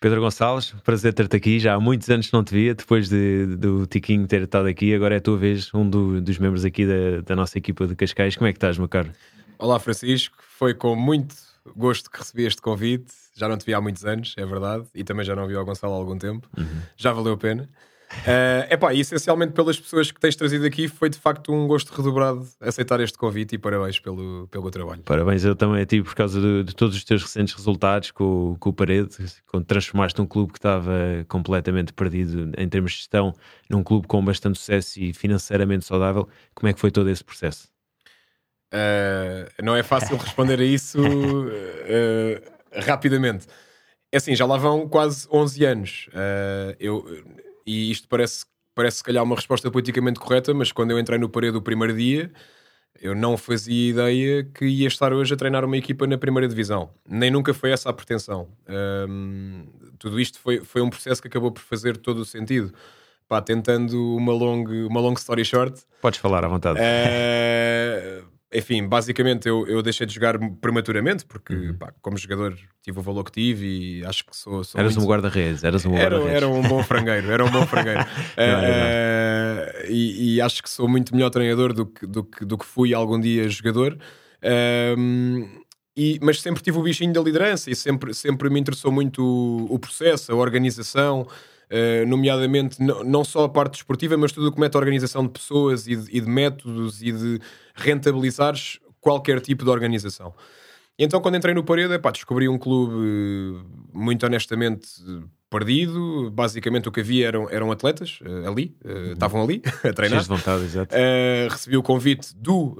Pedro Gonçalves, prazer ter-te aqui. Já há muitos anos que não te via, depois de, do Tiquinho ter estado aqui. Agora é a tua vez, um do, dos membros aqui da, da, nossa equipa de Cascais. Como é que estás, meu caro? Olá, Francisco. Foi com muito gosto que recebi este convite. Já não te vi há muitos anos, é verdade, e também já não vi o Gonçalo há algum tempo. Uhum. Já valeu a pena. Uh, epá, e essencialmente pelas pessoas que tens trazido aqui, foi de facto um gosto redobrado aceitar este convite e parabéns pelo, pelo trabalho. Parabéns eu também a ti por causa de, de todos os teus recentes resultados com, com o Parede, quando transformaste um clube que estava completamente perdido em termos de gestão num clube com bastante sucesso e financeiramente saudável. Como é que foi todo esse processo? Uh, não é fácil responder a isso uh, rapidamente. É assim, já lá vão quase 11 anos. eu e isto parece, parece se calhar uma resposta politicamente correta, mas quando eu entrei no parede o primeiro dia, eu não fazia ideia que ia estar hoje a treinar uma equipa na primeira divisão. Nem nunca foi essa a pretensão. Um, tudo isto foi, foi um processo que acabou por fazer todo o sentido. Pá, tentando uma long, uma long story short. Podes falar à vontade. Uh, enfim, basicamente eu, eu deixei de jogar prematuramente porque, uhum. pá, como jogador, tive o valor que tive e acho que sou. sou eras muito... um guarda-redes, eras um guarda era, era um bom frangueiro, era um bom frangueiro. uh, e, e, acho que sou muito melhor treinador do que, do que, do que fui algum dia jogador. Uh, e, mas sempre tive o bichinho da liderança e sempre, sempre me interessou muito o, o processo, a organização. Uh, nomeadamente não só a parte desportiva, mas tudo o que mete a organização de pessoas e de, e de métodos e de rentabilizares qualquer tipo de organização. E então, quando entrei no Parede, epá, descobri um clube muito honestamente perdido. Basicamente, o que havia eram, eram atletas uh, ali, uh, estavam ali a treinar. de vontade, exato. recebi o convite do,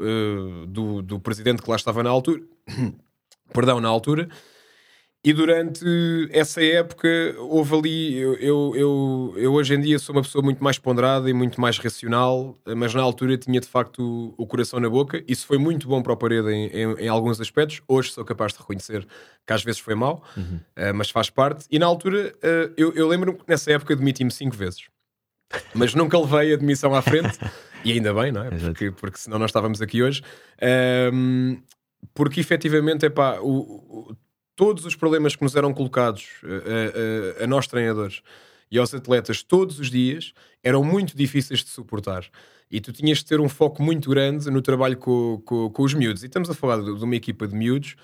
do, do presidente que lá estava na altura, perdão, na altura, e durante essa época houve ali. Eu, eu, eu, eu, hoje em dia sou uma pessoa muito mais ponderada e muito mais racional, mas na altura tinha de facto o, o coração na boca. Isso foi muito bom para o parede em, em, em, alguns aspectos. Hoje sou capaz de reconhecer que às vezes foi mau, uhum. uh, mas faz parte. E na altura uh, eu, eu lembro-me que nessa época demiti-me cinco vezes, mas nunca levei a demissão à frente. e ainda bem, não é? Porque, porque senão nós estávamos aqui hoje. Um, porque efetivamente, é pá, o, o todos os problemas que nos eram colocados a, eh, a, eh, a nós treinadores e aos atletas todos os dias eram muito difíceis de suportar. E tu tinhas de ter um foco muito grande no trabalho com, com, com os miúdos. E estamos a falar de, de uma equipa de miúdos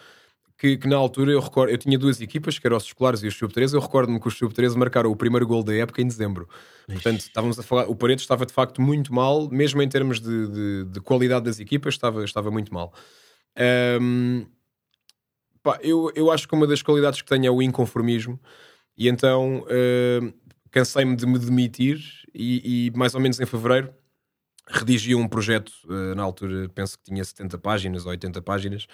que, que, na altura eu recordo, eu tinha duas equipas, que eram os escolares e os sub-13. Eu recordo-me que os sub-13 marcaram o primeiro gol da época em dezembro. Ixi. Portanto, estávamos a falar, o Paredes estava de facto muito mal, mesmo em termos de, de, de qualidade das equipas, estava, estava muito mal. Um, Pá, eu, eu acho que uma das qualidades que tenho é o inconformismo, e então uh, cansei-me de me demitir. E, e, mais ou menos em fevereiro redigi um projeto, uh, na altura penso que tinha 70 páginas ou 80 páginas,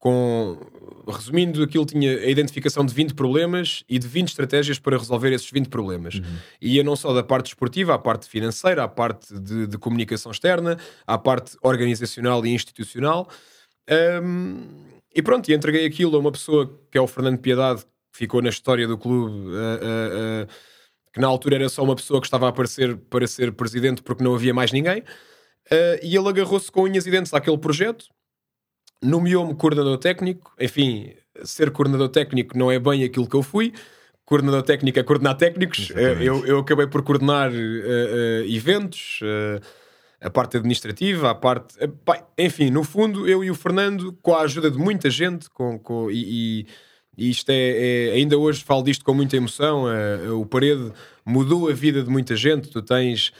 com, resumindo, aquilo tinha a identificação de 20 problemas e de 20 estratégias para resolver esses 20 problemas. Uhum. E ia não só da parte esportiva, à parte financeira, à parte de, de comunicação externa, à parte organizacional e institucional. Um, e pronto, e entreguei aquilo a uma pessoa que é o Fernando Piedade, que ficou na história do clube, uh, uh, uh, que na altura era só uma pessoa que estava a aparecer para ser presidente porque não havia mais ninguém. e ele agarrou-se com unhas e dentes àquele projeto, nomeou-me coordenador técnico. Enfim, ser coordenador técnico não é bem aquilo que eu fui. Coordenador técnico é coordenar técnicos. eu, eu acabei por coordenar eventos a parte administrativa, a parte. Enfim, no fundo, eu e o Fernando, com a ajuda de muita gente, com, com e, e isto é, é, Ainda hoje falo disto com muita emoção. o Parede mudou a vida de muita gente. Tu tens.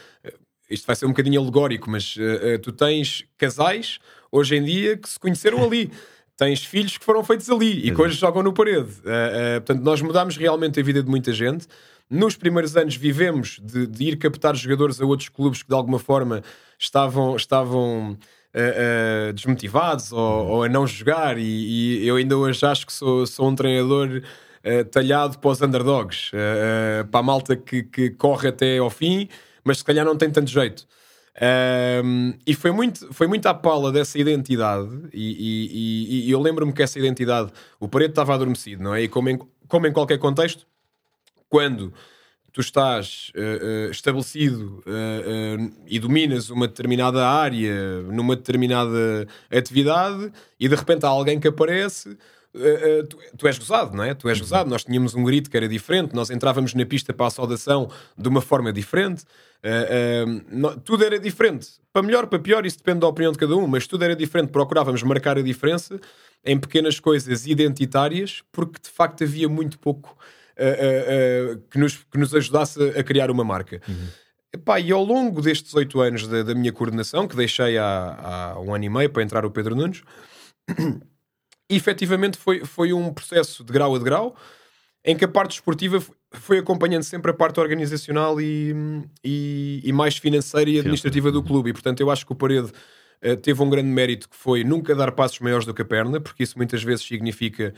Isto vai ser um bocadinho alegórico, mas tu tens casais hoje em dia que se conheceram ali. Tens filhos que foram feitos ali e que hoje jogam no parede. Uh, uh, portanto, nós mudámos realmente a vida de muita gente. Nos primeiros anos vivemos de, de, ir captar jogadores a outros clubes que de alguma forma estavam, estavam uh, uh, desmotivados ou, ou, a não jogar, e, e, eu ainda hoje acho que sou, sou um treinador uh, talhado para os underdogs, para a malta que, que corre até ao fim, mas se calhar não tem tanto jeito. Um, e foi muito, foi muito à pala dessa identidade, e, e, e, eu lembro-me que essa identidade, o Paredes estava adormecido, não é? E como em, como em qualquer contexto, quando tu estás uh, uh, estabelecido uh, e dominas uma determinada área, numa determinada atividade, e de repente há alguém que aparece. Tu, tu, és gozado, não é? Tu és uhum. gozado. Nós tínhamos um grito que era diferente, nós entrávamos na pista para a saudação de uma forma diferente, tudo era diferente. Para melhor, para pior, isso depende da opinião de cada um, mas tudo era diferente. Procurávamos marcar a diferença em pequenas coisas identitárias, porque de facto havia muito pouco uh, uh, que, nos, que nos ajudasse a criar uma marca. Uhum. Epá, e ao longo destes oito anos da, da, minha coordenação, que deixei há, há, um ano e meio para entrar o Pedro Nunes, efetivamente foi, foi um processo de grau a de grau, em que a parte esportiva foi acompanhando sempre a parte organizacional e, e, e mais financeira e administrativa do clube. E portanto, eu acho que o Parede uh, teve um grande mérito que foi nunca dar passos maiores do que a perna, porque isso muitas vezes significa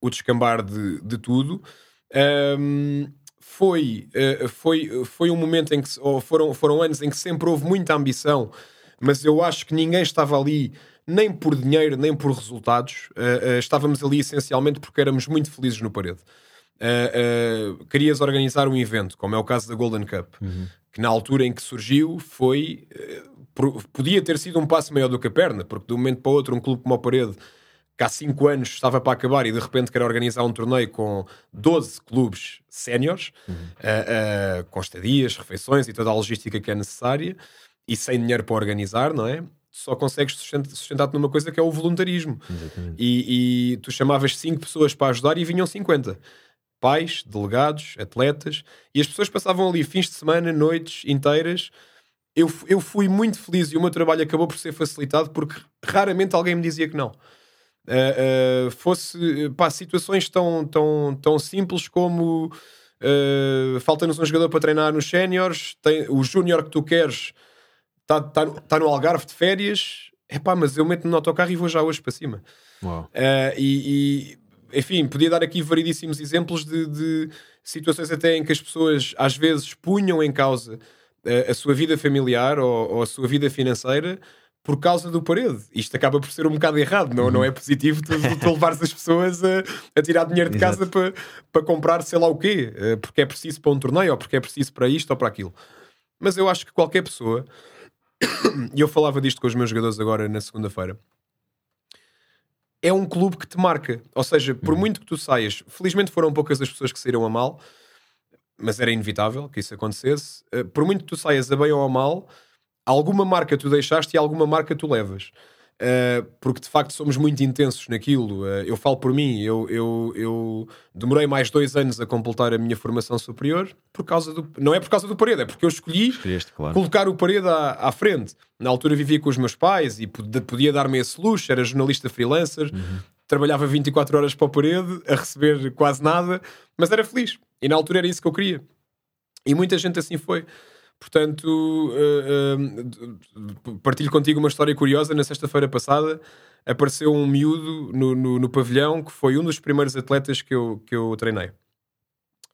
o descambar de, de tudo. Um, foi, uh, foi, foi um momento em que foram, foram anos em que sempre houve muita ambição, mas eu acho que ninguém estava ali nem por dinheiro, nem por resultados. Uh, uh, estávamos ali essencialmente porque éramos muito felizes no parede. querias organizar um evento, como é o caso da Golden Cup, uhum. que na altura em que surgiu foi. podia ter sido um passo maior do que a perna, porque de um momento para o outro, um clube como o Parede que há 5 anos estava para acabar e de repente quer organizar um torneio com 12 clubes séniores, uhum. uh, uh, com estadias, refeições e toda a logística que é necessária, e sem dinheiro para organizar, não é? Só consegues sustentar-te numa coisa que é o voluntarismo. E, e, tu chamavas 5 pessoas para ajudar e vinham 50. Pais, delegados, atletas, e as pessoas passavam ali fins de semana, noites inteiras. Eu, eu fui muito feliz e o meu trabalho acabou por ser facilitado porque raramente alguém me dizia que não uh, uh, fosse pá, situações tão, tão, tão simples como uh, falta-nos um jogador para treinar nos séniores, o júnior que tu queres está tá, tá no Algarve de férias, é pá, mas eu meto-me no autocarro e vou já hoje para cima. e, e, enfim, podia dar aqui variedíssimos exemplos de, de, situações até em que as pessoas às vezes punham em causa a sua vida familiar ou, ou a sua vida financeira por causa do parede. Isto acaba por ser um bocado errado, não, não é positivo tu, tu levares as pessoas a, a tirar dinheiro de casa para, para comprar sei lá o quê, eh, porque é preciso para um torneio, ou porque é preciso para isto ou para aquilo. Mas eu acho que qualquer pessoa, e eu falava disto com os meus jogadores agora na segunda-feira, é um clube que te marca. Ou seja, por uhum. muito que tu saias, felizmente foram poucas as pessoas que saíram a mal, mas era inevitável que isso acontecesse. Eh, por muito que tu saias a bem ou a mal, alguma marca tu deixaste e alguma marca tu levas. Uh, porque de facto somos muito intensos naquilo. Uh, eu falo por mim, eu, eu, eu, demorei mais dois anos a completar a minha formação superior por causa do. Não é por causa do parede, é porque eu escolhi claro. colocar o parede à, à, frente. Na altura vivia com os meus pais e podia, dar-me esse luxo, era jornalista freelancer, uhum. trabalhava 24 horas para o parede a receber quase nada, mas era feliz. E na altura era isso que eu queria. E muita gente assim foi. Portanto, uh, uh, partilho contigo uma história curiosa. Na sexta-feira passada apareceu um miúdo no, no, no, pavilhão que foi um dos primeiros atletas que eu, que eu treinei.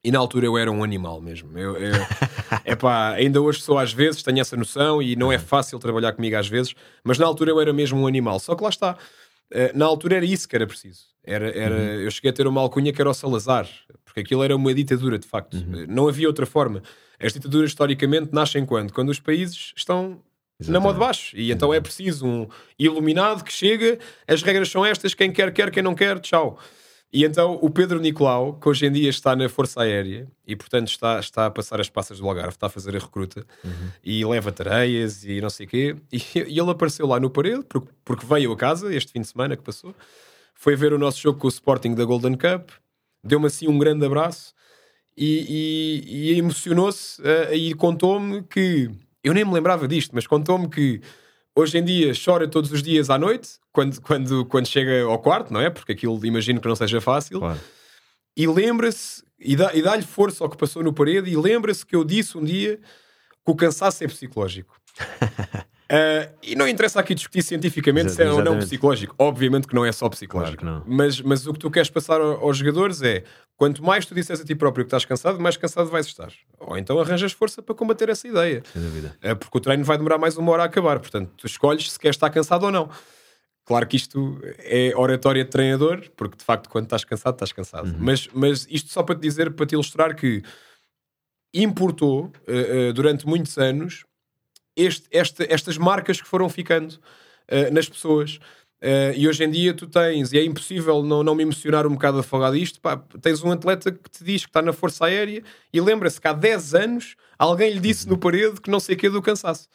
E na altura eu era um animal mesmo. Eu, eu epá, ainda hoje sou às vezes, tenho essa noção e não é fácil trabalhar comigo às vezes, mas na altura eu era mesmo um animal. Só que lá está. Uh, na altura era isso que era preciso. Era, era, uhum. Eu cheguei a ter uma alcunha que era o Salazar, porque aquilo era uma ditadura de facto. Uhum. Não havia outra forma. As ditaduras, historicamente, nascem quando? Quando os países estão Exatamente. na mão de baixo. E então é preciso um iluminado que chega, as regras são estas, quem quer, quer, quem não quer, tchau. E então o Pedro Nicolau, que hoje em dia está na Força Aérea e portanto está, está a passar as passas do Algarve, está a fazer a recruta uhum. e leva tareias e não sei o quê. E, e, ele apareceu lá no parede, porque, porque veio a casa este fim de semana que passou, foi ver o nosso jogo com o Sporting da Golden Cup, deu-me assim um grande abraço e, e, e emocionou-se uh, e contou-me que eu nem me lembrava disto, mas contou-me que hoje em dia chora todos os dias à noite quando, quando, quando chega ao quarto, não é? Porque aquilo imagino que não seja fácil. Claro. E lembra-se e dá-lhe dá força ao que passou no parede e lembra-se que eu disse um dia que o cansaço é psicológico. Uh, e não interessa aqui discutir cientificamente se é ou não psicológico. Obviamente que não é só psicológico. Claro mas, mas o que tu queres passar aos jogadores é quanto mais tu disseres a ti próprio que estás cansado, mais cansado vais estar. Ou então arranjas força para combater essa ideia. Sem dúvida. Uh, porque o treino vai demorar mais uma hora a acabar. Portanto, tu escolhes se queres estar cansado ou não. Claro que isto é oratória de treinador, porque de facto, quando estás cansado, estás cansado. Uhum. Mas, mas isto só para te dizer, para te ilustrar que importou uh, uh, durante muitos anos este, este, estas marcas que foram ficando uh, nas pessoas. e hoje em dia tu tens, e é impossível não, não me emocionar um bocado a falar disto, pá, tens um atleta que te diz que está na Força Aérea e lembra-se que há 10 anos alguém lhe disse no parede que não sei o que do cansaço.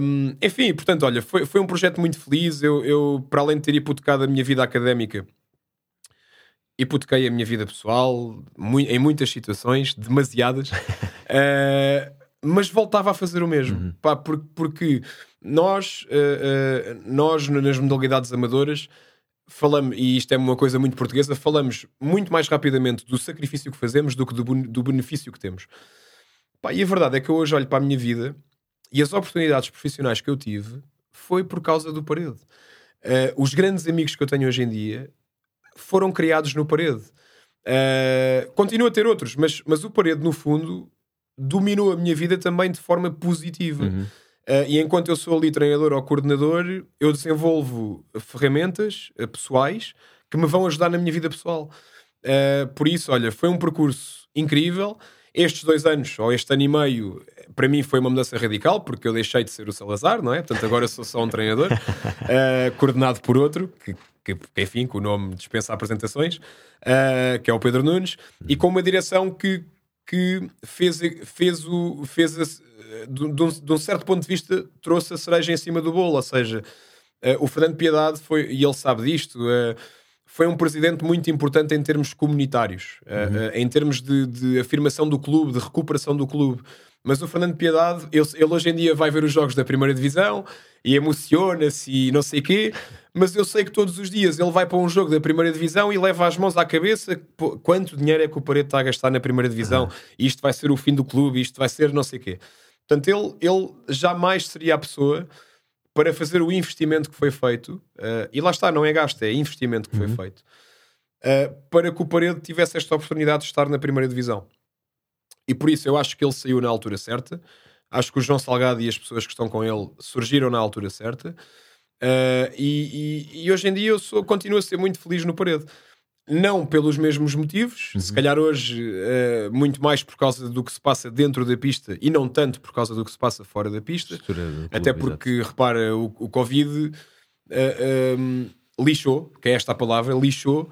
Um, enfim, portanto, olha, foi, foi um projeto muito feliz. Eu, eu, para além de ter hipotecado a minha vida académica, hipotequei a minha vida pessoal em muitas situações, demasiadas, uh, mas voltava a fazer o mesmo, uhum. pá, porque, porque nós, uh, uh, nós nas modalidades amadoras falamos, e isto é uma coisa muito portuguesa, falamos muito mais rapidamente do sacrifício que fazemos do que do, do benefício que temos. Pá, e a verdade é que eu hoje olho para a minha vida e as oportunidades profissionais que eu tive foi por causa do Parede. Uh, os grandes amigos que eu tenho hoje em dia foram criados no Parede. Uh, continuo a ter outros, mas, mas o Parede, no fundo, dominou a minha vida também de forma positiva. Uhum. Uh, e enquanto eu sou ali treinador ou coordenador, eu desenvolvo ferramentas uh, pessoais que me vão ajudar na minha vida pessoal. Uh, por isso, olha, foi um percurso incrível. Estes dois anos, ou este ano e meio, para mim foi uma mudança radical, porque eu deixei de ser o Salazar, não é? Portanto, agora sou só um treinador, coordenado por outro, que, que, enfim, que o nome dispensa apresentações, que é o Pedro Nunes, e com uma direção que, que fez, fez, o, fez a, de, um, de, um, certo ponto de vista, trouxe a cereja em cima do bolo, ou seja, uh, o Fernando Piedade foi, e ele sabe disto, foi um presidente muito importante em termos comunitários, uhum. uh, uh, em termos de, de, afirmação do clube, de recuperação do clube. Mas o Fernando Piedade, ele, ele, hoje em dia vai ver os jogos da primeira divisão e emociona-se e não sei quê, mas eu sei que todos os dias ele vai para um jogo da primeira divisão e leva as mãos à cabeça quanto dinheiro é que o Paredes está a gastar na primeira divisão, uhum. isto vai ser o fim do clube, isto vai ser não sei quê. Portanto, ele, ele jamais seria a pessoa para fazer o investimento que foi feito, uh, e lá está, não é gasto, é investimento que foi uhum. feito, uh, para que o Parede tivesse esta oportunidade de estar na primeira divisão. E por isso eu acho que ele saiu na altura certa, acho que o João Salgado e as pessoas que estão com ele surgiram na altura certa, uh, e, e, e, hoje em dia eu sou, continuo a ser muito feliz no Parede não pelos mesmos motivos, uhum. se calhar hoje uh, muito mais por causa do que se passa dentro da pista e não tanto por causa do que se passa fora da pista, até porque, exato. repara, o, o Covid uh, eh, um, lixou, que é esta a palavra, lixou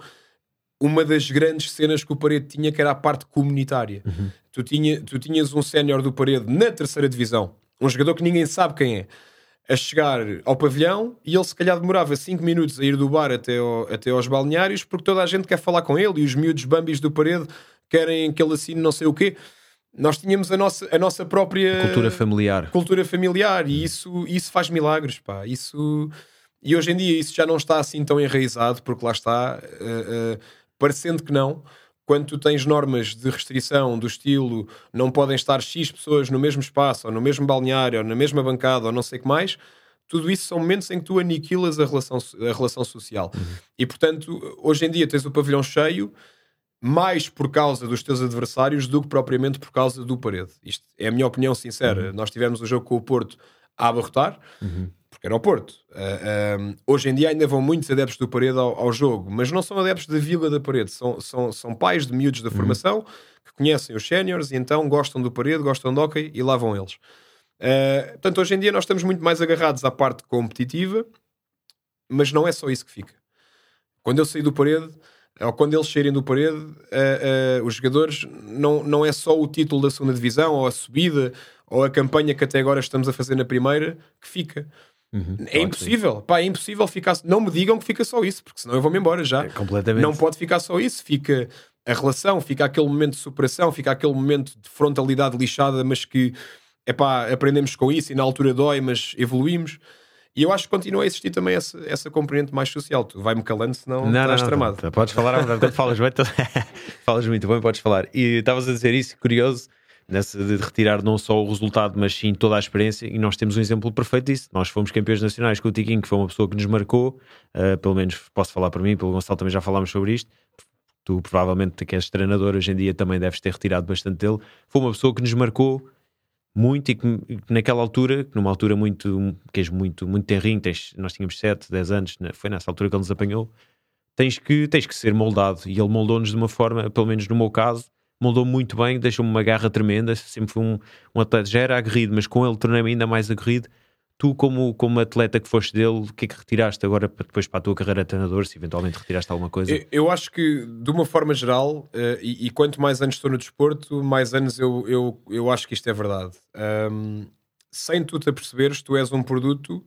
uma das grandes cenas que o Parede tinha, que era a parte comunitária. Uhum. Tu, tinha, tu tinhas um sénior do Parede na terceira divisão, um jogador que ninguém sabe quem é, a chegar ao pavilhão e ele se calhar demorava 5 minutos a ir do bar até, ao, até aos balneários porque toda a gente quer falar com ele e os miúdos bambis do parede querem que ele assine não sei o quê. Nós tínhamos a nossa, a nossa própria cultura familiar. Cultura familiar e isso, isso faz milagres, pá. Isso... E hoje em dia isso já não está assim tão enraizado porque lá está, uh, uh, parecendo que não quando tu tens normas de restrição do estilo não podem estar X pessoas no mesmo espaço, ou no mesmo balneário, ou na mesma bancada, ou não sei o que mais, tudo isso são momentos em que tu aniquilas a relação, a relação social. Uhum. E portanto, hoje em dia tens o pavilhão cheio mais por causa dos teus adversários do que propriamente por causa do parede. Isto é a minha opinião sincera. Uhum. Nós tivemos o jogo com o Porto a abarrotar. Uhum porque era o Porto. Uh, ah, um, hoje em dia ainda vão muitos adeptos do Parede ao, ao, jogo, mas não são adeptos da Vila da Parede, são, são, são pais de miúdos da uhum. formação que conhecem os séniores e então gostam do Parede, gostam de hockey e lá vão eles. Uh, portanto, hoje em dia nós estamos muito mais agarrados à parte competitiva, mas não é só isso que fica. Quando eu saí do Parede, ou quando eles saírem do Parede, uh, uh, os jogadores não, não é só o título da segunda divisão, ou a subida, ou a campanha que até agora estamos a fazer na primeira, que fica Uhum, é impossível, pá, é impossível ficar. Não me digam que fica só isso, porque senão eu vou-me embora já. É, completamente. Não pode ficar só isso, fica a relação, fica aquele momento de superação, fica aquele momento de frontalidade lixada, mas que é pá, aprendemos com isso e na altura dói, mas evoluímos. E eu acho que continua a existir também essa, essa componente mais social. Tu vai-me calando, senão não, estás não, tramado. Não, podes falar à vontade, quando falas bem, tu... falas muito bem, podes falar. E estavas a dizer isso, curioso, nessa de retirar não só o resultado, mas sim toda a experiência. E nós temos um exemplo perfeito disso. Nós fomos campeões nacionais com o Tiquinho, que foi uma pessoa que nos marcou, uh, pelo menos posso falar para mim, pelo Gonçalo também já falámos sobre isto. Tu provavelmente que és treinador hoje em dia também deves ter retirado bastante dele. Foi uma pessoa que nos marcou muito e que, que naquela altura, numa altura muito, que és muito, muito terrinho, tens, nós tínhamos 7, 10 anos, foi nessa altura que ele nos apanhou, tens que, tens que ser moldado. E ele moldou-nos de uma forma, pelo menos no meu caso, moldou muito bem, deixou-me uma garra tremenda. Sempre fui um, um atleta, já era aguerrido, mas com ele tornei-me ainda mais aguerrido. Tu, como, como atleta que foste dele, o que é que retiraste agora para, depois para a tua carreira de treinador? Se eventualmente retiraste alguma coisa? Eu, eu acho que, de uma forma geral, uh, e, e, quanto mais anos estou no desporto, mais anos eu, eu, eu acho que isto é verdade. Um, sem tu te aperceberes, tu és um produto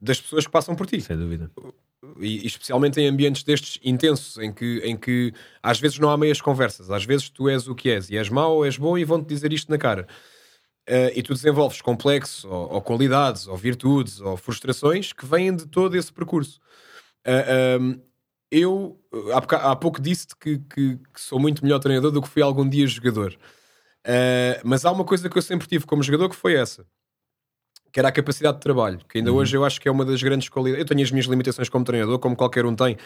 das pessoas que passam por ti. Sem dúvida e especialmente em ambientes destes intensos, em que, em que às vezes não há meias conversas, às vezes tu és o que és, e és mau ou és bom e vão-te dizer isto na cara. Uh, e tu desenvolves complexos, ou, ou, qualidades, ou virtudes, ou frustrações que vêm de todo esse percurso. Uh, um, eu há, há, pouco disse-te que, que, que, sou muito melhor treinador do que fui algum dia jogador. Uh, mas há uma coisa que eu sempre tive como jogador que foi essa que era a capacidade de trabalho, que ainda uhum. hoje eu acho que é uma das grandes qualidades. Eu tenho as minhas limitações como treinador, como qualquer um tem,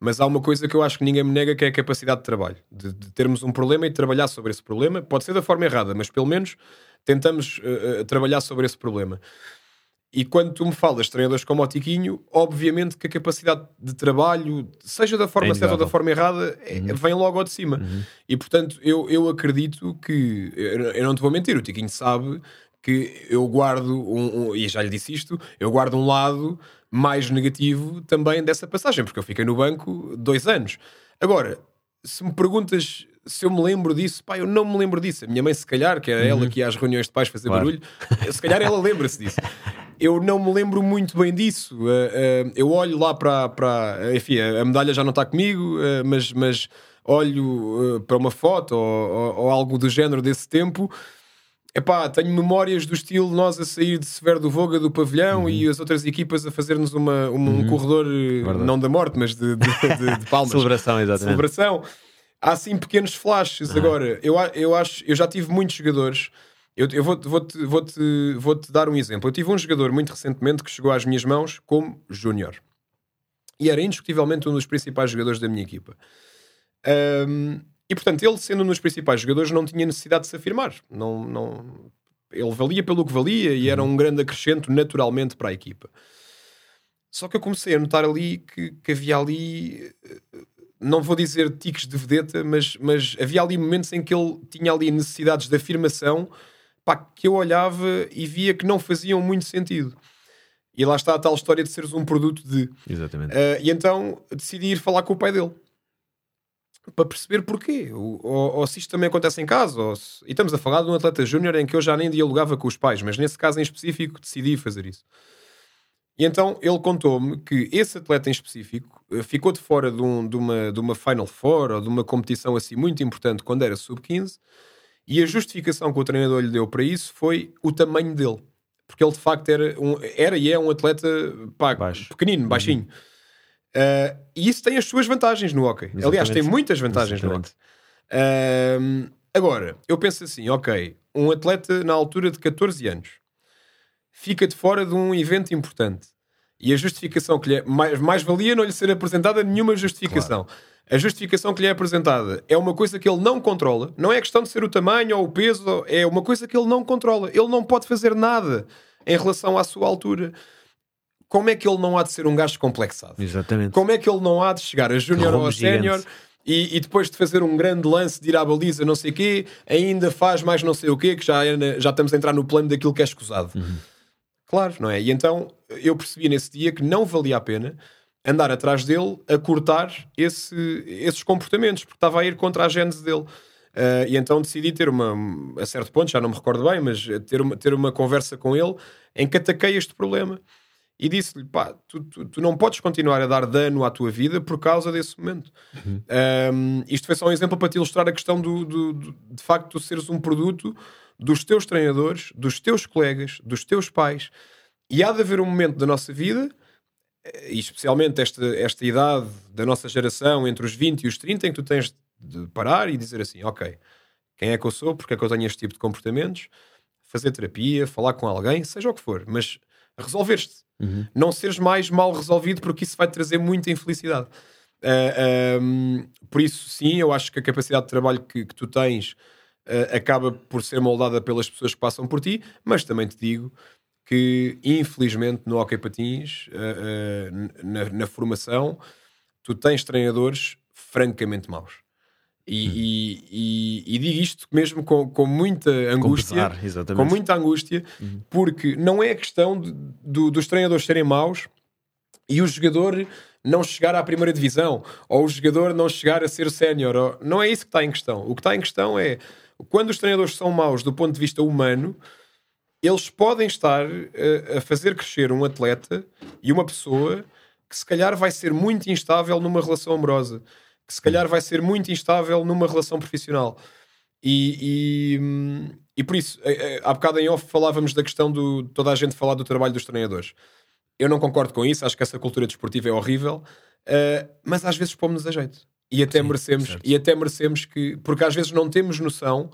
mas há uma coisa que eu acho que ninguém me nega, que é a capacidade de trabalho, de, de termos um problema e de trabalhar sobre esse problema. Pode ser da forma errada, mas pelo menos tentamos uh, uh, trabalhar sobre esse problema. E quando tu me falas de treinadores como o Tiquinho, obviamente que a capacidade de trabalho, seja da forma é certa ou da forma errada, é, uhum. vem logo ao de cima. Uhum. E portanto, eu, eu acredito que, eu não te vou mentir, o Tiquinho sabe que eu guardo, um, um, e já lhe disse isto, eu guardo um lado mais negativo também dessa passagem, porque eu fiquei no banco dois anos. Agora, se me perguntas se eu me lembro disso, pá, eu não me lembro disso. A minha mãe, se calhar, que é uhum. ela que ia às reuniões de pais fazer claro. barulho, se calhar ela lembra-se disso. Eu não me lembro muito bem disso. Uh, uh, eu olho lá para, para. Enfim, a medalha já não está comigo, uh, mas, mas olho para uma foto ou, ou, ou algo do género desse tempo Epá, tenho memórias do estilo nós a sair de Severo do Voga do pavilhão uhum. e as outras equipas a fazer-nos uma, uma uhum. um corredor, eh, Verdade. não da morte, mas de, de, de, de palmas. Celebração, exatamente. Celebração. Há assim pequenos flashes. Uhum. Agora, eu, eu acho, eu já tive muitos jogadores. Eu, eu vou-te vou -te, vou -te, vou -te dar um exemplo. Eu tive um jogador muito recentemente que chegou às minhas mãos como júnior. E era indiscutivelmente um dos principais jogadores da minha equipa. Um, e portanto, ele sendo um dos principais jogadores, não tinha necessidade de se afirmar. Não, não... Ele valia pelo que valia e era uhum. um grande acrescento naturalmente para a equipa. Só que eu comecei a notar ali que, que havia ali, não vou dizer tiques de vedeta, mas, mas havia ali momentos em que ele tinha ali necessidades de afirmação pá, que eu olhava e via que não faziam muito sentido. E lá está a tal história de seres um produto de. Exatamente. Uh, e então decidi ir falar com o pai dele para perceber porquê, ou, ou, se isto também acontece em casa, ou se... e estamos a falar de um atleta júnior em que eu já nem dialogava com os pais, mas nesse caso em específico decidi fazer isso. E então ele contou-me que esse atleta em específico eh, ficou de fora de, um, de, uma, de uma Final Four ou de uma competição assim muito importante quando era sub-15 e a justificação que o treinador lhe deu para isso foi o tamanho dele. Porque ele de facto era, um, era e é um atleta pá, pequenino, uhum. baixinho. Uhum. Uh, e isso tem as suas vantagens no hockey. Exatamente. Aliás, tem muitas vantagens Exatamente. no hockey. Uh, agora, eu penso assim, ok, um atleta na altura de 14 anos fica de fora de um evento importante e a justificação que lhe é, mais, mais valia não lhe ser apresentada nenhuma justificação. Claro. A justificação que lhe é apresentada é uma coisa que ele não controla. Não é questão de ser o tamanho ou o peso, é uma coisa que ele não controla. Ele não pode fazer nada em relação à sua altura como é que ele não há de ser um gajo complexado? Exatamente. Como é que ele não há de chegar a júnior ou a sénior e, e, depois de fazer um grande lance de ir à baliza, não sei o quê, ainda faz mais não sei o quê, que já, é já estamos a entrar no plano daquilo que é escusado. Uhum. Claro, não é? E então eu percebi nesse dia que não valia a pena andar atrás dele a cortar esse, esses comportamentos, porque estava a ir contra a gênese dele. Uh, e então decidi ter uma, a certo ponto, já não me recordo bem, mas ter uma, ter uma conversa com ele em que ataquei este problema e disse-lhe: pá, tu, tu, tu, não podes continuar a dar dano à tua vida por causa desse momento. Uhum. Um, isto foi só um exemplo para te ilustrar a questão do, do, do, de facto tu seres um produto dos teus treinadores, dos teus colegas, dos teus pais. E há de haver um momento da nossa vida, eh, e especialmente esta, esta idade da nossa geração, entre os 20 e os 30, em que tu tens de parar e dizer assim: ok, quem é que eu sou, porque é que eu tenho este tipo de comportamentos, fazer terapia, falar com alguém, seja o que for, mas resolver-te. Uhum. Não seres mais mal resolvido, porque isso vai trazer muita infelicidade. Uh, um, por isso, sim, eu acho que a capacidade de trabalho que, que tu tens uh, acaba por ser moldada pelas pessoas que passam por ti, mas também te digo que, infelizmente, no Hockey Patins, uh, na, na, formação, tu tens treinadores francamente maus. E, hum. e, e, e, digo isto mesmo com, com muita angústia, com, pesar, com muita angústia, uhum. porque não é a questão de, de, dos treinadores serem maus e o jogador não chegar à primeira divisão ou o jogador não chegar a ser sénior. Não é isso que está em questão. O que está em questão é quando os treinadores são maus do ponto de vista humano, eles podem estar a, eh, a fazer crescer um atleta e uma pessoa que se calhar vai ser muito instável numa relação amorosa, que se calhar vai ser muito instável numa relação profissional. E, e, e por isso, eh, eh, há bocado em off falávamos da questão do toda a gente falar do trabalho dos treinadores. Eu não concordo com isso, acho que essa cultura desportiva é horrível, uh, mas às vezes pomos-nos a jeito. E até Sim, merecemos, e até merecemos que, porque às vezes não temos noção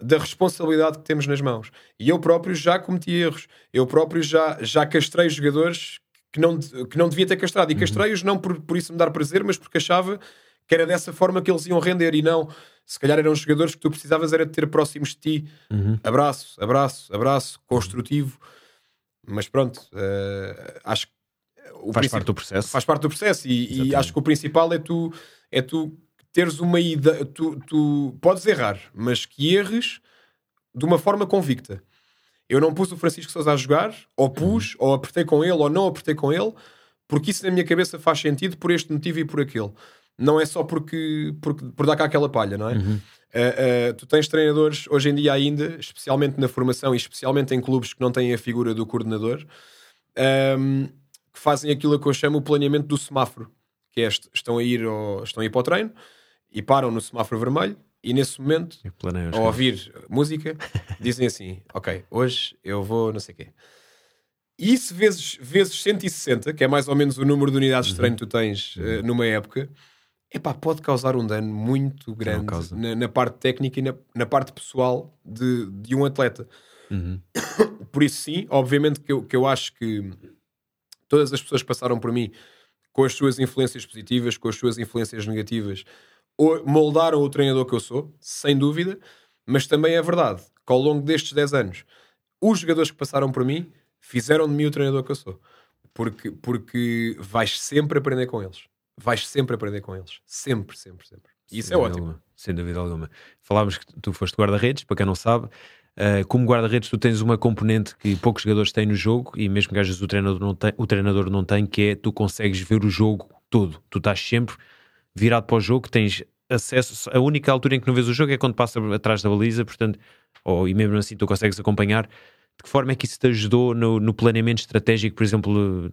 da responsabilidade que temos nas mãos. E eu próprio já cometi erros. Eu próprio já, já castrei jogadores que não, que não devia ter castrado. E uhum. castrei-os não por, por isso me dar prazer, mas porque achava que era dessa forma que eles iam render. E não, se calhar eram jogadores que tu precisavas era de ter próximos de ti. Uhum. Abraço, abraço, abraço, construtivo. Mas pronto, uh, acho que faz parte do processo. Faz parte do processo e, e, acho que o principal é tu, é tu teres uma ideia. Tu, tu podes errar, mas que erres de uma forma convicta. Eu não pus o Francisco Sousa a jogar, ou pus, uhum. ou apertei com ele, ou não apertei com ele, porque isso na minha cabeça faz sentido por este motivo e por aquele. Não é só porque, porque por dar cá aquela palha, não é? Uhum. Uh, uh, tu tens treinadores hoje em dia ainda, especialmente na formação e especialmente em clubes que não têm a figura do coordenador, um, que fazem aquilo que eu chamo o planeamento do semáforo, que é estão a ir ao, estão a ir para o treino e param no semáforo vermelho e nesse momento, ao ouvir música, dizem assim: Ok, hoje eu vou não sei o quê. E isso vezes, vezes 160, que é mais ou menos o número de unidades uhum. de treino que tu tens uh, numa época, epá, pode causar um dano muito grande na, na, parte técnica e na, na parte pessoal de, de um atleta. Uhum. Por isso, sim, obviamente que eu, que eu acho que todas as pessoas que passaram por mim com as suas influências positivas, com as suas influências negativas, moldaram o treinador que eu sou, sem dúvida, mas também é verdade que ao longo destes 10 anos, os jogadores que passaram por mim fizeram de mim o treinador que eu sou. Porque, porque vais sempre aprender com eles vais sempre aprender com eles. Sempre, sempre, sempre. E isso é ótimo. Alguma. Sem dúvida alguma. Falávamos que tu foste guarda-redes, para quem não sabe. Uh, como guarda-redes, tu tens uma componente que poucos jogadores têm no jogo e mesmo que às vezes o treinador não tem, o treinador não tem, que é tu consegues ver o jogo todo. Tu estás sempre virado para o jogo, tens acesso. A única altura em que não vês o jogo é quando passa atrás da baliza, portanto, ou, e mesmo assim tu consegues acompanhar de que forma é que isso te ajudou no, no planeamento estratégico, por exemplo,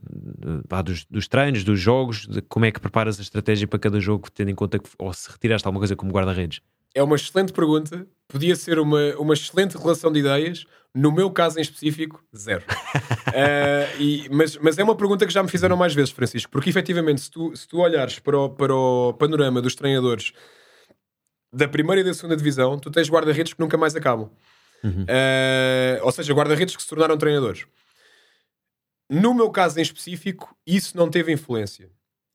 ah, dos, dos, treinos, dos jogos? como é que preparas a estratégia para cada jogo, tendo em conta que, ou se retiraste alguma coisa como guarda-redes? É uma excelente pergunta. Podia ser uma, uma excelente relação de ideias. No meu caso em específico, zero. uh, e, mas, mas é uma pergunta que já me fizeram mais vezes, Francisco, porque efetivamente, se tu, se tu olhares para o, para o panorama dos treinadores da primeira e da segunda divisão, tu tens guarda-redes que nunca mais acabam. Uhum. Uh, ou seja, guarda-redes que se tornaram treinadores. No meu caso em específico, isso não teve influência.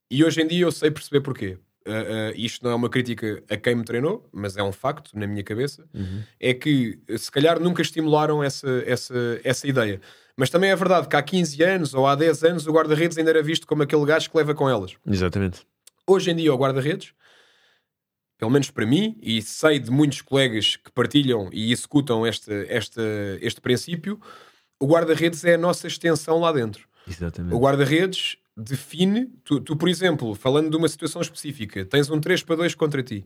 E hoje em dia eu sei perceber porquê. Uh, uh, isto não é uma crítica a quem me treinou, mas é um facto na minha cabeça. Uhum. É que se calhar nunca estimularam essa, essa, essa ideia. Mas também é verdade que há 15 anos ou há 10 anos o guarda-redes ainda era visto como aquele gajo que leva com elas. Exatamente. Hoje em dia o guarda-redes pelo menos para mim, e sei de muitos colegas que partilham e executam este, este, este princípio, o guarda-redes é a nossa extensão lá dentro. Exatamente. O guarda-redes define, tu, tu, por exemplo, falando de uma situação específica, tens um 3 para 2 contra ti.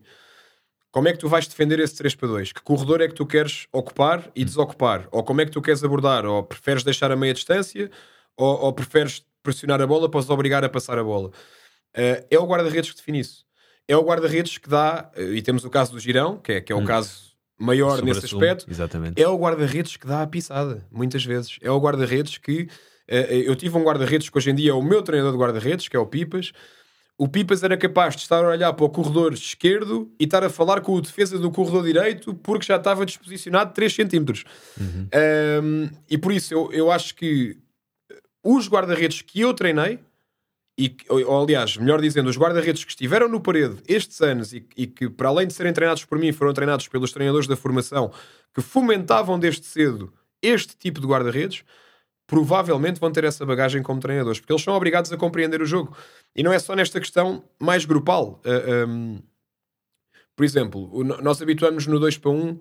Como é que tu vais defender esse 3 para 2? Que corredor é que tu queres ocupar e desocupar? Ou como é que tu queres abordar? Ou preferes deixar a meia distância? Ou, ou preferes pressionar a bola para os obrigar a passar a bola? Uh, é o guarda-redes que define isso é o guarda-redes que dá, eh, e temos o caso do Girão, que é, que é o hum. caso maior nesse aspecto. Exatamente. É o guarda-redes que dá a pisada, muitas vezes. É o guarda-redes que. Uh, eu tive um guarda-redes que hoje em dia é o meu treinador de guarda-redes, que é o Pipas. o Pipas era capaz de estar a olhar para o corredor esquerdo e estar a falar com o defesa do corredor direito porque já estava disposicionado 3 centímetros. Uhum. Um, e por isso eu, eu acho que os guarda-redes que eu treinei, e, ou, aliás, melhor dizendo, os guarda-redes que estiveram no parede estes anos e, e, que, para além de serem treinados por mim, foram treinados pelos treinadores da formação que fomentavam desde cedo este tipo de guarda-redes, provavelmente vão ter essa bagagem como treinadores, porque eles são obrigados a compreender o jogo. E não é só nesta questão mais grupal. Uh, ah, um, por exemplo, nós habituamos no 2 para 1 uh,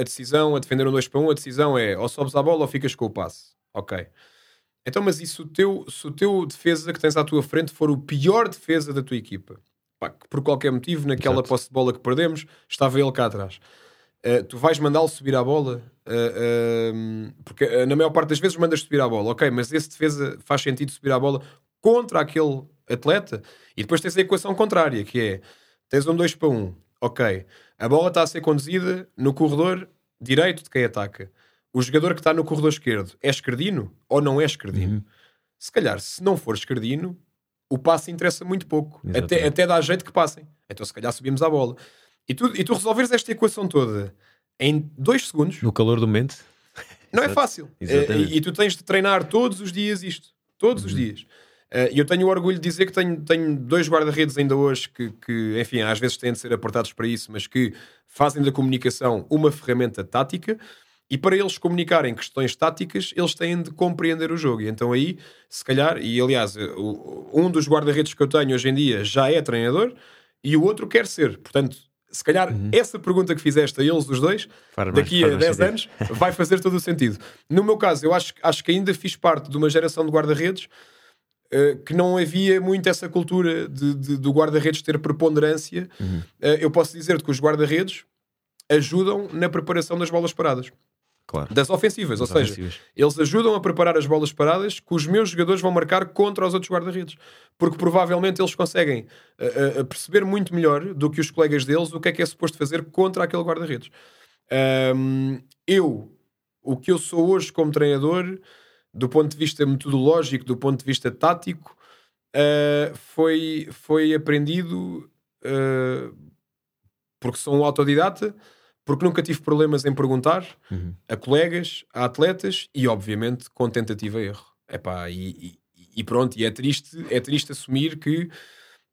a decisão, a defender um 2 para 1, a decisão é ou sobes a bola ou ficas com o passe. Ok. Então, mas e se o teu, se o teu defesa que tens à tua frente for o pior defesa da tua equipa? Pá, por qualquer motivo, naquela Exato. posse de bola que perdemos, estava ele cá atrás. Uh, tu vais mandá-lo subir à bola? Uh, uh, porque na maior parte das vezes mandas subir à bola, ok, mas esse defesa faz sentido subir à bola contra aquele atleta? E depois tens a equação contrária, que é tens um 2 para 1, um, ok, a bola está a ser conduzida no corredor direito de quem ataca o jogador que está no corredor esquerdo é esquerdino ou não é esquerdino? Uhum. Se calhar, se não for esquerdino, o passe interessa muito pouco. Até, até dá jeito que passem. Então, se calhar, subimos à bola. E tu, e tu resolveres esta equação toda em dois segundos. No calor do momento. Não é fácil. É, e, e, tu tens de treinar todos os dias isto. Todos uhum. os dias. Eh, e eu tenho o orgulho de dizer que tenho, tenho dois guarda-redes ainda hoje que, que, enfim, às vezes têm de ser apertados para isso, mas que fazem da comunicação uma ferramenta tática. E para eles comunicarem questões táticas, eles têm de compreender o jogo. E então aí, se calhar, e aliás, um dos guarda-redes que eu tenho hoje em dia já é treinador e o outro quer ser. Portanto, se calhar uhum. essa pergunta que fizeste a eles, os dois, daqui a 10 anos, vai fazer todo o sentido. No meu caso, eu acho, acho que ainda fiz parte de uma geração de guarda-redes uh, que não havia muito essa cultura de, de do guarda-redes ter preponderância. Uhum. Uh, eu posso dizer-te que os guarda-redes ajudam na preparação das bolas paradas. Claro. das ofensivas. Das ou ofensivas. seja, eles ajudam a preparar as bolas paradas que os meus jogadores vão marcar contra os outros guarda-redes. Porque provavelmente eles conseguem uh, uh, perceber muito melhor do que os colegas deles o que é que é suposto fazer contra aquele guarda-redes. Um, eu, o que eu sou hoje como treinador, do ponto de vista metodológico, do ponto de vista tático, uh, foi, foi aprendido porque sou um autodidata porque nunca tive problemas em perguntar uhum. a colegas, a atletas e, obviamente, com tentativa e erro. Epá, e, e, e pronto, e é triste, é triste assumir que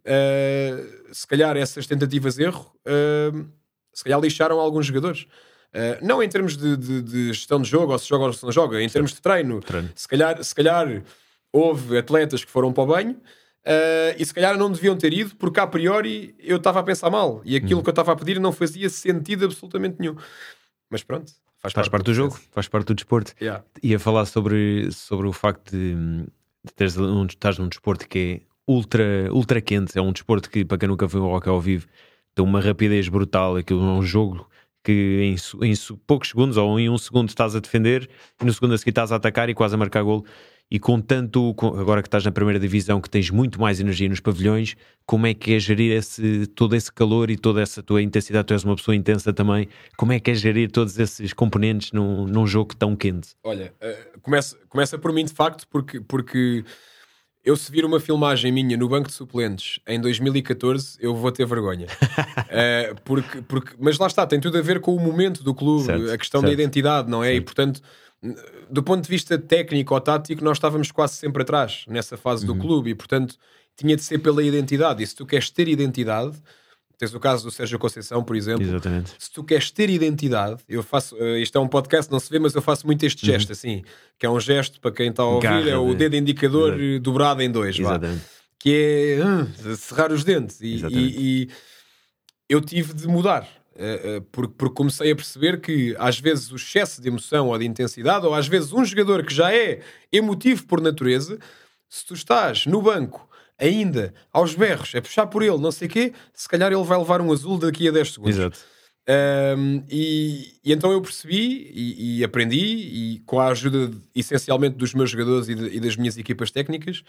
uh, se calhar essas tentativas de erro uh, se calhar lixaram alguns jogadores. Uh, não em termos de, de, de, gestão de jogo, ou se joga ou se não joga, em Sim. termos de treino. treino. Se, calhar, se calhar houve atletas que foram para o banho Uh, e se calhar não deviam ter ido, porque a priori eu estava a pensar mal e aquilo uhum. que eu estava a pedir não fazia sentido absolutamente nenhum. Mas pronto, faz, faz parte, parte, do, jogo, faz parte do desporto. Yeah. Ia falar sobre, sobre o facto de, de teres um, estás num desporto que é ultra, ultra quente. É um desporto que, para quem nunca foi um rock ao vivo, tem uma rapidez brutal. Aquilo é um jogo que em, em poucos segundos ou em um segundo estás a defender e no segundo a seguir estás a atacar e quase a marcar golo e com tanto, agora que estás na primeira divisão, que tens muito mais energia nos pavilhões, como é que é gerir esse, todo esse calor e toda essa tua intensidade? Tu és uma pessoa intensa também, como é que é gerir todos esses componentes num, num jogo tão quente? Olha, uh, começa, começa por mim de facto, porque, porque eu se vir uma filmagem minha no banco de suplentes em 2014, eu vou ter vergonha. uh, porque, porque, mas lá está, tem tudo a ver com o momento do clube, certo, a questão certo. da identidade, não é? Sim. E portanto do ponto de vista técnico ou tático, nós estávamos quase sempre atrás nessa fase uhum. do clube e, portanto, tinha de ser pela identidade. E se tu queres ter identidade, tens o caso do Sérgio Conceição, por exemplo. Exatamente. Se tu queres ter identidade, eu faço, uh, isto é um podcast, não se vê, mas eu faço muito este gesto, uhum. assim, que é um gesto para quem está a ouvir, Garra, é o dedo indicador dobrado em dois, Exatamente. Vá, que é uh, cerrar os dentes. E, e, e eu tive de mudar porque, porque, comecei a perceber que às vezes o excesso de emoção ou de intensidade, ou às vezes um jogador que já é emotivo por natureza, se tu estás no banco ainda aos berros a puxar por ele, não sei o quê, se calhar ele vai levar um azul daqui a 10 segundos. Exato. Um, e, e, então eu percebi e, e, aprendi, e com a ajuda essencialmente dos meus jogadores e, de, e das minhas equipas técnicas,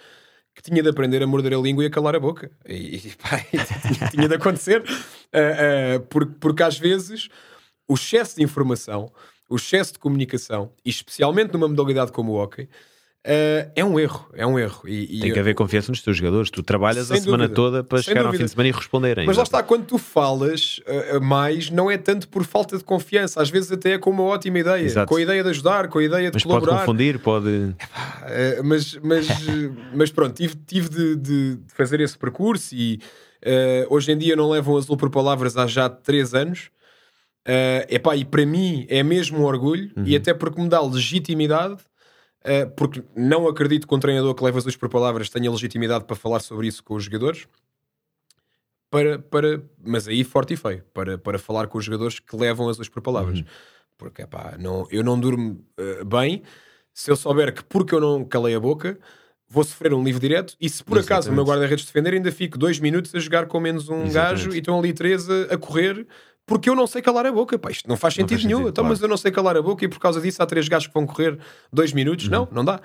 que tinha de aprender a morder a língua e a calar a boca. E, e pá, tinha, tinha, de acontecer, uh, uh, porque, porque às vezes o excesso de informação, o excesso de comunicação, e especialmente numa modalidade como o hockey, Uh, é um erro, é um erro. E, e Tem que haver confiança nos teus jogadores. Tu trabalhas a semana dúvida, toda para chegar dúvida. ao fim de semana e responderem. Mas lá está, quando tu falas uh, mais, não é tanto por falta de confiança, às vezes até é com uma ótima ideia, Exato. com a ideia de ajudar, com a ideia de mas colaborar. Pode confundir, pode. Uh, mas, mas, mas pronto, tive, tive de, de, fazer esse percurso e hoje em dia não levam azul por palavras há já 3 anos. Uh, epá, e para mim é mesmo um orgulho, uhum. e até porque me dá legitimidade porque não acredito que um treinador que leva as por palavras tenha legitimidade para falar sobre isso com os jogadores. Para, para, mas aí forte e feio, para, para falar com os jogadores que levam as por palavras. Uhum. Porque epá, não, eu não durmo uh, bem se eu souber que porque eu não calei a boca vou sofrer um livro direto e se por Exatamente. acaso o meu guarda-redes defender ainda fico dois minutos a jogar com menos um Exatamente. gajo e estão ali três a, a correr porque eu não sei calar a boca. Pá, isto não faz sentido não faz nenhum. Sentido, então, claro. Mas eu não sei calar a boca e por causa disso há três gajos que vão correr dois minutos. Uhum. Não, não dá.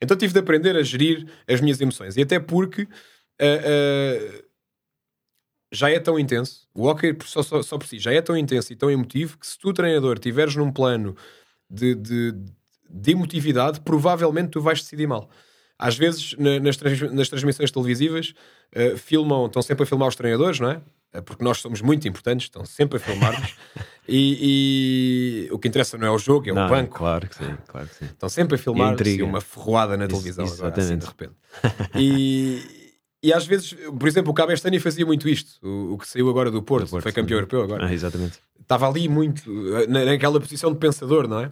Então tive de aprender a gerir as minhas emoções. E até porque uh, uh, já é tão intenso, o hockey só, só, só, por si já é tão intenso e tão emotivo que se tu, treinador, estiveres num plano de, de, de emotividade, provavelmente tu vais decidir mal. Às vezes, na, nas, trans, nas transmissões televisivas, uh, filmam, estão sempre a filmar os treinadores, não é? Eh, porque nós somos muito importantes, estão sempre a filmar-nos. e, e, o que interessa não é o jogo, é não, o banco. Claro que sim, claro que sim. Estão sempre a filmar e, e uma ferroada na televisão, Isso, agora, assim, de repente. E, e às vezes, por exemplo, o Cabestani fazia muito isto, o, o, que saiu agora do Porto, do Porto foi campeão sim. europeu agora. Ah, exatamente. Estava ali muito, eh, naquela posição de pensador, não é?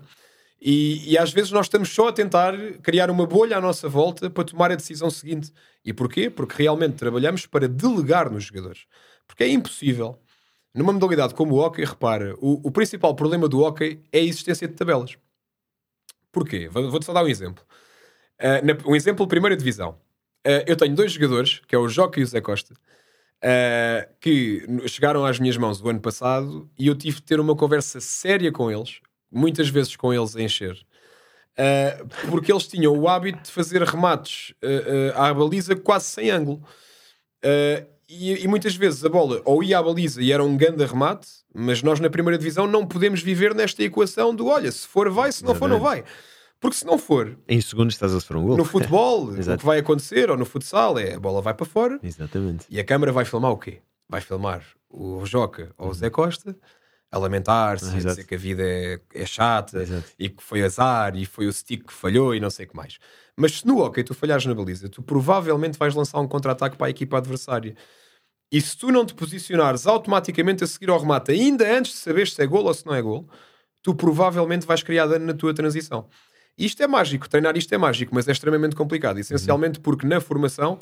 E, e, às vezes nós estamos só a tentar criar uma bolha à nossa volta para tomar a decisão seguinte. E porquê? Porque realmente trabalhamos para delegar nos jogadores. Porque é impossível, numa modalidade como o hockey, repara, o, o principal problema do hockey é a existência de tabelas. Porquê? Vou-te só dar um exemplo. Uh, na, um exemplo, primeira divisão. Uh, eu tenho dois jogadores, que é o Joca e o Zé Costa, uh, que chegaram às minhas mãos o ano passado e eu tive de ter uma conversa séria com eles, muitas vezes com eles a encher, porque eles tinham o hábito de fazer remates à baliza quase sem ângulo. E, e, muitas vezes a bola ou ia à baliza e era um grande remate, mas nós na primeira divisão não podemos viver nesta equação do olha, se for vai, se não for não vai. Porque se não for. Em segundos estás a sofrer um gol. No futebol, o que vai acontecer, ou no futsal, é a bola vai para fora. Exatamente. E a câmara vai filmar o quê? Vai filmar o Joca ou o Zé Costa a lamentar-se, ah, a dizer que a vida é, é chata exato. e que foi azar e foi o stick que falhou e não sei o que mais. Mas se no hockey tu falhares na baliza, tu provavelmente vais lançar um contra-ataque para a equipa adversária. E se tu não te posicionares automaticamente a seguir ao remate, ainda antes de saber se é gol ou se não é gol, tu provavelmente vais criar dano na tua transição. Isto é mágico, treinar isto é mágico, mas é extremamente complicado, essencialmente porque na formação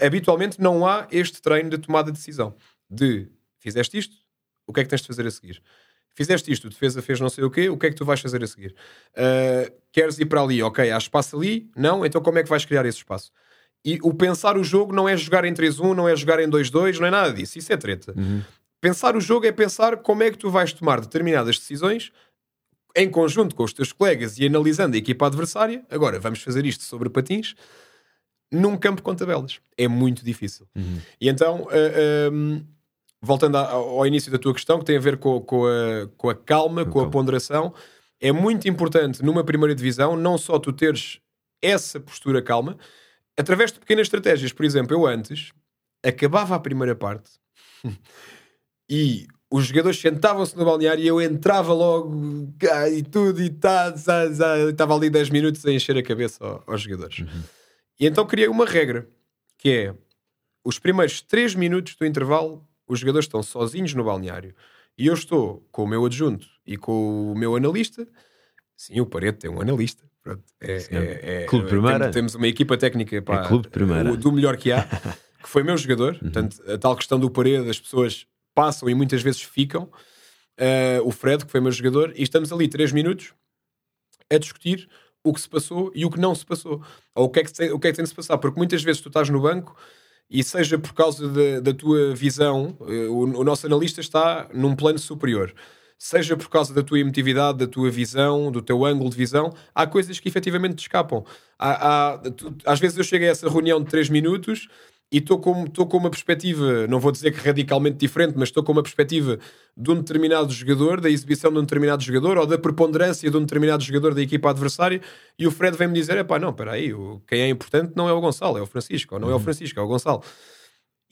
habitualmente não há este treino de tomada de decisão. De fizeste isto, o que é que tens de fazer a seguir? Fizeste isto, defesa fez não sei o quê, o que é que tu vais fazer a seguir? Uh, queres ir para ali? Ok, há espaço ali? Não? Então como é que vais criar esse espaço? E o pensar o jogo não é jogar em 3-1, não é jogar em 2-2, não é nada disso. Isso é treta. Uhum. Pensar o jogo é pensar como é que tu vais tomar determinadas decisões em conjunto com os teus colegas e analisando a equipa adversária. Agora, vamos fazer isto sobre patins num campo com tabelas. É muito difícil. Uhum. E então, uh, ah, um, voltando ao início da tua questão, que tem a ver com, com, a, com a calma, com a ponderação, é muito importante numa primeira divisão não só tu teres essa postura calma, através de pequenas estratégias. Por exemplo, eu antes acabava a primeira parte e os jogadores sentavam-se no balneário e eu entrava logo e tudo e tá, estava ali 10 minutos a encher a cabeça aos, jogadores. Uhum. E então criei uma regra que é os primeiros 3 minutos do intervalo os jogadores estão sozinhos no balneário e eu estou com o meu adjunto e com o meu analista. Sim, o Pareto tem um analista. Pronto, é, é, é, clube primeira. Temos, uma equipa técnica pá, é clube primeira. do melhor que há, que foi meu jogador. Uhum. Portanto, a tal questão do Pareto, as pessoas passam e muitas vezes ficam. Uh, o Fred, que foi meu jogador, e estamos ali 3 minutos a discutir o que se passou e o que não se passou. Ou o que é que, tem, o que, é que tem de se passar. Porque muitas vezes tu estás no banco e seja por causa de, da tua visão, eh, o, o, nosso analista está num plano superior, seja por causa da tua emotividade, da tua visão, do teu ângulo de visão, há coisas que efetivamente te escapam. Há, há, tu, às vezes eu chego a essa reunião de 3 minutos e estou com, estou com uma perspectiva, não vou dizer que radicalmente diferente, mas estou com uma perspectiva de um determinado jogador, da exibição de um determinado jogador ou da preponderância de um determinado jogador da equipa adversária e o Fred vem-me dizer: é pá, não, espera aí, quem é importante não é o Gonçalo, é o Francisco, ou não é o uhum. Francisco, é o Gonçalo.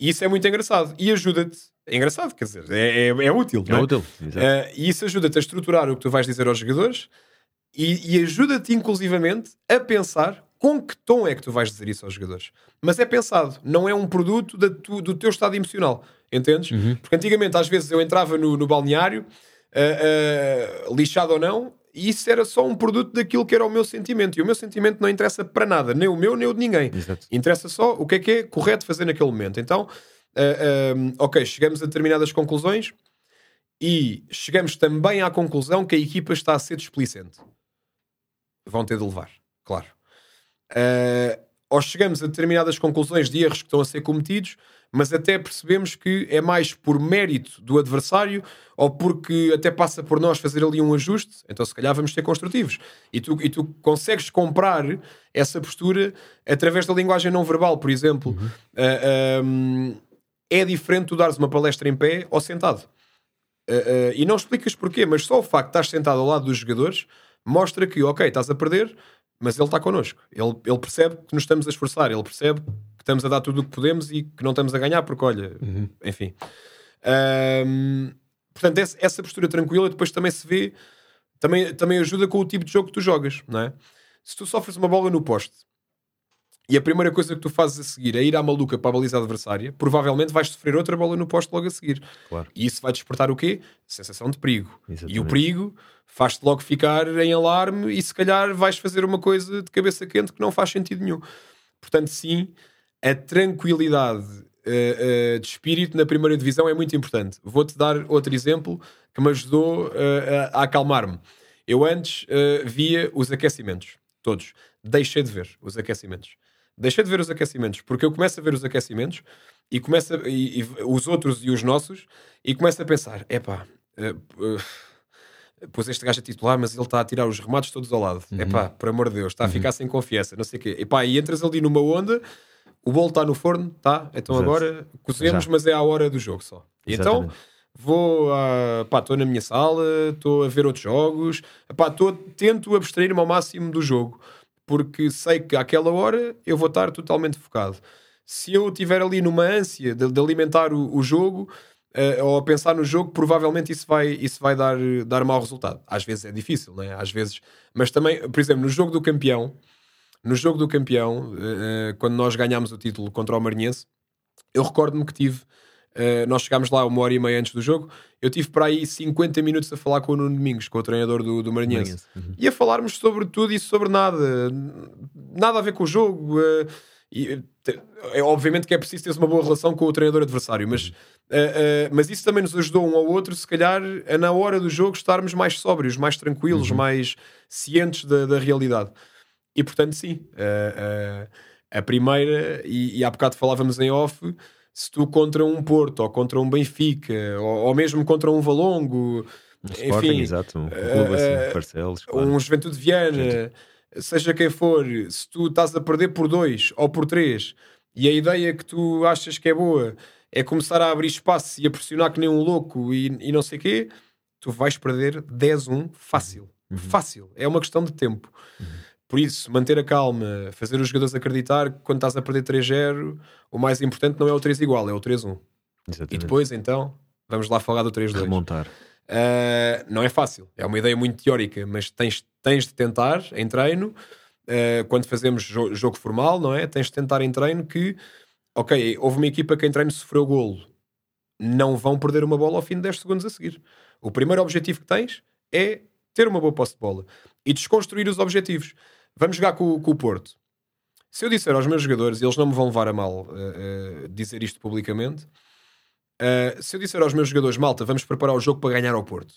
E isso é muito engraçado e ajuda-te. É engraçado, quer dizer, é, é, é útil. É, é? útil. Uh, e isso ajuda-te a estruturar o que tu vais dizer aos jogadores e, e ajuda-te, inclusivamente, a pensar com que tom é que tu vais dizer isso aos jogadores. Mas é pensado, não é um produto tu, do teu estado emocional, entendes? Uhum. Porque antigamente, às vezes, eu entrava no, no balneário, uh, uh, lixado ou não, e isso era só um produto daquilo que era o meu sentimento. E o meu sentimento não interessa para nada, nem o meu, nem o de ninguém. Exato. Interessa só o que é que é correto fazer naquele momento. Então, uh, ok, chegamos a determinadas conclusões e chegamos também à conclusão que a equipa está a ser displicente vão ter de levar, claro. Uh, ou chegamos a determinadas conclusões de erros que estão a ser cometidos, mas até percebemos que é mais por mérito do adversário ou porque até passa por nós fazer ali um ajuste, então se calhar vamos ser construtivos. E tu, e tu consegues comprar essa postura através da linguagem não verbal, por exemplo. Uhum. Uh, ah, um, é diferente tu dares uma palestra em pé ou sentado. Uh, uh, e não explicas porquê, mas só o facto de estar sentado ao lado dos jogadores mostra que, ok, estás a perder, mas ele está connosco. Ele, ele percebe que nos estamos a esforçar, ele percebe que estamos a dar tudo o que podemos e que não estamos a ganhar, porque olha, uhum. enfim. Um, portanto, essa postura tranquila depois também se vê, também, também ajuda com o tipo de jogo que tu jogas, não é? Se tu sofres uma bola no poste e a primeira coisa que tu fazes a seguir é ir à maluca para a baliza adversária, provavelmente vais sofrer outra bola no poste logo a seguir. Claro. E isso vai despertar o quê? Sensação de perigo. Exatamente. E o perigo faz-te logo ficar em alarme e se calhar vais fazer uma coisa de cabeça quente que não faz sentido nenhum. Portanto, sim, a tranquilidade uh, uh, de espírito na primeira divisão é muito importante. Vou-te dar outro exemplo que me ajudou uh, a acalmar-me. Eu antes via os aquecimentos, todos. Deixei de ver os aquecimentos. Deixei de ver os aquecimentos, porque eu começo a ver os aquecimentos e começo a, e, e, os outros e os nossos e começo a pensar: epá, uh, pois este gajo é titular, mas ele está a tirar os remates todos ao lado. Uhum. Epá, por amor de Deus, está a uhum. ficar sem confiança, não sei o quê. Epá, e entras ali numa onda, o bolo está no forno, tá? Então Exato. agora cozemos, mas é à hora do jogo só. Então vou a, pá, estou na minha sala, estou a ver outros jogos, pá, tô, tento abstrair-me ao máximo do jogo, porque sei que àquela hora eu vou estar totalmente focado. Se eu estiver ali numa ânsia de, de alimentar o, o jogo, uh, ou a pensar no jogo, provavelmente isso vai, isso vai dar, dar mau resultado. Às vezes é difícil, não é? Às vezes, mas também, por exemplo, no jogo do campeão, no jogo do campeão, uh, quando nós ganhámos o título contra o Marinhense, eu recordo-me que tive. Uh, nós chegámos lá uma hora e meia antes do jogo. Eu tive para aí 50 minutos a falar com o Nuno Domingos, com o treinador do, do Marinhense, uhum. e a falarmos sobre tudo e sobre nada, nada a ver com o jogo. Uh, e, é, obviamente que é preciso ter uma boa relação com o treinador adversário, mas, uh, mas isso também nos ajudou um ao outro, se calhar, a na hora do jogo estarmos mais sóbrios, mais tranquilos, uhum. mais cientes da, da, realidade. E portanto, sim, uh, a primeira, e, e há bocado falávamos em off, se tu contra um Porto, ou contra um Benfica, ou, ou mesmo contra um Valongo, um enfim, Sporting, exato, um clube assim, Parcelos, claro. um Juventude Viana. Gente seja quem for, se tu estás a perder por dois ou por três e a ideia que tu achas que é boa é começar a abrir espaço e a pressionar que nem um louco e, e não sei o quê, tu vais perder 10-1 fácil. Uhum. Fácil. É uma questão de tempo. Uhum. Por isso, manter a calma, fazer os jogadores acreditar que quando estás a perder 3-0, o mais importante não é o 3 igual, é o 3-1. E depois, então, vamos lá falar do 3-2. Remontar. Uh, não é fácil, é uma ideia muito teórica, mas tens, tens de tentar em treino, uh, quando fazemos jo jogo formal, não é? Tens de tentar em treino que, ok, houve uma equipa que em treino sofreu golo, não vão perder uma bola ao fim de 10 segundos a seguir. O primeiro objetivo que tens é ter uma boa posse de bola e desconstruir os objetivos. Vamos jogar com, com o Porto. Se eu disser aos meus jogadores, e eles não me vão levar a mal uh, dizer isto publicamente, Uh, se eu disser aos meus jogadores, malta, vamos preparar o jogo para ganhar ao Porto,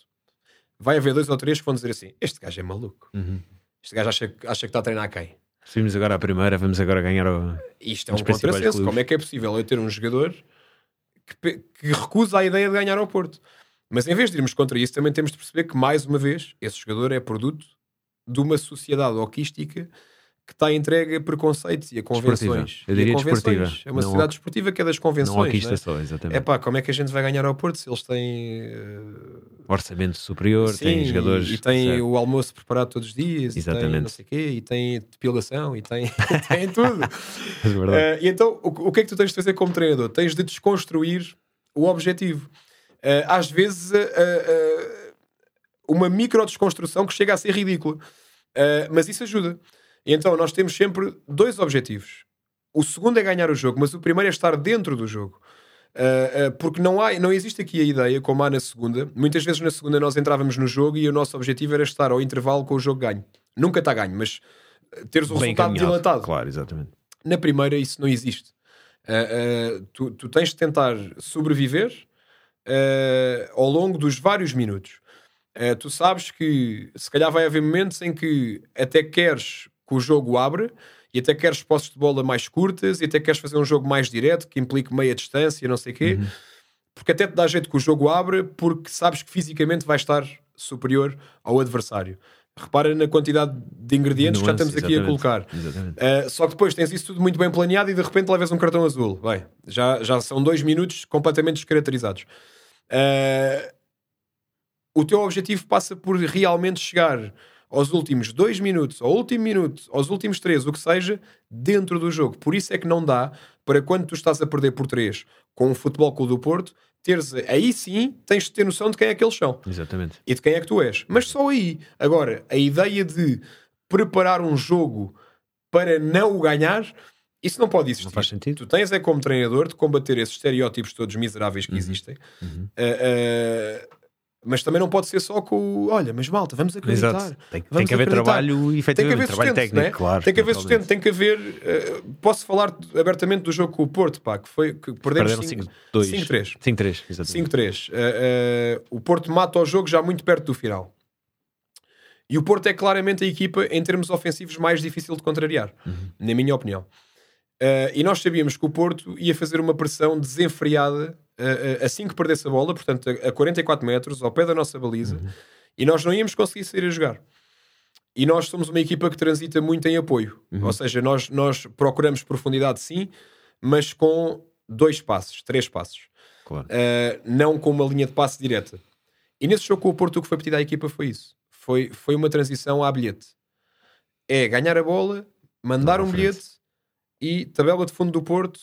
vai haver dois ou três que vão dizer assim: Este gajo é maluco. Uhum. Este gajo acha, acha que está a treinar quem? Subimos agora à primeira, vamos agora ganhar o. Isto é um contrassenso. Como é que é possível eu ter um jogador que, que recusa a ideia de ganhar ao Porto? Mas em vez de irmos contra isso, também temos de perceber que, mais uma vez, esse jogador é produto de uma sociedade hoquística que está entregue a preconceitos e a convenções. Eu diria e convenções. É uma Não- cidade desportiva que é das Não convenções. está né? só, exatamente. É pá, como é que a gente vai ganhar ao Porto se eles têm. eh, Orçamento superior, sim, tem jogadores. E, e tem certo. o almoço preparado todos os dias, e tem Exatamente. não sei quê, e tem depilação, e tem, tem tudo. É verdade. Eh, e então, o, o que é que tu tens de fazer como treinador? Tens de desconstruir o objetivo. Eh, às vezes, eh, uma micro desconstrução que chega a ser ridícula. Eh, mas isso ajuda. E então, nós temos sempre dois objetivos. O segundo é ganhar o jogo, mas o primeiro é estar dentro do jogo. Uh, uh, porque não, há, não existe aqui a ideia, como há na segunda. Muitas vezes na segunda nós entrávamos no jogo e o nosso objetivo era estar ao intervalo com o jogo ganho. Nunca está ganho, mas uh, teres o Bem resultado dilatado. Claro, exatamente. Na primeira isso não existe. Uh, uh, tu, tu tens de tentar sobreviver uh, ao longo dos vários minutos. Uh, tu sabes que se calhar vai haver momentos em que até queres que o jogo abra e até queres posses de bola mais curtas e até queres fazer um jogo mais direto que implique meia distância, não sei o quê, porque até te dá jeito que o jogo abra porque sabes que fisicamente vai estar superior ao adversário. Repara na quantidade de ingredientes que já Nuance, estamos aqui a colocar. Uh, só que depois tens isso tudo muito bem planeado e de repente levas um cartão azul. Bem, já, já são dois minutos completamente descaracterizados. Uh, o teu objetivo passa por realmente chegar aos últimos dois minutos, ao último minuto, aos últimos três, o que seja, dentro do jogo. Por isso é que não dá para quando tu estás a perder por três com o Futebol Clube do Porto, teres, aí sim tens de ter noção de quem é que eles são Exatamente. e de quem é que tu és. Mas só aí. Agora, a ideia de preparar um jogo para não o ganhar, isso não pode existir. Não faz sentido. Tu tens é como treinador de combater esses estereótipos todos miseráveis que existem. Uhum. Uh, uh, mas também não pode ser só com o olha, mas malta, vamos acreditar. Exato. Tem, tem Vamos que haver acreditar. trabalho, Tem que efetivamente, haver trabalho sustento, técnico, né? claro. tem que haver sustento, tem que haver. uh, posso falar abertamente do jogo com o Porto, pá, que foi que perdemos Perderam 5-3. 5-2. 5-3, exatamente. 5-3. Uh, uh, o Porto mata o jogo já muito perto do final. E o Porto é claramente a equipa, em termos ofensivos, mais difícil de contrariar, na minha opinião. Uh, e nós sabíamos que o Porto ia fazer uma pressão desenfreada uh, uh, assim que perdesse a bola, portanto, a, a 44 metros, ao pé da nossa baliza, e nós não íamos conseguir sair a jogar. E nós somos uma equipa que transita muito em apoio, ou seja, nós, nós procuramos profundidade sim, mas com dois passos, três passos Claro. não com uma linha de passe direta. E nesse jogo com o Porto, o que foi pedido à equipa foi isso: foi, foi uma transição à bilhete. É ganhar a bola, mandar um frente. bilhete e tabela de fundo do Porto.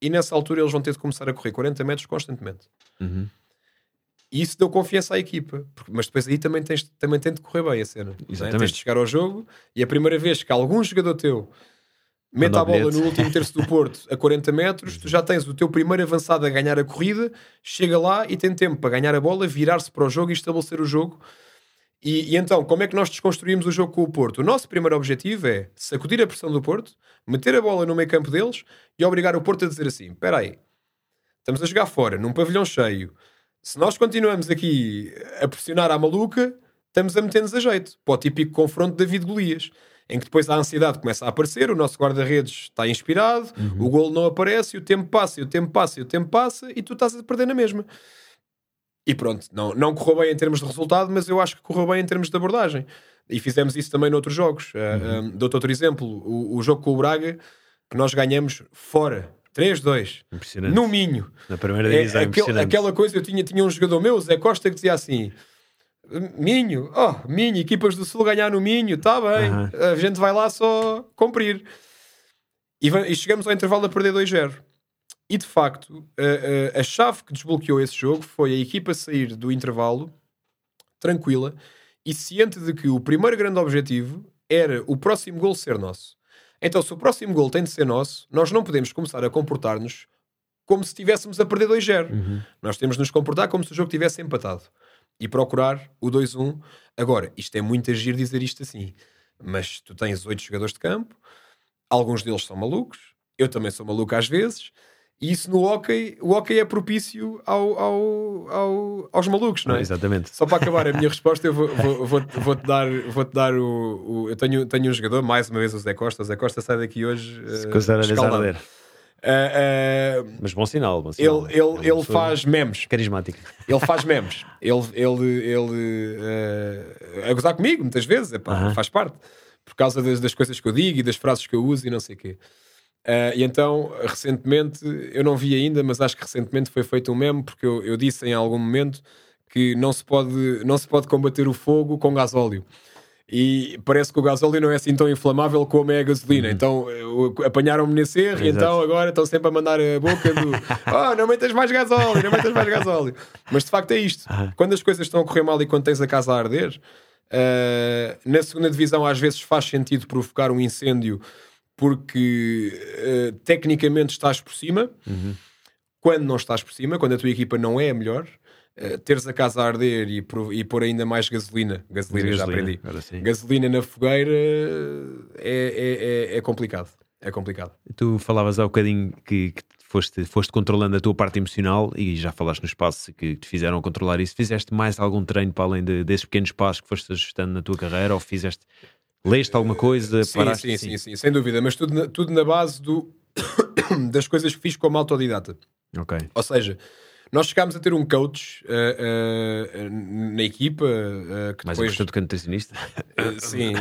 E nessa altura eles vão ter de começar a correr 40 metros constantemente. Uhum. E isso deu confiança à equipa. Porque- mas depois aí também, tens, também tem de correr bem a cena. Exatamente. Tens de chegar ao jogo e a primeira vez que algum jogador teu mete a bola no último terço do Porto a 40 metros, tu já tens o teu primeiro avançado a ganhar a corrida, chega lá e tem tempo para ganhar a bola, virar-se para o jogo e estabelecer o jogo. E, e então, como é que nós desconstruímos o jogo com o Porto? O nosso primeiro objetivo é sacudir a pressão do Porto, meter a bola no meio campo deles e obrigar o Porto a dizer assim: espera aí, estamos a jogar fora, num pavilhão cheio. Se nós continuamos aqui a pressionar à maluca, estamos a meter-nos a jeito. Para o típico confronto de David Golias, em que depois a ansiedade começa a aparecer, o nosso guarda-redes está inspirado, o golo não aparece, o tempo passa, e o tempo passa, e o tempo passa, e tu estás a perder na mesma. E pronto, não, não correu bem em termos de resultado, mas eu acho que correu bem em termos de abordagem. E fizemos isso também noutros jogos. Uh, um, Dou-te outro exemplo: o, o jogo com o Braga, que nós ganhamos fora, 3-2, Impressionante. no Minho. Na primeira É, divisão, aquele- impressionante. aquela coisa, eu tinha, tinha um jogador meu, Zé Costa, que dizia assim: Minho, oh, Minho, equipas do Sul ganhar no Minho, está bem, Aham. a gente vai lá só cumprir. E, e chegamos ao intervalo a perder 2-0. E de facto, a, a- a chave que desbloqueou esse jogo foi a equipa sair do intervalo tranquila e ciente de que o primeiro grande objetivo era o próximo gol ser nosso. Então, se o próximo gol tem de ser nosso, nós não podemos começar a comportar-nos como se estivéssemos a perder 2-0. Uhum. Nós temos de nos comportar como se o jogo tivesse empatado e procurar o 2-1. Agora, isto é muito agir dizer isto assim, mas tu tens oito jogadores de campo, alguns deles são malucos, eu também sou maluco às vezes, e isso no hockey, o hockey é propício ao, ao- ao- aos malucos, não é? Exatamente. Só para acabar a minha resposta, eu vou, vou, vou, vou-te dar, vou-te dar o, o- Eu tenho, tenho um jogador, mais uma vez o Zé Costa. O Zé Costa sai daqui hoje. Se começar a escaldado. Ah, ah, Mas bom sinal, bom sinal. ele É ele, ele pessoa faz memes. Carismática. Ele faz memes. Ele, ele, ele eh, a gozar comigo muitas vezes, epá, Aham. faz parte. por causa das, das coisas que eu digo e das frases que eu uso e não sei o quê. Uh, e então, recentemente, eu não vi ainda, mas acho que recentemente foi feito um meme, porque eu, eu disse em algum momento que não se, pode, não se pode combater o fogo com gasóleo. E parece que o gasóleo não é assim tão inflamável como é a gasolina. Uhum. Então apanharam-me nesse erro e então agora estão sempre a mandar a boca do oh, não metas mais gasóleo, não metas mais gasóleo. Mas de facto é isto. Uhum. Quando as coisas estão a correr mal e quando tens a casa a arder, uh, na segunda divisão às vezes faz sentido provocar um incêndio porque uh, tecnicamente estás por cima. Uhum. Quando não estás por cima, quando a tua equipa não é a melhor, uh, teres a casa a arder e, e pôr ainda mais gasolina, gasolina, gasolina já aprendi, gasolina na fogueira é, é, é, é, complicado. É complicado. Tu falavas há um bocadinho que, que foste, foste controlando a tua parte emocional e já falaste no espaço que te fizeram controlar isso. Fizeste mais algum treino para além de, desses pequenos passos que foste ajustando na tua carreira ou fizeste Leste alguma coisa? Sim, sim, sim, sim, sem dúvida, mas tudo na, tudo na base do, das coisas que fiz como autodidata. Ok. Ou seja, nós chegámos a ter um coach uh, uh, na equipa uh, que Mais depois... importante que nutricionista. sim,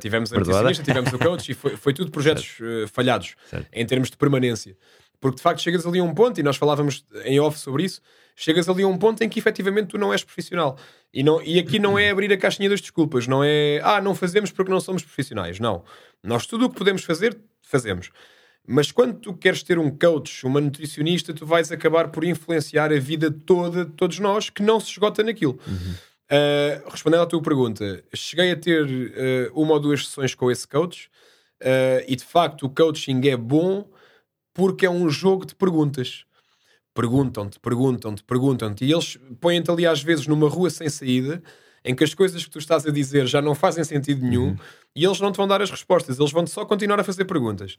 tivemos a nutricionista, tivemos o coach e foi, foi tudo projetos falhados certo. em termos de permanência. Porque de facto chegas ali a um ponto, e nós falávamos em off sobre isso, chegas ali a um ponto em que efetivamente tu não és profissional. E, não, e aqui não é abrir a caixinha das desculpas, não é ah, não fazemos porque não somos profissionais. Não. Nós tudo o que podemos fazer, fazemos. Mas quando tu queres ter um coach, uma nutricionista, tu vais acabar por influenciar a vida toda de todos nós que não se esgota naquilo. Uhum. Uh, respondendo à tua pergunta, cheguei a ter uh, uma ou duas sessões com esse coach uh, e de facto o coaching é bom porque é um jogo de perguntas perguntam-te, perguntam-te, perguntam-te, e eles põem-te ali às vezes numa rua sem saída, em que as coisas que tu estás a dizer já não fazem sentido nenhum, uhum. e eles não te vão dar as respostas, eles vão-te só continuar a fazer perguntas.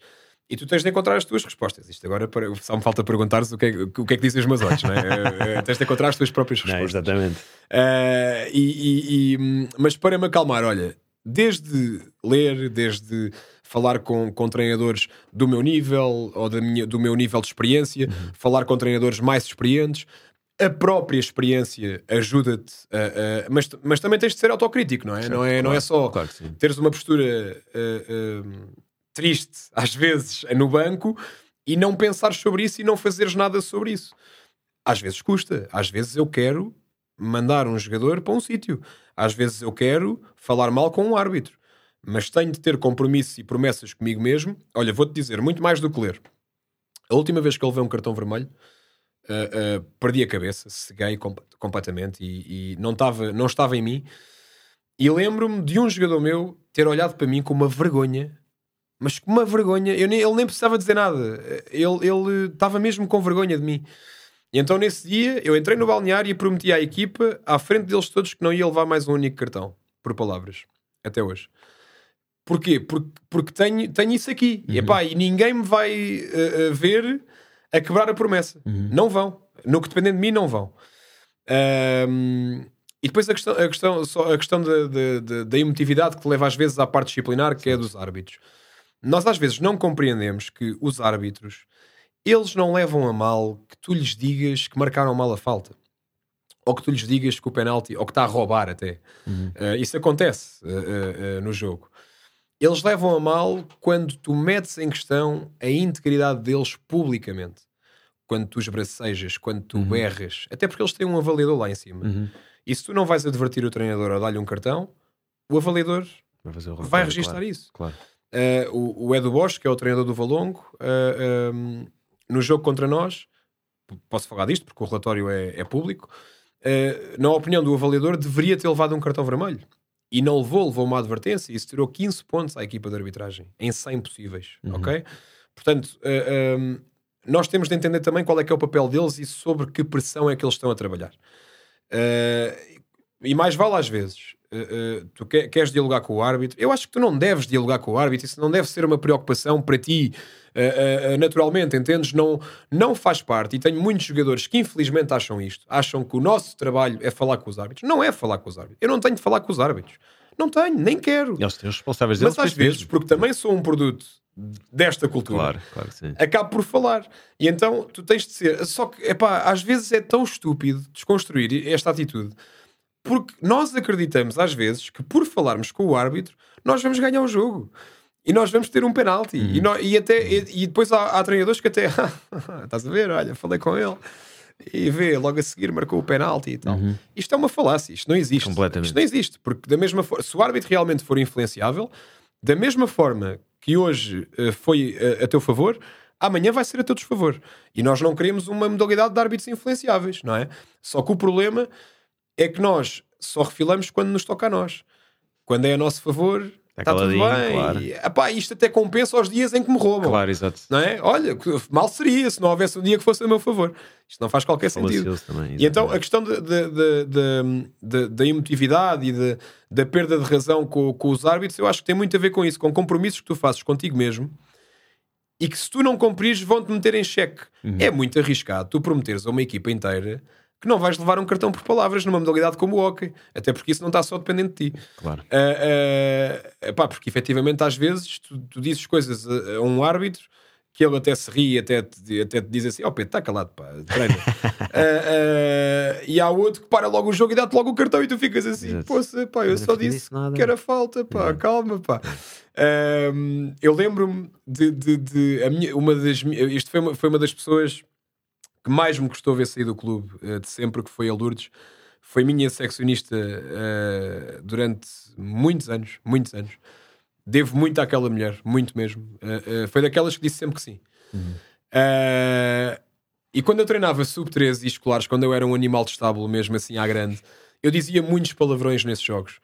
E tu tens de encontrar as tuas respostas. Isto agora só me falta perguntares o que é, o que, é que dizem os meus olhos, não é? Eh, eh, tens de encontrar as tuas próprias respostas. Não, exatamente. Uh, e, e, e, mas para me acalmar, olha, desde ler, desde falar com, com treinadores do meu nível ou da minha, do meu nível de experiência, uhum. falar com treinadores mais experientes. A própria experiência ajuda-te, mas, mas também tens de ser autocrítico, não é? Certo, não, é claro, não é só claro teres uma postura uh, uh, triste, às vezes, no banco e não pensar sobre isso e não fazeres nada sobre isso. Às vezes custa, às vezes eu quero mandar um jogador para um sítio, às vezes eu quero falar mal com um árbitro mas tenho de ter compromissos e promessas comigo mesmo. Olha, vou-te dizer, muito mais do que ler. A última vez que eu levei um cartão vermelho, uh, uh, perdi a cabeça, ceguei comp completamente e, e, não, estava, não estava em mim. E lembro-me de um jogador meu ter olhado para mim com uma vergonha, mas com uma vergonha. Nem, ele nem precisava dizer nada, ele, ele estava mesmo com vergonha de mim. E então nesse dia eu entrei no balneário e prometi à equipa, à frente deles todos, que não ia levar mais um único cartão, por palavras, até hoje. Porquê? Porque, porque tenho, tenho isso aqui. Uhum. E, epá, e ninguém me vai uh, ver a quebrar a promessa. Uhum. Não vão. No que depender de mim, não vão. Um, e depois a questão, a questão, só a questão da, da, da emotividade que leva às vezes à parte disciplinar, que é dos árbitros. Nós às vezes não compreendemos que os árbitros eles não levam a mal que tu lhes digas que marcaram mal a falta. Ou que tu lhes digas que o penalti, ou que está a roubar até. Uhum. Uh, isso acontece uh, uh, no jogo eles levam a mal quando tu metes em questão a integridade deles publicamente. Quando tu esbracejas, quando tu uhum. berras, até porque eles têm um avaliador lá em cima. Uhum. E se tu não vais advertir o treinador a dar-lhe um cartão, o avaliador vai, vai registrar claro, isso. Claro. Uh, o, o Edu Bosch, que é o treinador do Valongo, uh, um, no jogo contra nós, posso falar disto porque o relatório é, é público, uh, na opinião do avaliador, deveria ter levado um cartão vermelho e não levou, levou uma advertência e isso tirou 15 pontos à equipa de arbitragem em 100 possíveis, uhum. ok? Portanto, uh, eh, um, ehm, nós temos de entender também qual é que é o papel deles e sobre que pressão é que eles estão a trabalhar. Uh, e mais vale às vezes, uh, tu que, queres dialogar com o árbitro, eu acho que tu não deves dialogar com o árbitro, isso não deve ser uma preocupação para ti uh, naturalmente, entendes? Não, não faz parte. E tenho muitos jogadores que infelizmente acham isto. Acham que o nosso trabalho é falar com os árbitros. Não é falar com os árbitros. Eu não tenho de falar com os árbitros. Não tenho, nem quero. Eles têm os responsáveis. Mas às vezes, porque também sou um produto desta cultura, claro, claro sim. acabo por falar. E então tu tens de ser. Só que, epá, às vezes é tão estúpido desconstruir esta atitude. Porque nós acreditamos, às vezes, que por falarmos com o árbitro, nós vamos ganhar o jogo. E nós vamos ter um penalti. E, nó- e até, e, e depois há, há treinadores que até. Estás a ver? Olha, falei com ele. E vê, logo a seguir marcou o penalti e tal. Isto é uma falácia. Isto não existe. Completamente. Isto não existe. Porque, da mesma forma, se o árbitro realmente for influenciável, da mesma forma que hoje eh, foi eh, a teu favor, amanhã vai ser a teu desfavor. E nós não queremos uma modalidade de árbitros influenciáveis, não é? Só que o problema é que nós só refilamos quando nos toca a nós. Quando é a nosso favor, está tudo bem. claro. E, epá, isto até compensa os dias em que me roubam. Claro, exato. Não é? Olha, mal seria se não houvesse um dia que fosse a meu favor. Isto não faz qualquer sentido. Também. E então a questão da emotividade e da perda de razão com, com os árbitros, eu acho que tem muito a ver com isso, com compromissos que tu fazes contigo mesmo e que se tu não cumprires vão-te meter em xeque. Uhum. É muito arriscado tu prometeres a uma equipa inteira que não vais levar um cartão por palavras numa modalidade como o hockey, até porque isso não está só dependente de ti. Claro. Ah, ah, epá, porque efetivamente às vezes tu, tu dizes coisas a, a um árbitro que ele até se ri, até te, até te diz assim: Ó Pedro, está calado, pá, treina. Ah, e há outro que para logo o jogo e dá-te logo o cartão e tu ficas assim. Poxa, pá, eu eu só não disse que era falta, pá, calma, pá. Eu lembro-me de, de, de- minha, uma das isto foi uma, foi uma das pessoas que mais me custou ver sair do clube eh, de sempre, que foi a Lourdes. Foi minha seccionista eh, durante muitos anos, muitos anos. Devo muito àquela mulher, muito mesmo. Eh, foi daquelas que disse sempre que sim. Eh, e quando eu treinava sub-13 e escolares, quando eu era um animal de estábulo, mesmo assim à grande, eu dizia muitos palavrões nesses jogos.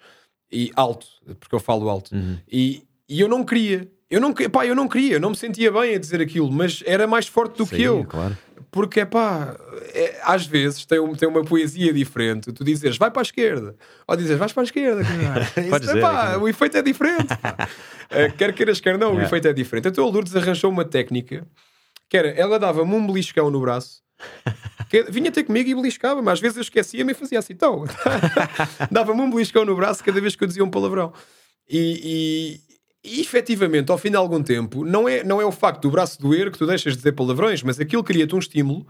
E alto, porque eu falo alto. E, e eu não queria. Eu não, que- pá, eu não queria, eu não me sentia bem a dizer aquilo, mas era mais forte do que Sim, eu. Claro. Porque, pá, é, às vezes tem, um- tem uma poesia diferente. Tu dizes, vai para a esquerda. Ou dizes, vais para a esquerda. Isso, dizer, epá, cara. o efeito é diferente. pá. Eh, quer queiras, quer não, o Yeah. efeito é diferente. Então a Lourdes arranjou uma técnica que era, ela dava-me um beliscão no braço. que vinha ter comigo e beliscava-me. Às vezes eu esquecia-me e fazia assim, então. dava-me um beliscão no braço cada vez que eu dizia um palavrão. E, e, efetivamente, ao fim de algum tempo, não é, não é o facto do braço doer que tu deixas de dizer palavrões, mas aquilo cria-te um estímulo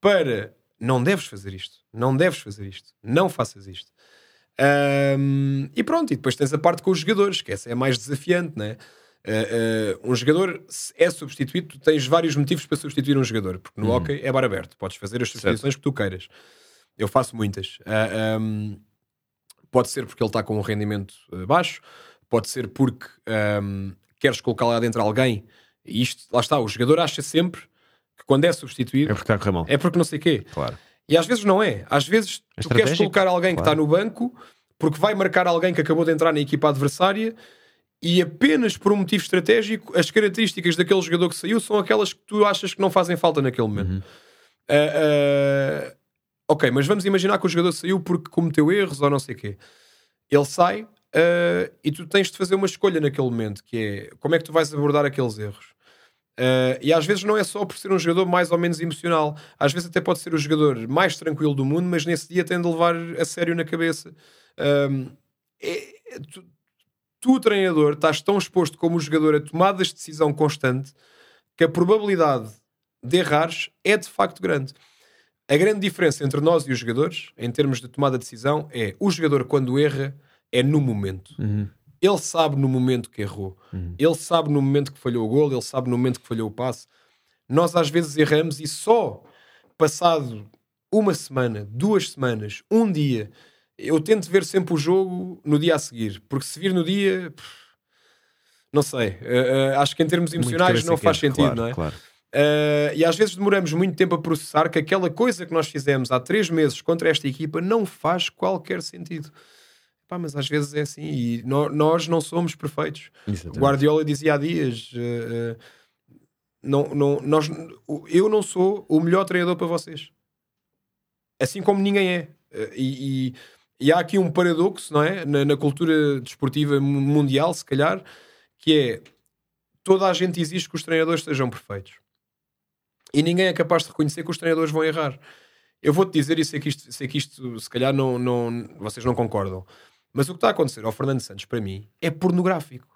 para não deves fazer isto, não deves fazer isto, não faças isto. Ahm, e pronto, e depois tens a parte com os jogadores, que essa é mais desafiante, né? Ah, ah, um jogador é substituído, tu tens vários motivos para substituir um jogador, porque no hockey é bar aberto, podes fazer as substituições que tu queiras. Eu faço muitas. Ah, ahm, pode ser porque ele está com um rendimento baixo, pode ser porque ahm, queres colocar lá dentro alguém. E isto, lá está, o jogador acha sempre que quando é É substituído porque está a correr mal. é porque não sei quê. Claro. E às vezes não é. Às vezes É tu queres colocar alguém que está claro. no banco porque vai marcar alguém que acabou de entrar na equipa adversária e apenas por um motivo estratégico as características daquele jogador que saiu são aquelas que tu achas que não fazem falta naquele momento. Uhum. Ah, ah, ok, mas vamos imaginar que o jogador saiu porque cometeu erros ou não sei o quê. Ele sai ah, e tu tens de fazer uma escolha naquele momento, que é como é que tu vais abordar aqueles erros. Ah, e às vezes não é só por ser um jogador mais ou menos emocional, às vezes até pode ser o jogador mais tranquilo do mundo, mas nesse dia tem de levar a sério na cabeça. É- é- tu, tu, treinador, estás tão exposto como o jogador a tomadas de decisão constante que a probabilidade de errares é de facto grande. A grande diferença entre nós e os jogadores, em termos de tomada de decisão, é o jogador, quando erra, é no momento. Uhum. Ele sabe no momento que errou. Ele sabe no momento que falhou o gol, ele sabe no momento que falhou o passe. Nós às vezes erramos e só passado uma semana, duas semanas, um dia, eu tento ver sempre o jogo no dia a seguir. Porque se vir no dia, pff, não sei. eh, eh, acho que em termos emocionais não faz sentido, claro, não é? Claro. Uh, e às vezes demoramos muito tempo a processar que aquela coisa que nós fizemos há três meses contra esta equipa não faz qualquer sentido. Pá, mas às vezes é assim e nó- nós não somos perfeitos. Exatamente. Guardiola dizia há dias: uh, uh, não, não, nós, eu não sou o melhor treinador para vocês, assim como ninguém é. Uh, e, e- e há aqui um paradoxo, não é? Na, na cultura desportiva mu- mundial, se calhar, que é toda a gente exige que os treinadores sejam perfeitos e ninguém é capaz de reconhecer que os treinadores vão errar. Eu vou-te dizer, e sei que isto, sei que isto se calhar não, não, vocês não concordam, mas o que está a acontecer ao Fernando Santos, para mim, é pornográfico.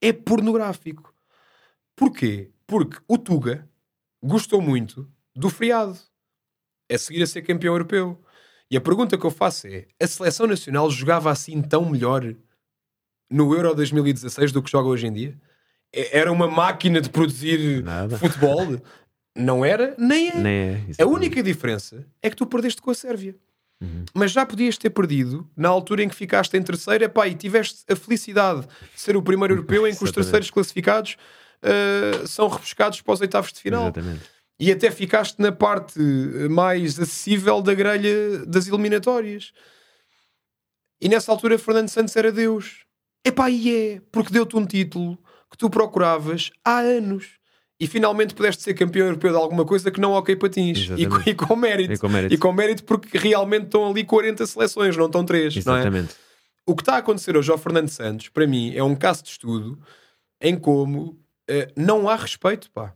É pornográfico. Porquê? Porque o Tuga gostou muito do friado a seguir a ser campeão europeu. E a pergunta que eu faço é: a seleção nacional jogava assim tão melhor no Euro 2016 do que joga hoje em dia? É- Era uma máquina de produzir Nada. futebol? Não era, nem é. Nem é. A única diferença é que tu perdeste com a Sérvia. Uhum. Mas já podias ter perdido na altura em que ficaste em terceiro epá, e tiveste a felicidade de ser o primeiro europeu em que os terceiros classificados ah, são repescados para os oitavos de final. Exatamente. E até ficaste na parte mais acessível da grelha das eliminatórias. E nessa altura Fernando Santos era Deus. Epá, e é, porque deu-te um título que tu procuravas há anos. E finalmente pudeste ser campeão europeu de alguma coisa que não ok patins. E, e com mérito. E com mérito. E com mérito porque realmente estão ali 40 seleções, não estão 3. Não é? Exatamente. O que está a acontecer hoje ao Fernando Santos, para mim, é um caso de estudo em como eh, não há respeito, pá.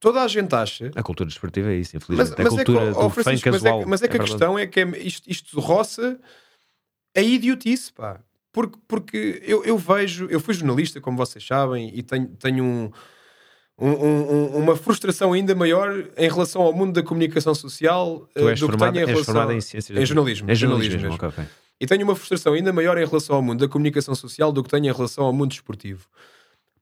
Toda a gente acha A cultura desportiva é isso, mas, infelizmente. mas a é que, cultura ó, do fã Francisco, mas é, mas é que a questão é que é- isto, isto roça a idiotice, pá. Porque, porque eu, eu vejo, eu fui jornalista, como vocês sabem, e tenho, tenho um- um- um- uma frustração ainda maior em relação ao mundo da comunicação social Tu eh, és do que tenho em relação formado em ciências. em jornalismo, É jornalismo jornalismo, mesmo. ok, ok. e tenho uma frustração ainda maior em relação ao mundo da comunicação social do que tenho em relação ao mundo desportivo.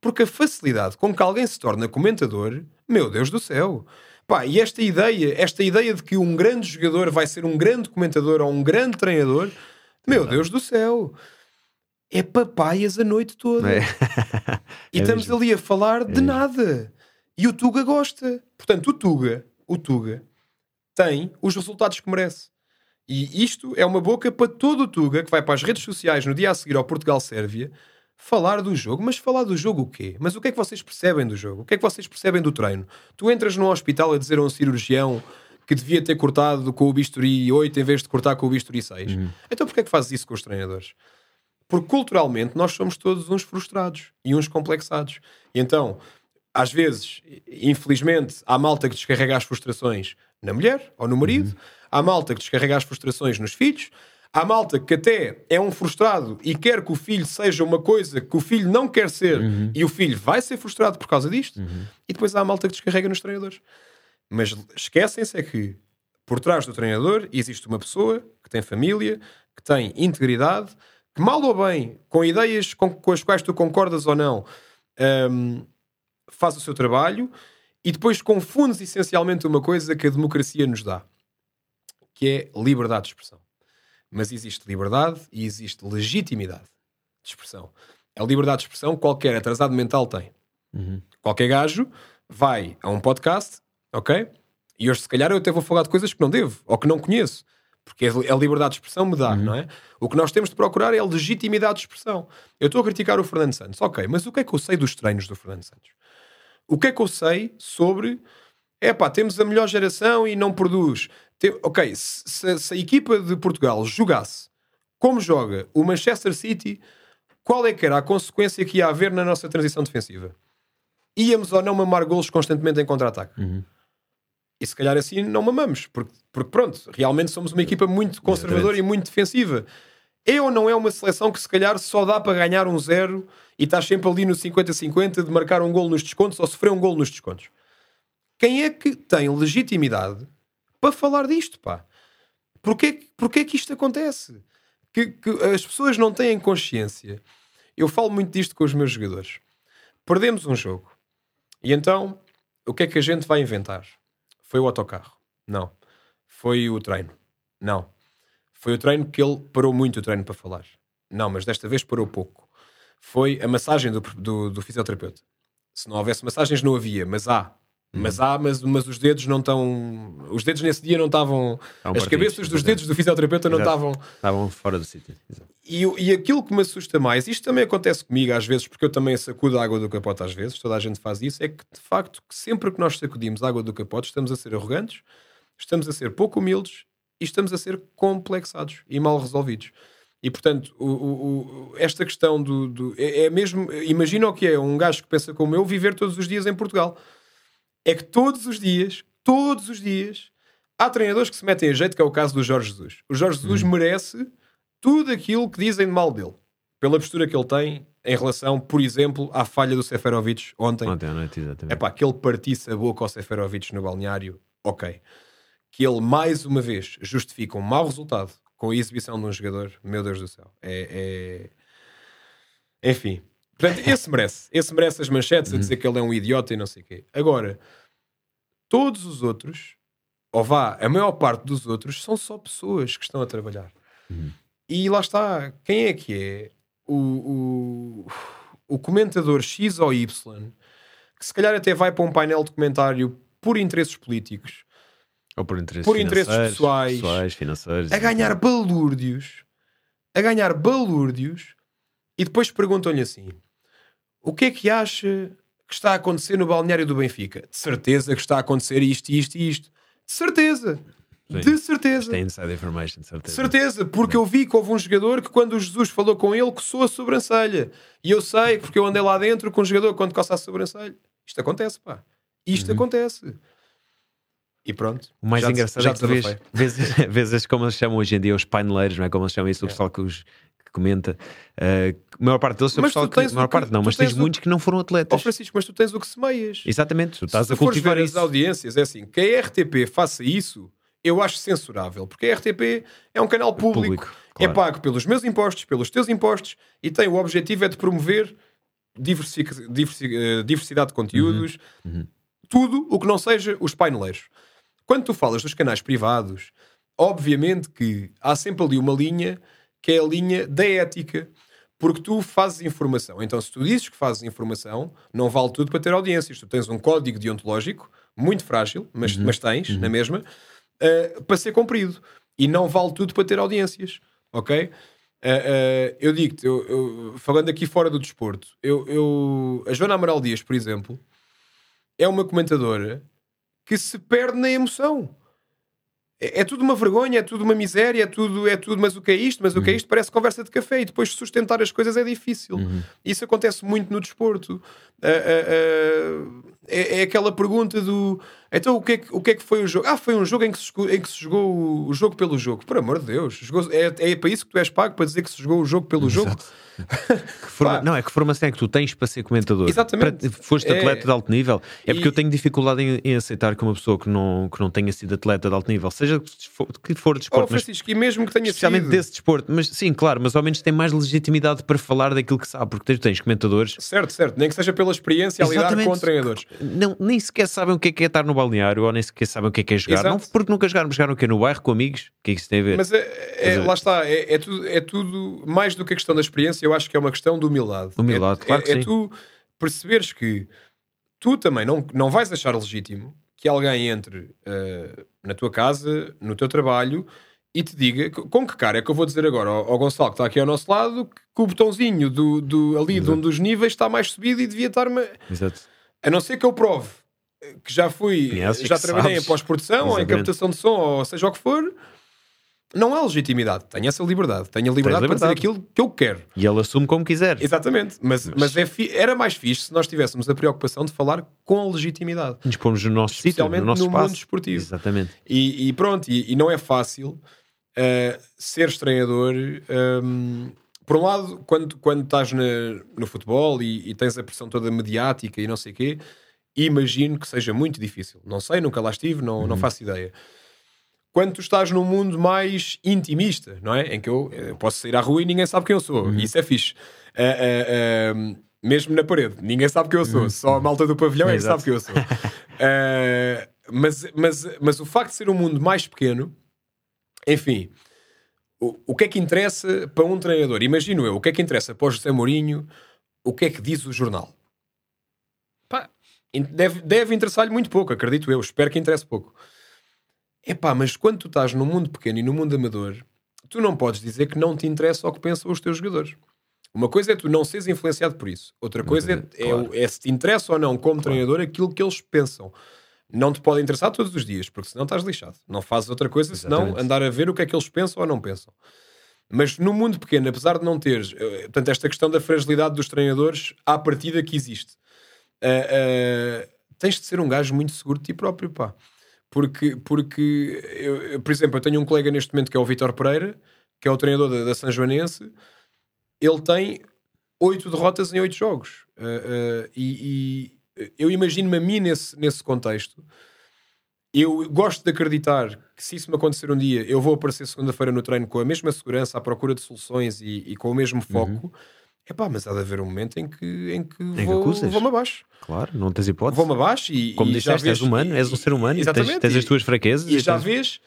Porque a facilidade com que alguém se torna comentador, meu Deus do céu. Pá, e esta ideia, esta ideia de que um grande jogador vai ser um grande comentador ou um grande treinador, meu Deus do céu. É papaias a noite toda. É. E É estamos mesmo. ali a falar de mesmo. nada. E o Tuga gosta. Portanto, o Tuga, o Tuga tem os resultados que merece. E isto é uma boca para todo o Tuga que vai para as redes sociais no dia a seguir ao Portugal-Sérvia falar do jogo. Mas falar do jogo o quê? Mas o que é que vocês percebem do jogo? O que é que vocês percebem do treino? Tu entras num hospital a dizer a um cirurgião que devia ter cortado com o bisturi 8 em vez de cortar com o bisturi 6. Então porquê é que fazes isso com os treinadores? Porque culturalmente nós somos todos uns frustrados e uns complexados. E então, às vezes, infelizmente, há malta que descarrega as frustrações na mulher ou no marido, há malta que descarrega as frustrações nos filhos, há malta que até é um frustrado e quer que o filho seja uma coisa que o filho não quer ser e o filho vai ser frustrado por causa disto, e depois há a malta que descarrega nos treinadores. Mas esquecem-se é que por trás do treinador existe uma pessoa que tem família, que tem integridade, mal ou bem, com ideias com, com as quais tu concordas ou não, hum, faz o seu trabalho e depois confundes essencialmente uma coisa que a democracia nos dá, que é liberdade de expressão. Mas existe liberdade e existe legitimidade de expressão. A liberdade de expressão qualquer atrasado mental tem. Uhum. Qualquer gajo vai a um podcast, ok? E hoje, se calhar, eu até vou falar de coisas que não devo ou que não conheço. Porque a liberdade de expressão me dá, não é? O que nós temos de procurar é a legitimidade de expressão. Eu estou a criticar o Fernando Santos. Ok, mas o que é que eu sei dos treinos do Fernando Santos? O que é que eu sei sobre. É pá, temos a melhor geração e não produz. Te- Ok, se, se- se a equipa de Portugal jogasse como joga o Manchester City, qual é que era a consequência que ia haver na nossa transição defensiva? Íamos ou não mamar golos constantemente em contra-ataque? Uhum. E se calhar assim não mamamos, porque, porque pronto, realmente somos uma equipa muito conservadora Exatamente. e muito defensiva. É ou não é uma seleção que se calhar só dá para ganhar um zero e estás sempre ali no 50-50 de marcar um gol nos descontos ou sofrer um gol nos descontos? Quem é que tem legitimidade para falar disto, pá? Porquê, que- porquê que isto acontece? Que, que as pessoas não têm consciência. Eu falo muito disto com os meus jogadores. Perdemos um jogo. E então, o que é que a gente vai inventar? Foi o autocarro? Não. Foi o treino? Não. Foi o treino que ele parou muito o treino para falar? Não, mas desta vez parou pouco. Foi a massagem do, do, do fisioterapeuta. Se não houvesse massagens, não havia, mas há. Mas há, mas, mas os dedos não estão. Os dedos nesse dia não estavam. As cabeças dos dedos do fisioterapeuta não estavam. Estavam fora do sítio. Exato. E, e aquilo que me assusta mais, isto também acontece comigo às vezes, porque eu também sacudo a água do capote às vezes, toda a gente faz isso, é que de facto, que sempre que nós sacudimos a água do capote, estamos a ser arrogantes, estamos a ser pouco humildes e estamos a ser complexados e mal resolvidos. E portanto, o- o- o- esta questão do. do- é, é mesmo. Imagina o que é um gajo que pensa como eu viver todos os dias em Portugal. É que todos os dias, todos os dias, há treinadores que se metem a jeito, que é o caso do Jorge Jesus. O Jorge Jesus merece tudo aquilo que dizem de mal dele, pela postura que ele tem em relação, por exemplo, à falha do Seferovic ontem. Ontem à noite, exatamente. É pá, que ele partisse a boca ao Seferovic no balneário, ok. Que ele, mais uma vez, justifica um mau resultado com a exibição de um jogador, meu Deus do céu. É. Enfim. Portanto, esse merece. Esse merece as manchetes a dizer que ele é um idiota e não sei o quê. Agora, todos os outros, ou vá, a maior parte dos outros, são só pessoas que estão a trabalhar. E lá está. Quem é que é o, o, o comentador X ou Y que se calhar até vai para um painel de comentário por interesses políticos, Ou por interesses, Por interesses pessoais. pessoais financeiros. a ganhar balúrdios, a ganhar balúrdios, e depois perguntam-lhe assim: o que é que acha que está a acontecer no balneário do Benfica? De certeza que está a acontecer isto, isto e isto. De certeza. Sim. De certeza. Tem inside information, de certeza. Certeza, porque eu vi que houve um jogador que quando o Jesus falou com ele coçou a sobrancelha. E eu sei, porque eu andei lá dentro com um jogador quando coça a sobrancelha. Isto acontece, pá. Isto acontece. E pronto. O mais engraçado já é que vês, vês, vês as- como eles chamam hoje em dia os paineleiros, não é? Como eles chamam isso, o pessoal que, os, que comenta. Uh, a maior parte deles é o Mas pessoal que. A maior parte não, mas tens tens o- muitos que não foram atletas. Francisco, mas tu tens o que semeias. Exatamente, tu estás Se a cultivar ver as isso. audiências, é assim, que a RTP faça isso, eu acho censurável. Porque a RTP é um canal público, Público, é claro. pago pelos meus impostos, pelos teus impostos, e tem o objetivo é de promover eh, diversidade de conteúdos, Uhum, tudo o que não seja os paineleiros. Quando tu falas dos canais privados, obviamente que há sempre ali uma linha que é a linha da ética. Porque tu fazes informação. Então, se tu dizes que fazes informação, não vale tudo para ter audiências. Tu tens um código deontológico muito frágil, mas, mas tens, na mesma, uh, para ser cumprido. E não vale tudo para ter audiências. Ok? Uh, uh, eu digo-te, eu- eu- falando aqui fora do desporto, eu, eu- a Joana Amaral Dias, por exemplo, é uma comentadora que se perde na emoção. É, é tudo uma vergonha, é tudo uma miséria, é tudo, é tudo, mas o que é isto? Mas o que é isto? Parece conversa de café e depois sustentar as coisas é difícil. Isso acontece muito no desporto. É, é aquela pergunta do então o que, é que, o que é que foi o jogo? Ah, foi um jogo em que se jogou, em que se jogou o, jogo pelo jogo. Por amor de Deus, jogou- é, é para isso que tu és pago para dizer que se jogou o jogo pelo jogo. Que forma- não, é que formação é que tu tens para ser comentador. Exatamente. Para, foste É. atleta de alto nível. É porque E- eu tenho dificuldade em, em aceitar que uma pessoa que não, que não tenha sido atleta de alto nível, seja que for, for de Oh, desporto, mas e mesmo que tenha especialmente sido. desse desporto, mas sim, claro, mas ao menos tem mais legitimidade para falar daquilo que sabe, porque tens, tens comentadores Certo, certo. Nem que seja pela experiência a lidar Exatamente. com treinadores. não, nem sequer sabem o que é, que é estar no balneário ou nem sequer sabem o que é, que é jogar. Exato. Não porque nunca jogaram, jogaram o quê? No bairro com amigos? O que é que isso tem a ver? Mas é, é- lá está, é, é tudo, é tudo mais do que a questão da experiência, eu acho que é uma questão de humildade. Humildade, é, claro que é, é sim. tu perceberes que tu também não, não vais achar legítimo que alguém entre eh, na tua casa, no teu trabalho e te diga com que cara é que eu vou dizer agora ao, ao Gonçalo que está aqui ao nosso lado que, o botãozinho do, do, ali de um dos níveis está mais subido e devia estar-me. Exato. A não ser que eu prove que já fui, Conheces, já trabalhei sabes. em pós-produção ou em captação de som, ou seja o que for, não há legitimidade. Tenho essa liberdade. Tenho a liberdade, para dizer liberdade. aquilo que eu quero. E ele assume como quiser. Exatamente. Mas, mas... é fi- era mais fixe se nós tivéssemos a preocupação de falar com a legitimidade. Nos pomos no nosso sítio, no nosso no espaço. mundo desportivo. Exatamente. E, e pronto, e, e não é fácil uh, ser treinador. um, por um lado, quando, quando estás na- no futebol e, e tens a pressão toda mediática e não sei o quê, imagino que seja muito difícil. Não sei, nunca lá estive, não, não faço ideia. Quando tu estás num mundo mais intimista, não é? Em que eu, eh, posso sair à rua e ninguém sabe quem eu sou. Isso é fixe. Ah, ah, ah, mesmo na parede, ninguém sabe quem eu sou. Só a malta do pavilhão é que sabe quem eu sou. Mas, mas, mas o facto de ser um mundo mais pequeno, enfim, o, o que é que interessa para um treinador? Imagino eu, o que é que interessa para o José Mourinho? O que é que diz o jornal? Pá, deve, deve interessar-lhe muito pouco, acredito eu. Espero que interesse pouco. Epá, mas quando tu estás num mundo pequeno e num mundo amador, tu não podes dizer que não te interessa o que pensam os teus jogadores. Uma coisa é tu não seres influenciado por isso. Outra coisa é, é, claro. o- é se te interessa ou não, como treinador, aquilo que eles pensam. Não te pode interessar todos os dias, porque senão estás lixado. Não fazes outra coisa senão Exatamente. andar a ver o que é que eles pensam ou não pensam. Mas no mundo pequeno, apesar de não teres, eh, portanto, esta questão da fragilidade dos treinadores, à partida que existe, Ah, ah, tens de ser um gajo muito seguro de ti próprio, pá. Porque, porque eu- eu, por exemplo, eu tenho um colega neste momento que é o Vitor Pereira, que é o treinador da, da São Joanense. Ele tem oito derrotas em oito jogos. Ah, e, e eu imagino-me a mim nesse, nesse contexto. Eu gosto de acreditar que se isso me acontecer um dia, eu vou aparecer segunda-feira no treino com a mesma segurança, à procura de soluções e, e com o mesmo foco. É pá, mas há de haver um momento em que, em que, que vou, acusas. vou-me abaixo. Claro, não tens hipótese. Vou-me abaixo e, Como e disseste, és vês- humano, és um ser humano, e tens, Exatamente, tens as e- tuas fraquezas. E já tens- vês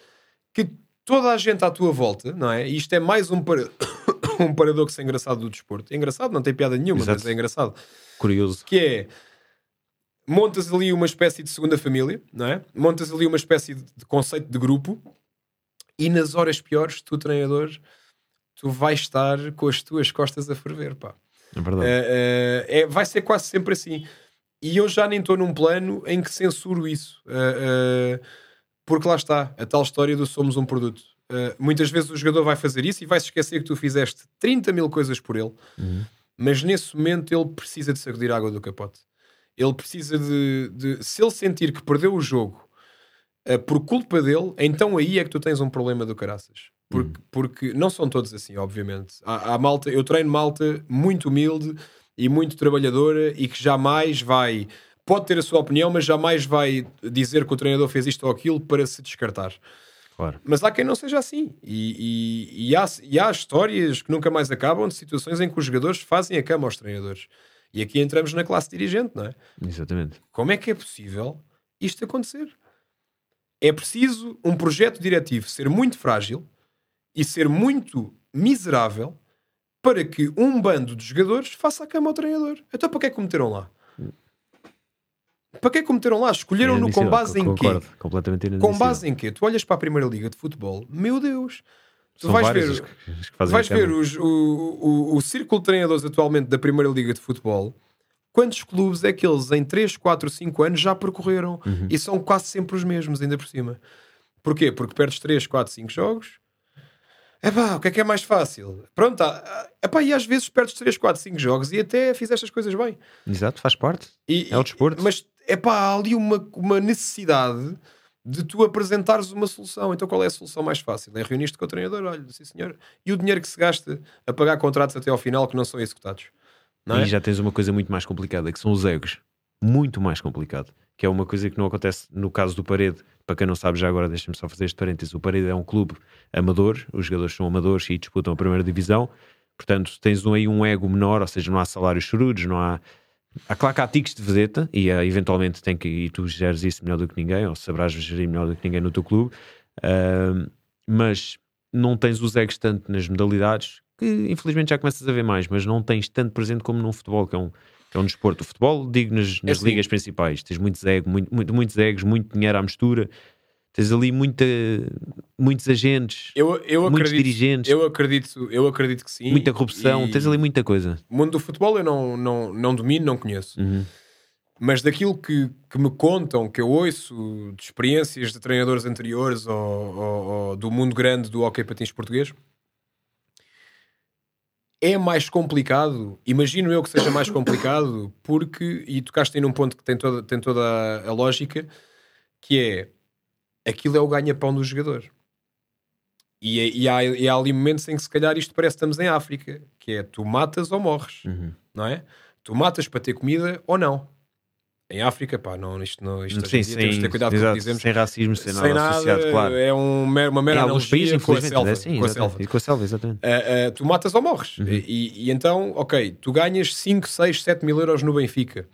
que toda a gente à tua volta, não é? E isto é mais um, para... um paradoxo engraçado do desporto. É engraçado, não tem piada nenhuma, Exato. mas é engraçado. Curioso. Que é montas ali uma espécie de segunda família, não é? Montas ali uma espécie de de conceito de grupo e nas horas piores, tu, treinador, tu vais estar com as tuas costas a ferver, pá. É verdade. Uh, uh, é, vai ser quase sempre assim. E eu já nem estou num plano em que censuro isso. Uh, porque lá está, a tal história do somos um produto. Muitas vezes o jogador vai fazer isso e vai se esquecer que tu fizeste 30 mil coisas por ele, Uhum. mas nesse momento ele precisa de sacudir a água do capote. Ele precisa de, de- Se ele sentir que perdeu o jogo por culpa dele, então aí é que tu tens um problema do caraças. Porque, porque não são todos assim, obviamente. Há, há malta, eu treino malta muito humilde e muito trabalhadora e que jamais vai. Pode ter a sua opinião, mas jamais vai dizer que o treinador fez isto ou aquilo para se descartar. Claro. Mas há quem não seja assim. E, e- e há, e há histórias que nunca mais acabam de situações em que os jogadores fazem a cama aos treinadores. E aqui entramos na classe dirigente, não é? Exatamente. Como é que é possível isto acontecer? É preciso um projeto diretivo ser muito frágil e ser muito miserável para que um bando de jogadores faça a cama ao treinador. Então para que é que o meteram lá? Para que é que o meteram lá? Escolheram-no com base em quê? Completamente Com base em quê? Tu olhas para a Primeira Liga de Futebol, meu Deus, tu São vais ver, os que- vais ver os- o, o, o círculo de treinadores atualmente da Primeira Liga de Futebol. Quantos clubes é que eles em 3, 4, 5 anos já percorreram? Uhum. E são quase sempre os mesmos, ainda por cima. Porquê? Porque perdes 3, 4, 5 jogos. Epá, o que é que é mais fácil? Pronto, ah, ah, epá, e às vezes perdes 3, 4, 5 jogos e até fizeste as coisas bem. Exato, faz parte. E- É o desporto. Mas é pá, há ali uma, uma necessidade de tu apresentares uma solução. Então qual é a solução mais fácil? É reunir-te com o treinador, olha, sim senhor. E o dinheiro que se gasta a pagar contratos até ao final que não são executados. Não é? E já tens uma coisa muito mais complicada, que são os egos. Muito mais complicado. Que é uma coisa que não acontece no caso do Parede. Para quem não sabe, já agora deixa-me só fazer este parênteses. O Parede é um clube amador, os jogadores são amadores e disputam a primeira divisão. Portanto, tens um- aí um ego menor, ou seja, não há salários chorudos, não há. Há claro que há tiques de vedeta e ah, eventualmente tem que. E tu geres isso melhor do que ninguém, ou saberás gerir melhor do que ninguém no teu clube. Ah, mas não tens os egos tanto nas modalidades, que infelizmente já começas a ver mais, mas não tens tanto presente como no futebol, que é um, que é um desporto. O futebol, digo nas, nas assim. ligas principais, tens muitos egos, muito, muito- muitos egos, muito dinheiro à mistura, tens ali muita, muitos agentes, Eu, eu muitos acredito, dirigentes, eu acredito, eu acredito que sim. muita corrupção, tens ali muita coisa. O mundo do futebol eu não, não, não domino, não conheço. Uhum. Mas daquilo que, que me contam, que eu ouço de experiências de treinadores anteriores ou, ou- ou do mundo grande do hockey patins português, é mais complicado. Imagino eu que seja mais complicado, porque, e tocaste aí num ponto que tem toda, tem toda a lógica, que é aquilo é o ganha-pão do jogador. E, é- e há, e há ali momentos em que se calhar isto parece que estamos em África, que é tu matas ou morres Uhum. não é? Tu matas para ter comida ou não. Em África, pá, não, isto não, isto Sim, dia temos de sim, ter cuidado com o exato, que dizemos. sem racismo, sem, Sem nada associado, claro. é um, uma mera Em alguns países, com a infelizmente, selva. é assim, com a selva. Com a selva, exatamente. Ah, ah, tu matas ou morres. Uhum. E, e então, ok, tu ganhas 5, 6, 7 mil euros no Benfica.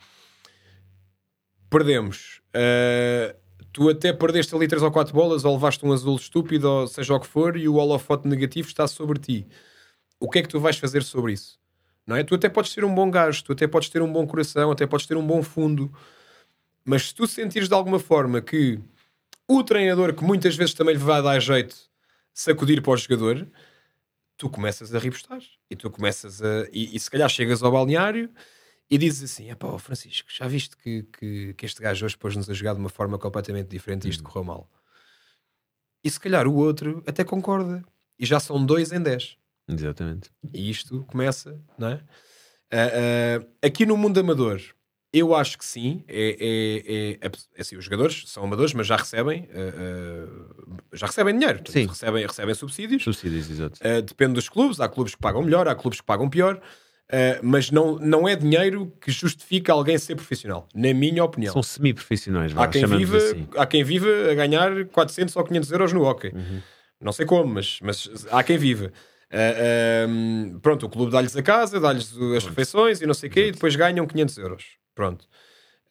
Perdemos. Ah, tu até perdeste ali 3 ou 4 bolas, ou levaste um azul estúpido, ou seja o que for, e o holofote negativo está sobre ti. O que é que tu vais fazer sobre isso? Não é? Tu até podes ter um bom gajo, tu até podes ter um bom coração, até podes ter um bom fundo, mas se tu sentires de alguma forma que o treinador, que muitas vezes também lhe vai dar jeito sacudir para o jogador, tu começas a repostar e tu começas a. E, e se calhar chegas ao balneário e dizes assim: é pá, Francisco, já viste que, que, que este gajo hoje pôs-nos a jogar de uma forma completamente diferente e isto correu mal. E se calhar o outro até concorda. E já são dois em dez. Exatamente. E isto começa, não é? Ah, ah, aqui no mundo amador, eu acho que sim. É, é, é, é assim, os jogadores são amadores, mas já recebem, ah, já recebem dinheiro. Portanto, Sim. Recebem, recebem subsídios. Subsídios, exato. Uh, depende dos clubes, há clubes que pagam melhor, há clubes que pagam pior, uh, mas não, não é dinheiro que justifica alguém ser profissional, na minha opinião. São semi-profissionais, há, quem viva, assim. há quem viva a ganhar 400 ou 500 euros no hockey. Uhum. Não sei como, mas, mas há quem viva. Uh, pronto, o clube dá-lhes a casa, dá-lhes as refeições e não sei o quê, e depois ganham 500 euros. Pronto.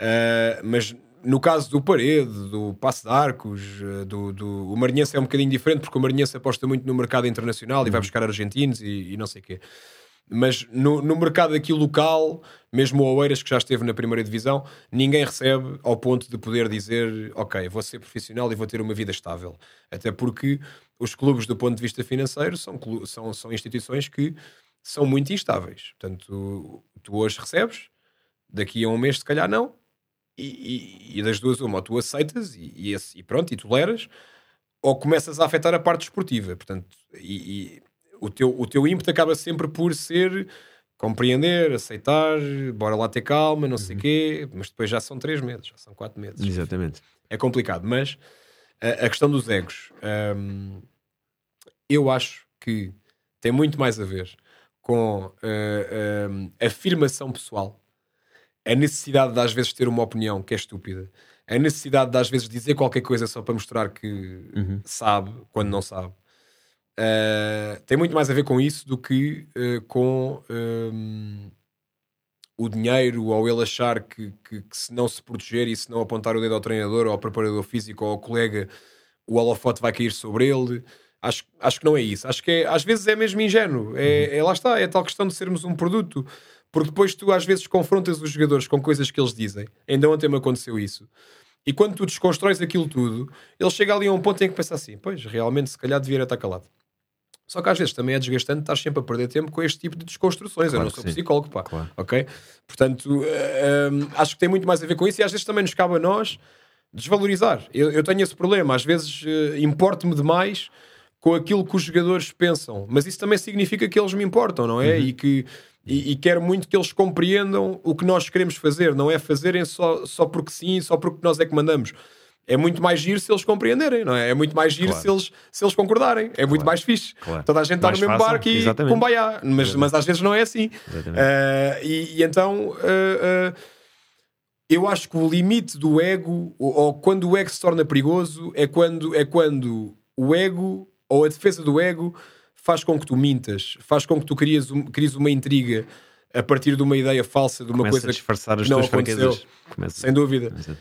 Uh, mas no caso do Parede, do Passo de Arcos, do, do, o Marinhense é um bocadinho diferente, porque o Marinhense aposta muito no mercado internacional uhum. e vai uhum. buscar argentinos e, e não sei o quê. Mas no, no mercado aqui local, mesmo o Oeiras, que já esteve na primeira divisão, ninguém recebe ao ponto de poder dizer: Ok, vou ser profissional e vou ter uma vida estável. Até porque os clubes, do ponto de vista financeiro, são, são, são instituições que são muito instáveis. Portanto, tu, tu hoje recebes, daqui a um mês, se calhar, não. E, e, e das duas, uma, ou tu aceitas e, e, pronto, e toleras, ou começas a afetar a parte esportiva. Portanto, e, o teu, o teu ímpeto acaba sempre por ser compreender, aceitar, bora lá ter calma, não sei o uhum. quê, mas depois já são três meses, já são quatro meses. Exatamente. É complicado, mas a, a questão dos egos, hum, eu acho que tem muito mais a ver com uh, a afirmação pessoal, a necessidade de às vezes ter uma opinião que é estúpida, a necessidade de às vezes dizer qualquer coisa só para mostrar que uhum. sabe quando não sabe. Uh, tem muito mais a ver com isso do que uh, com um, o dinheiro ou ele achar que, que, que, se não se proteger e se não apontar o dedo ao treinador ou ao preparador físico ou ao colega, o holofote vai cair sobre ele. Acho, acho que não é isso. Acho que é, às vezes é mesmo ingênuo. É, é, lá está, é tal questão de sermos um produto. Porque depois tu às vezes confrontas os jogadores com coisas que eles dizem. Ainda ontem me aconteceu isso. E quando tu desconstróis aquilo tudo, ele chega ali a um ponto em que pensa assim: pois, realmente, se calhar devia estar calado. Só que às vezes também é desgastante estar sempre a perder tempo com este tipo de desconstruções. Claro eu não sou psicólogo, pá. Claro. Ok? Portanto, uh, acho que tem muito mais a ver com isso e às vezes também nos cabe a nós desvalorizar. Eu, eu tenho esse problema. Às vezes uh, importo-me demais com aquilo que os jogadores pensam. Mas isso também significa que eles me importam, não é? Uhum. E que. E, e, quero muito que eles compreendam o que nós queremos fazer, não é fazerem só, só porque sim, só porque nós é que mandamos é muito mais giro se eles compreenderem, não é? É muito mais giro claro. se, eles, se eles concordarem. É claro. muito mais fixe. Claro. Toda a gente está no mesmo fácil. barco e Exatamente. cumbaiá. Mas, mas às vezes não é assim. Uh, e, e, então. Uh, uh, eu acho que o limite do ego, ou, ou, quando o ego se torna perigoso, é quando, é quando o ego, ou a defesa do ego, faz com que tu mintas, faz com que tu crias, um, crias uma intriga, a partir de uma ideia falsa, de uma Começa coisa a disfarçar as não tuas aconteceu. Começa. Sem dúvida. Uh,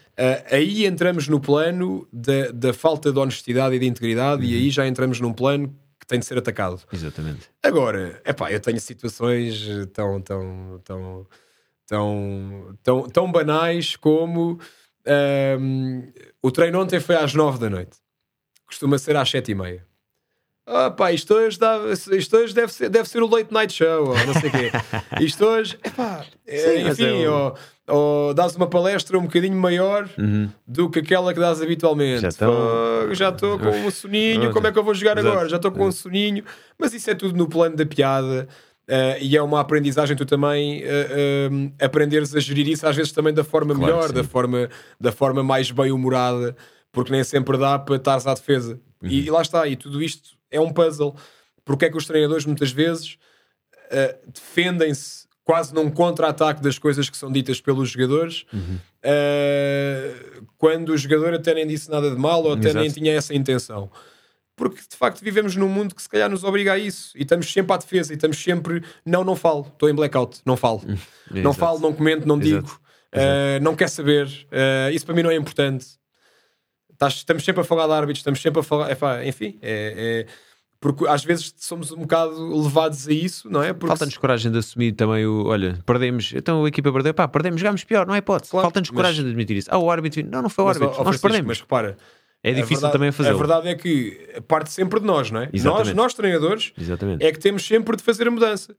aí entramos no plano da, da falta de honestidade e de integridade, uhum. e aí já entramos num plano que tem de ser atacado. Exatamente. Agora, é pá, eu tenho situações tão, tão, tão, tão, tão, tão banais como um, o treino ontem foi às nove da noite, costuma ser às sete e meia pá, isto hoje, dá, isto hoje deve, ser, deve ser o late night show, ou não sei o quê. Isto hoje, epá, é, Sim, enfim, é ou, ou dás uma palestra um bocadinho maior uhum. do que aquela que dás habitualmente. Já estou com um soninho, como é que eu vou jogar Exato. agora? Já estou com um soninho, mas isso é tudo no plano da piada. Uh, e é uma aprendizagem tu também uh, uh, aprenderes a gerir isso às vezes também da forma claro melhor, da forma, da forma mais bem humorada, porque nem sempre dá para estares à defesa. Uhum. E, e, lá está, e tudo isto é um puzzle. Porque é que os treinadores muitas vezes uh, defendem-se quase num contra-ataque das coisas que são ditas pelos jogadores uhum. uh, quando o jogador até nem disse nada de mal ou até Exato. nem tinha essa intenção. Porque de facto vivemos num mundo que se calhar nos obriga a isso e estamos sempre à defesa e estamos sempre não, não falo, estou em blackout, não falo, não falo, não comento, não digo, uh, não quer saber, isso para mim não é importante. Estamos sempre a falar de árbitros, estamos sempre a falar, é, enfim, é, é porque às vezes somos um bocado levados a isso, não é? Porque... Falta-nos coragem de assumir também o. Olha, perdemos, então a equipa perdeu, pá, perdemos, jogamos pior, não é hipótese. Claro, Falta-nos mas... coragem de admitir isso. Ah, o árbitro, não, não foi o árbitro, nós perdemos. Mas repara, é difícil verdade, também fazer. A verdade é que parte sempre de nós, não é? Nós, nós treinadores, Exatamente. é que temos sempre de fazer a mudança.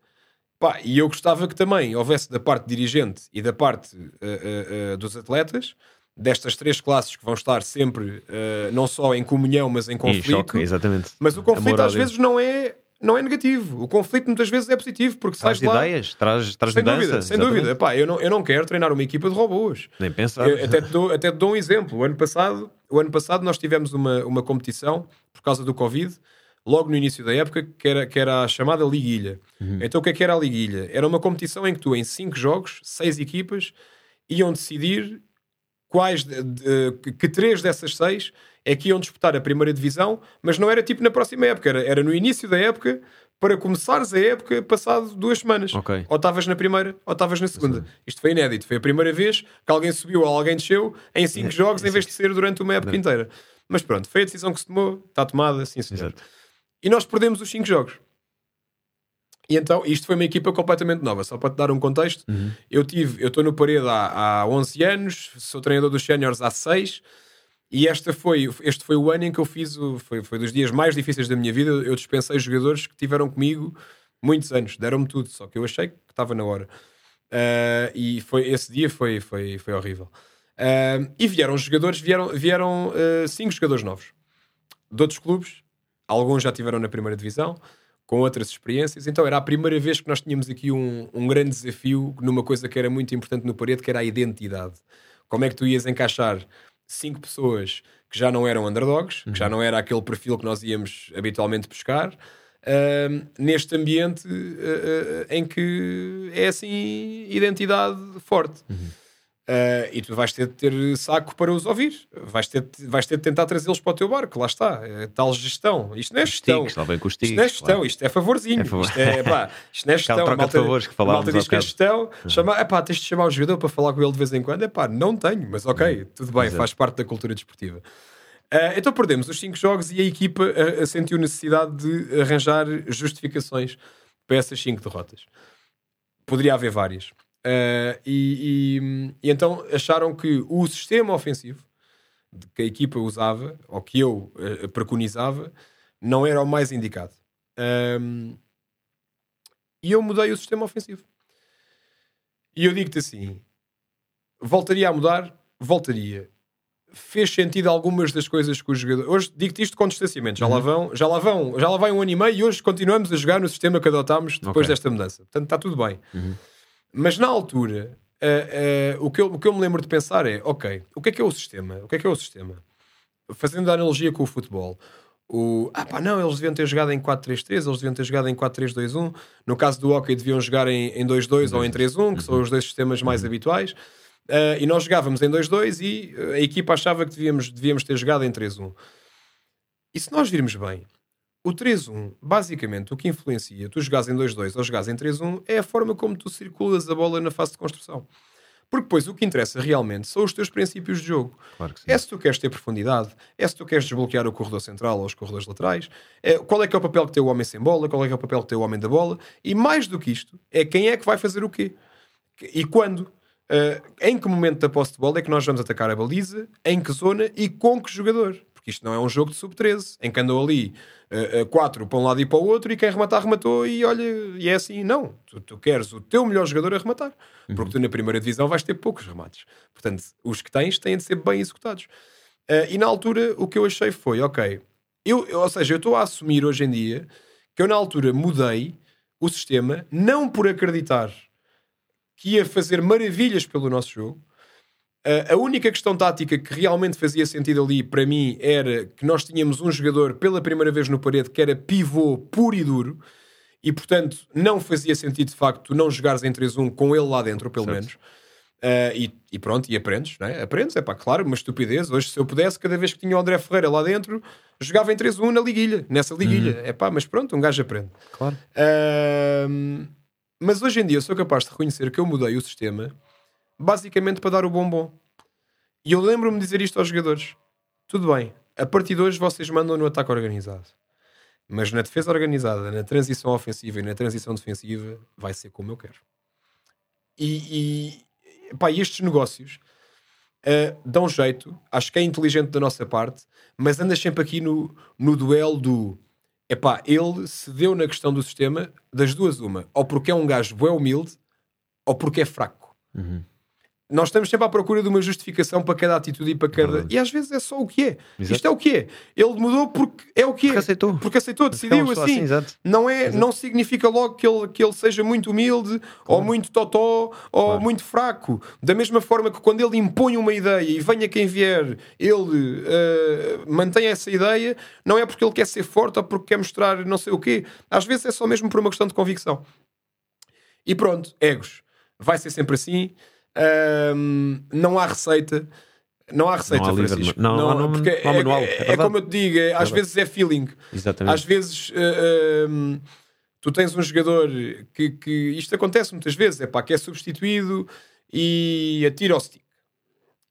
Pá, e eu gostava que também houvesse da parte dirigente e da parte uh, uh, uh, dos atletas destas três classes que vão estar sempre uh, não só em comunhão, mas em conflito. Em choque, exatamente. Mas o conflito às vezes não é não é negativo. O conflito muitas vezes é positivo porque traz sais lá... ideias, traz, traz sem mudança, dúvida, sem dúvida. Epá, eu, não, eu não quero treinar uma equipa de robôs. Nem pensar. Eu, até, te dou, até te dou um exemplo. O ano passado, o ano passado nós tivemos uma, uma competição por causa do Covid, logo no início da época, que era, que era a chamada Liguilha. Uhum. Então o que é que era a Liguilha? Era uma competição em que tu, em cinco jogos, seis equipas, iam decidir quais de, de, que três dessas seis é que iam disputar a primeira divisão, mas não era tipo na próxima época, era, era no início da época para começares a época passado duas semanas. Ok. Ou estavas na primeira, ou estavas na segunda. Isto foi inédito. Foi a primeira vez que alguém subiu ou alguém desceu em cinco É, jogos em sim. vez de ser durante uma época inteira. Mas pronto, foi a decisão que se tomou, está tomada, sim senhor. Exato. E nós perdemos os cinco jogos. E então, isto foi uma equipa completamente nova. Só para te dar um contexto, Uhum. eu tive, eu estou no Parede há, há 11 anos, sou treinador dos séniores há 6 e esta foi, este foi o ano em que eu fiz, o, foi, foi dos dias mais difíceis da minha vida. Eu dispensei jogadores que tiveram comigo muitos anos, deram-me tudo, só que eu achei que estava na hora. Ah, e foi, esse dia foi, foi, foi horrível. Ah, e vieram jogadores, vieram, vieram ah, cinco jogadores novos de outros clubes, alguns já tiveram na primeira divisão, com outras experiências. Então era a primeira vez que nós tínhamos aqui um, um grande desafio numa coisa que era muito importante no parede, que era a identidade. Como é que tu ias encaixar cinco pessoas que já não eram underdogs, que já não era aquele perfil que nós íamos habitualmente buscar, ahm, neste ambiente ah, ah, em que é assim identidade forte. Uh, e tu vais ter de ter saco para os ouvir. Vais ter, de- vais ter de tentar trazê-los para o teu barco. Lá está. É tal gestão. Isto não é gestão. Isto não é gestão, claro. isto é favorzinho. É favor. Isto, é, pá, isto não é gestão. troca A de favores que falávamos malta diz que é gestão. Chama, epá, tens de chamar o jogador para falar com ele de vez em quando. Epá, não tenho, mas ok, tudo bem, Exato. faz parte da cultura desportiva. Uh, então perdemos os cinco jogos e a equipa uh, sentiu necessidade de arranjar justificações para essas cinco derrotas. Poderia haver várias. Uh, e, e- e então acharam que o sistema ofensivo que a equipa usava, ou que eu uh, preconizava, não era o mais indicado. Um, e eu mudei o sistema ofensivo. E eu digo-te assim: voltaria a mudar? Voltaria. Fez sentido algumas das coisas que o jogador. Hoje digo-te isto com distanciamento. Já, lá vão, já lá vão, já lá vai um ano e meio e hoje continuamos a jogar no sistema que adotámos depois Ok. desta mudança. Portanto, está tudo bem. Mas na altura, ah, ah, o, que eu, o que eu me lembro de pensar é: ok, o que é que é o sistema? O que é que é o sistema? Fazendo a analogia com o futebol, o, ah pá, não, eles deviam ter jogado em 4-3-3, eles deviam ter jogado em 4-3-2-1. No caso do hockey, deviam jogar em, em 2-2 ou em 3-1, que são os dois sistemas mais habituais. Ah, e nós jogávamos em 2-2 e a equipa achava que devíamos, devíamos ter jogado em 3-1. E se nós virmos bem, o 3-1, basicamente, o que influencia tu jogares em 2-2 ou jogares em 3-1 é a forma como tu circulas a bola na fase de construção. Porque depois o que interessa realmente são os teus princípios de jogo. Claro. É se tu queres ter profundidade, é se tu queres desbloquear o corredor central ou os corredores laterais, é, qual é que é o papel que tem o homem sem bola, qual é que é o papel que tem o homem da bola, e mais do que isto, é quem é que vai fazer o quê e quando. Uh, em que momento da posse de bola é que nós vamos atacar a baliza, em que zona e com que jogador? Porque isto não é um jogo de sub-13, em que andam ali uh, uh, quatro para um lado e para o outro e quem rematar, rematou e olha, e é assim. Não, tu, tu queres o teu melhor jogador a rematar, porque tu na primeira divisão vais ter poucos remates. Portanto, os que tens têm de ser bem executados. Uh, e na altura o que eu achei foi, ok, eu- ou seja, eu estou a assumir hoje em dia que eu na altura mudei o sistema, não por acreditar que ia fazer maravilhas pelo nosso jogo. Uh, a única questão tática que realmente fazia sentido ali para mim era que nós tínhamos um jogador pela primeira vez no parede que era pivô puro e duro e portanto não fazia sentido de facto não jogares em 3-1 com ele lá dentro, pelo Certo. menos. Uh, e, e pronto, e aprendes, não é? Aprendes, é pá, claro, uma estupidez. Hoje, se eu pudesse, cada vez que tinha o André Ferreira lá dentro, jogava em 3-1 na liguilha, nessa liguilha. É pá, mas pronto, um gajo aprende. Claro. Ahm, mas hoje em dia eu sou capaz de reconhecer que eu mudei o sistema basicamente para dar o bombom. E eu lembro-me de dizer isto aos jogadores: tudo bem, a partir de hoje vocês mandam no ataque organizado. Mas na defesa organizada, na transição ofensiva e na transição defensiva, vai ser como eu quero. E, e, pá, estes negócios ah, dão jeito, acho que é inteligente da nossa parte, mas andas sempre aqui no, no duelo do epá, ele cedeu na questão do sistema das duas uma, ou porque é um gajo bué humilde, ou porque é fraco. Uhum. Nós estamos sempre à procura de uma justificação para cada atitude e para cada. E às vezes é só o que é. Exato. Isto é o que é. Ele mudou porque é o que é. Porque aceitou. Porque aceitou, decidiu assim. assim, exato. Não, é, não significa logo que ele, que ele seja muito humilde, ou muito totó, ou Claro. muito fraco. Da mesma forma que quando ele impõe uma ideia e venha quem vier, ele eh, mantém essa ideia, não é porque ele quer ser forte ou porque quer mostrar não sei o quê. Às vezes é só mesmo por uma questão de convicção. E pronto, egos. Vai ser sempre assim. Ahm, não há receita. Não há receita, há livre- Francisco. não- não- não- porque não há é, manual, é é- é como eu te digo, é- às verdade. vezes é feeling. Exatamente. Às vezes uh, um, tu tens um jogador que, que isto acontece muitas vezes, é pá, que é substituído e atira o stick.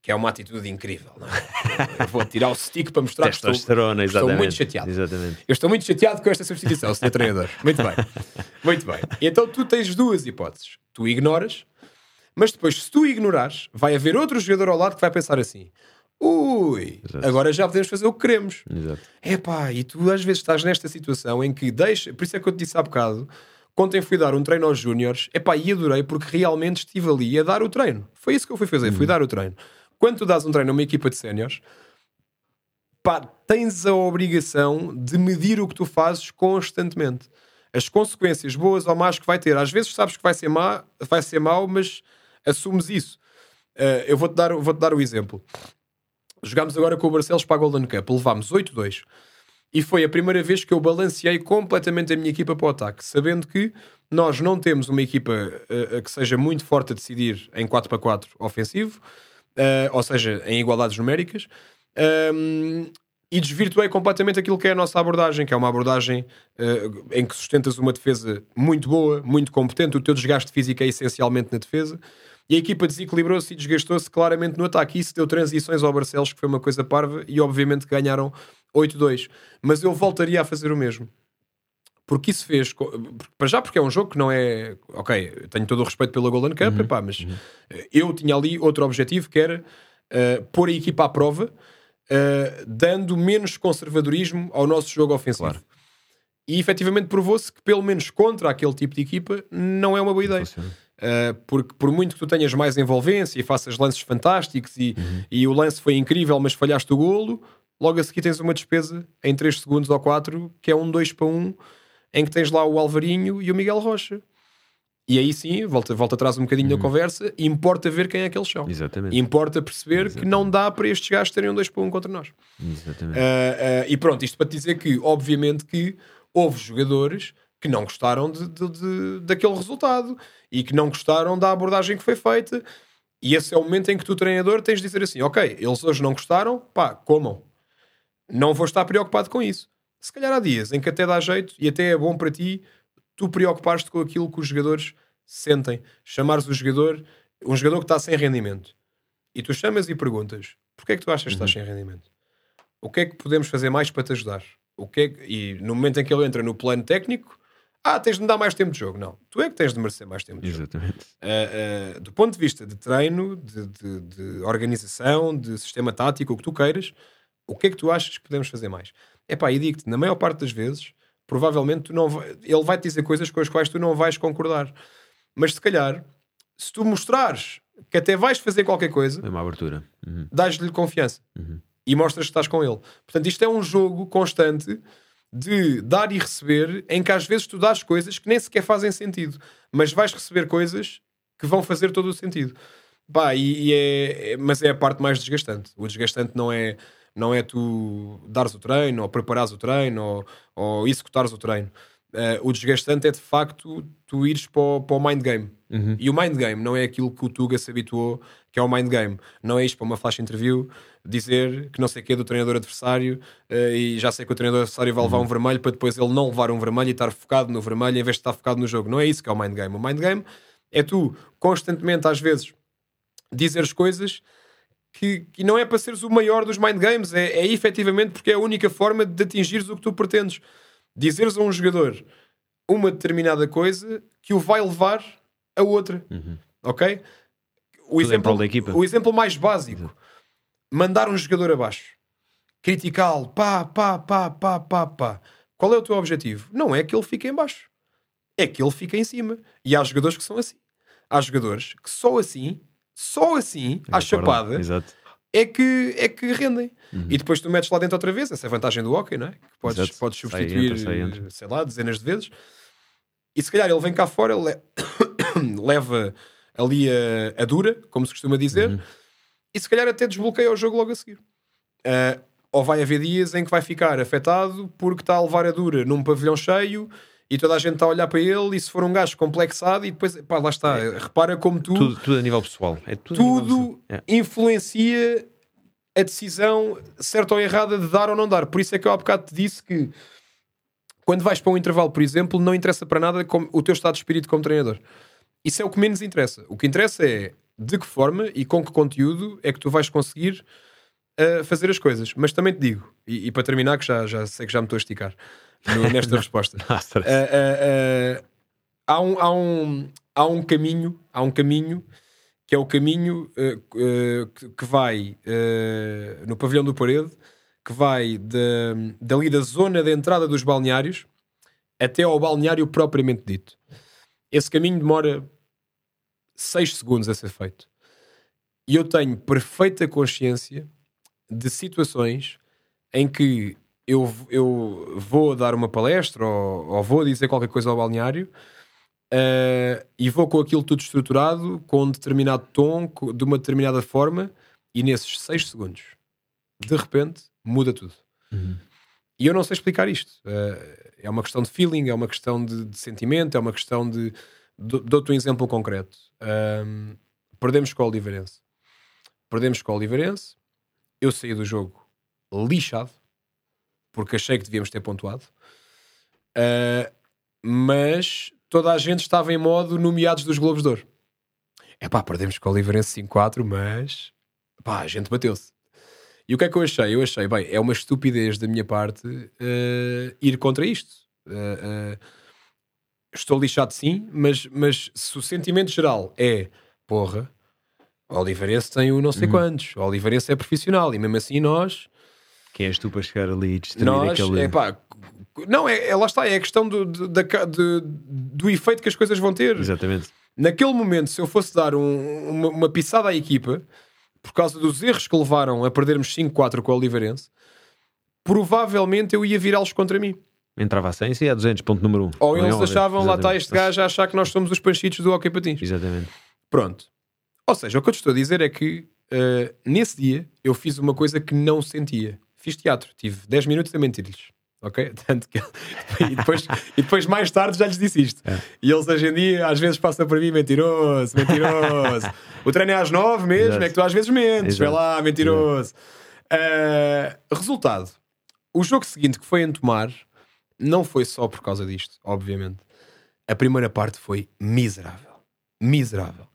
Que é uma atitude incrível, não é? Eu vou tirar o stick para mostrar que estou, Testosterona, estou exatamente. muito chateado. Exatamente. Eu estou muito chateado com esta substituição, senhor treinador. Muito bem. Muito bem. Então tu tens duas hipóteses. Tu ignoras, mas depois, se tu ignorares, vai haver outro jogador ao lado que vai pensar assim: ui, Exato. agora já podemos fazer o que queremos. Exato. Epá, e tu às vezes estás nesta situação em que deixa, por isso é que eu te disse há bocado, ontem fui dar um treino aos júniores, epá, e adorei porque realmente estive ali a dar o treino. Foi isso que eu fui fazer, fui dar o treino. Quando tu dás um treino a uma equipa de séniores, pá, tens a obrigação de medir o que tu fazes constantemente. As consequências boas ou más que vai ter. Às vezes sabes que vai ser, má, vai ser mau, mas assumes isso. Uh, eu vou-te dar, vou dar o exemplo. Jogámos agora com o Barcelos para a Golden Cup, levámos 8-2. E foi a primeira vez que eu balanceei completamente a minha equipa para o ataque, sabendo que nós não temos uma equipa uh, que seja muito forte a decidir em 4 para 4 ofensivo, uh, ou seja, em igualdades numéricas. Um, e desvirtuei completamente aquilo que é a nossa abordagem, que é uma abordagem uh, em que sustentas uma defesa muito boa, muito competente, o teu desgaste físico é essencialmente na defesa, e a equipa desequilibrou-se e desgastou-se claramente no ataque. Isso deu transições ao Barcelos, que foi uma coisa parva, e obviamente ganharam 8-2. Mas eu voltaria a fazer o mesmo. Porque isso fez, para já porque é um jogo que não é, ok, tenho todo o respeito pela Golden Cup, Uhum, epá, mas uhum. eu tinha ali outro objetivo que era uh, pôr a equipa à prova, Uh, dando menos conservadorismo ao nosso jogo ofensivo. Claro. E efetivamente provou-se que, pelo menos contra aquele tipo de equipa, não é uma boa ideia. Uh, porque por muito que tu tenhas mais envolvência e faças lances fantásticos e, Uhum. e o lance foi incrível, mas falhaste o golo, logo a seguir tens uma despesa em 3 segundos ou 4, que é um 2 para 1, em que tens lá o Alvarinho e o Miguel Rocha. E aí sim, volta, volta atrás um bocadinho Uhum. da conversa, importa ver quem é que eles são. Exatamente. Importa perceber que não dá para estes gajos terem um 2 para 1 contra nós. Exatamente. Uh, uh, e pronto, isto para te dizer que, obviamente, que houve jogadores que não gostaram de, de- de- daquele resultado e que não gostaram da abordagem que foi feita. E esse é o momento em que tu, treinador, tens de dizer assim: ok, eles hoje não gostaram, pá, comam. Não vou estar preocupado com isso. Se calhar há dias em que até dá jeito e até é bom para ti tu preocupares-te com aquilo que os jogadores sentem. Chamares o jogador, um jogador que está sem rendimento. E tu chamas e perguntas: porquê é que tu achas que estás sem rendimento? O que é que podemos fazer mais para te ajudar? O que é que- E no momento em que ele entra no plano técnico, ah, tens de me dar mais tempo de jogo. Não, tu é que tens de merecer mais tempo de jogo. Exatamente. Uh, uh, do ponto de vista de treino, de, de- de organização, de sistema tático, o que tu queiras, o que é que tu achas que podemos fazer mais? Epá, e digo-te, na maior parte das vezes, provavelmente tu não vai- ele vai-te dizer coisas com as quais tu não vais concordar. Mas se calhar, se tu mostrares que até vais fazer qualquer coisa, Foi uma abertura. Uhum. dás-lhe confiança Uhum. e mostras que estás com ele. Portanto, isto é um jogo constante de dar e receber, em que às vezes tu dás coisas que nem sequer fazem sentido, mas vais receber coisas que vão fazer todo o sentido. Pá, e, e é, é- mas é a parte mais desgastante. O desgastante não é, não é tu dares o treino, ou preparares o treino, ou, ou executares o treino. Eh, o desgastante é de facto tu ires para o, para o mind game. Uhum. E o mind game não é aquilo que o Tuga se habituou, que é o mind game. Não é isto para uma flash interview dizer que não sei o que é do treinador adversário eh, e já sei que o treinador adversário vai levar um vermelho para depois ele não levar um vermelho e estar focado no vermelho em vez de estar focado no jogo. Não é isso que é o mind game. O mind game é tu constantemente, às vezes, dizeres coisas que, que não é para seres o maior dos mind games, é, é efetivamente porque é a única forma de atingires o que tu pretendes. Dizeres a um jogador uma determinada coisa que o vai levar a outra. Uhum. Ok? O em exemplo, prol da equipa. o exemplo mais básico: mandar um jogador abaixo, criticá-lo, pá, pá, pá, pá, pá, pá. Qual é o teu objetivo? Não é que ele fique em baixo, é que ele fique em cima. E há jogadores que são assim. Há jogadores que só assim, só assim, à chapada, Exato. É que, é que rendem. Uhum. E depois tu metes lá dentro outra vez, essa é a vantagem do hockey, não é? Que podes, Exato. podes Sai, substituir, entra, sai, entra. sei lá, dezenas de vezes. E se calhar ele vem cá fora, le- leva ali a, a dura, como se costuma dizer, Uhum. e se calhar até desbloqueia o jogo logo a seguir. Ah, ou vai haver dias em que vai ficar afetado porque está a levar a dura num pavilhão cheio e toda a gente está a olhar para ele e se for um gajo complexado e depois, pá, lá está, repara como tu Tudo, tudo a nível pessoal. É tudo, nível tudo pessoal. É. influencia a decisão certa ou errada de dar ou não dar. Por isso é que eu há bocado te disse que quando vais para um intervalo, por exemplo, não interessa para nada como, o teu estado de espírito como treinador. Isso é o que menos interessa. O que interessa é de que forma e com que conteúdo é que tu vais conseguir uh, fazer as coisas. Mas também te digo, e, e, para terminar, que já, já sei que já me estou a esticar nesta resposta. uh, uh, há, um, há, um, há um caminho, há um caminho que é o caminho que, que, vai no pavilhão do Parede, que vai de, dali da zona de entrada dos balneários até ao balneário propriamente dito. Esse caminho demora 6 segundos a ser feito. E eu tenho perfeita consciência de situações em que eu, eu vou dar uma palestra ou, ou vou dizer qualquer coisa ao balneário uh, e vou com aquilo tudo estruturado, com um determinado tom, de uma determinada forma, e nesses 6 segundos, de repente, muda tudo. Uhum. E eu não sei explicar isto. Uh, é uma questão de feeling, é uma questão de, de sentimento, é uma questão de. Dou-te um exemplo concreto. Um, perdemos com o Oliveirense. Perdemos com o Oliveirense. Eu saí do jogo lixado, porque achei que devíamos ter pontuado. Uh, mas toda a gente estava em modo nomeados dos Globos de Ouro. É pá, perdemos com o Oliveirense 5-4, mas pá, a gente bateu-se. E o que é que eu achei? Eu achei, bem, é uma estupidez da minha parte uh, ir contra isto. Uh, estou lixado sim, mas, mas se o sentimento geral é porra, o Oliveirense tem o não sei uhum. quantos, o Oliveirense é profissional e mesmo assim nós. Quem és tu para chegar ali e destruir nós, aquele. É pá, não, é, é, lá está, é a questão do, do, da, de, do efeito que as coisas vão ter. Exatamente. Naquele momento, se eu fosse dar um, uma, uma pisada à equipa, por causa dos erros que levaram a perdermos 5-4 com o Oliveirense, provavelmente eu ia virá-los contra mim entrava a 100 e é 200, ponto número 1. Ou eles achavam, lá está este gajo a achar que nós somos os panchitos do Hockey Patins. Exatamente. Pronto. Ou seja, o que eu te estou a dizer é que uh, nesse dia eu fiz uma coisa que não sentia. Fiz teatro, tive 10 minutos a mentir-lhes. Ok? Tanto que... e, depois, e depois, mais tarde, já lhes disse isto. É. E eles hoje em dia, às vezes, passam para mim mentiroso, mentiroso. o treino é às 9 mesmo, Exato. é que tu às vezes mentes. Vai lá, mentiroso. Uh, resultado: o jogo seguinte, que foi em Tomar, não foi só por causa disto, obviamente. A primeira parte foi miserável. Miserável.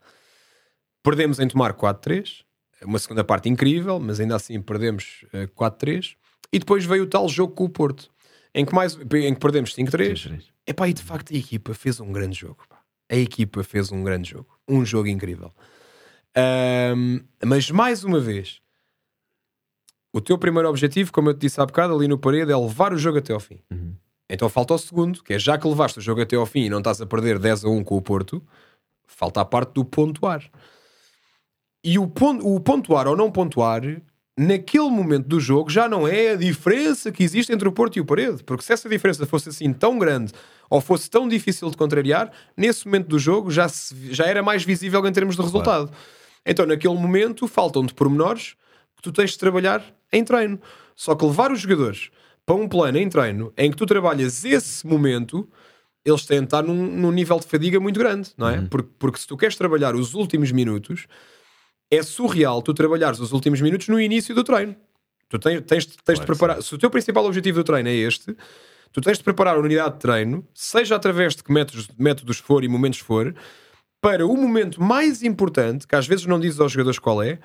Perdemos em tomar 4-3. Uma segunda parte incrível, mas ainda assim perdemos uh, eh, 4-3. E depois veio o tal jogo com o Porto, em que, mais, em que perdemos 5-3. Epá, e de facto a equipa fez um grande jogo. Pá. A equipa fez um grande jogo. Um jogo incrível. Um, mas mais uma vez, o teu primeiro objetivo, como eu te disse há bocado, ali no parede, é levar o jogo até ao fim. Uhum. Então falta o segundo, que é já que levaste o jogo até ao fim e não estás a perder 10 a 1 com o Porto, falta a parte do pontuar. E o, ponto, o pontuar ou não pontuar, naquele momento do jogo, já não é a diferença que existe entre o Porto e o Parede. Porque se essa diferença fosse assim tão grande ou fosse tão difícil de contrariar, nesse momento do jogo já, se, já era mais visível em termos de resultado. Claro. Então, naquele momento, faltam-te pormenores que tu tens de trabalhar em treino. Só que levar os jogadores para um plano em treino em que tu trabalhas esse momento, eles têm de estar num, num nível de fadiga muito grande, não é? Uhum. Porque, porque se tu queres trabalhar os últimos minutos, é surreal tu trabalhares os últimos minutos no início do treino. Tu tens, tens, tens de preparar. Se o teu principal objetivo do treino é este, tu tens de preparar a unidade de treino, seja através de que métodos, métodos for e momentos for, para o momento mais importante, que às vezes não dizes aos jogadores qual é,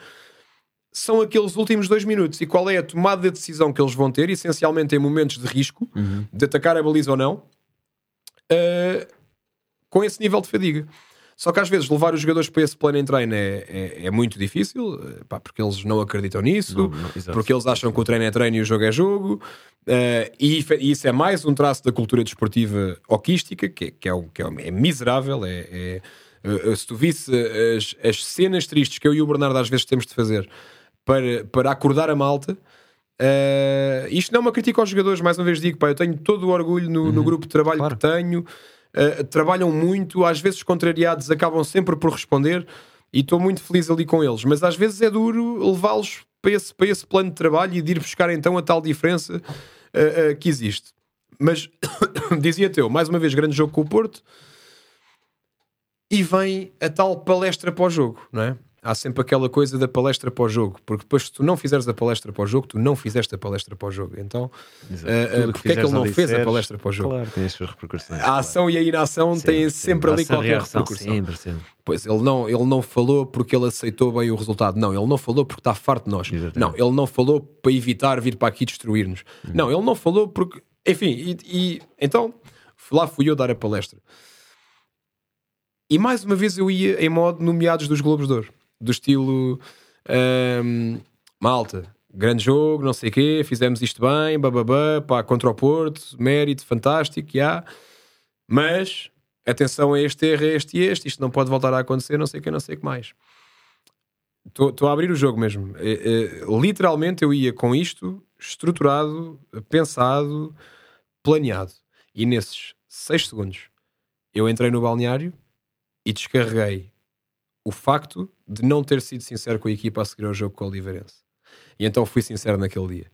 são aqueles últimos dois minutos. E qual é a tomada de decisão que eles vão ter, essencialmente em momentos de risco, uhum. de atacar a baliza ou não, uh, com esse nível de fadiga. Só que às vezes levar os jogadores para esse plano em treino é, é, é muito difícil, eh, pá, porque eles não acreditam nisso, não, não, porque eles acham que o treino é treino e o jogo é jogo, uh, e, e, isso é mais um traço da cultura desportiva hoquística, que, que, é, que é, é miserável. É, uh, se tu visse as, as cenas tristes que eu e o Bernardo às vezes temos de fazer para, para acordar a malta. Uh, isto não é uma crítica aos jogadores, mais uma vez digo, pá, eu tenho todo o orgulho no, uhum, no grupo de trabalho claro. que tenho. Uh, trabalham muito, às vezes contrariados acabam sempre por responder e estou muito feliz ali com eles, mas às vezes é duro levá-los para esse, para esse plano de trabalho e de ir buscar então a tal diferença uh, que existe. Mas dizia teu, mais uma vez, grande jogo com o Porto e vem a tal palestra para o jogo, não é? Há sempre aquela coisa da palestra para o jogo, porque depois se tu não fizeres a palestra para o jogo, tu não fizeste a palestra para o jogo. Então, uh, porque é que ele não fez a palestra para o jogo? Claro, tem as suas repercussões. A ação claro. e a inação sempre, têm sempre, ali qualquer reação, repercussão. Sempre, sempre. Pois ele não, ele não falou porque ele aceitou bem o resultado. Não, ele não falou porque está farto de nós. Exatamente. Não, ele não falou para evitar vir para aqui destruir-nos. Hum. Não, ele não falou porque. Enfim, e, e então lá fui eu dar a palestra. E mais uma vez eu ia em modo nomeados dos Globos de Ouro do estilo um, malta, grande jogo, não sei o quê, fizemos isto bem, bababá, pá, contra o Porto, mérito, fantástico, já. Mas atenção a este erro, a este e este, isto não pode voltar a acontecer, não sei o que, não sei o que mais. Estou a abrir o jogo mesmo. É, é, literalmente eu ia com isto estruturado, pensado, planeado. E nesses 6 segundos eu entrei no balneário e descarreguei o facto de não ter sido sincero com a equipa a seguir ao jogo com o Oliveirense. E então fui sincero naquele dia.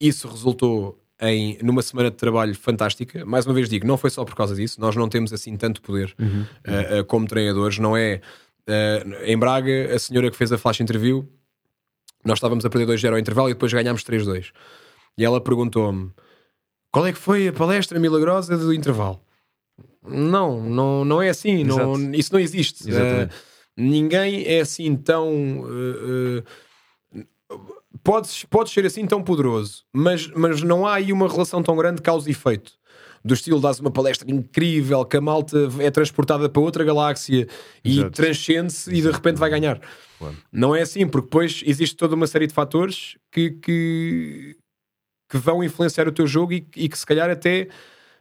Isso resultou em numa semana de trabalho fantástica. Mais uma vez digo, não foi só por causa disso. Nós não temos assim tanto poder uhum. uh, uh, como treinadores. Não é uh, em Braga a senhora que fez a flash interview. Nós estávamos a perder 2-0 ao intervalo e depois ganhámos 3-2. E ela perguntou-me qual é que foi a palestra milagrosa do intervalo. Não, não, não é assim. Não, isso não existe. Exatamente ninguém é assim tão. Uh, uh, podes, podes ser assim tão poderoso, mas, mas não há aí uma relação tão grande causa e efeito. Do estilo, dás uma palestra incrível, que a malta é transportada para outra galáxia e transcende-se e de repente vai ganhar. Claro. Não é assim, porque depois existe toda uma série de fatores que, que, que vão influenciar o teu jogo e, e, que se calhar até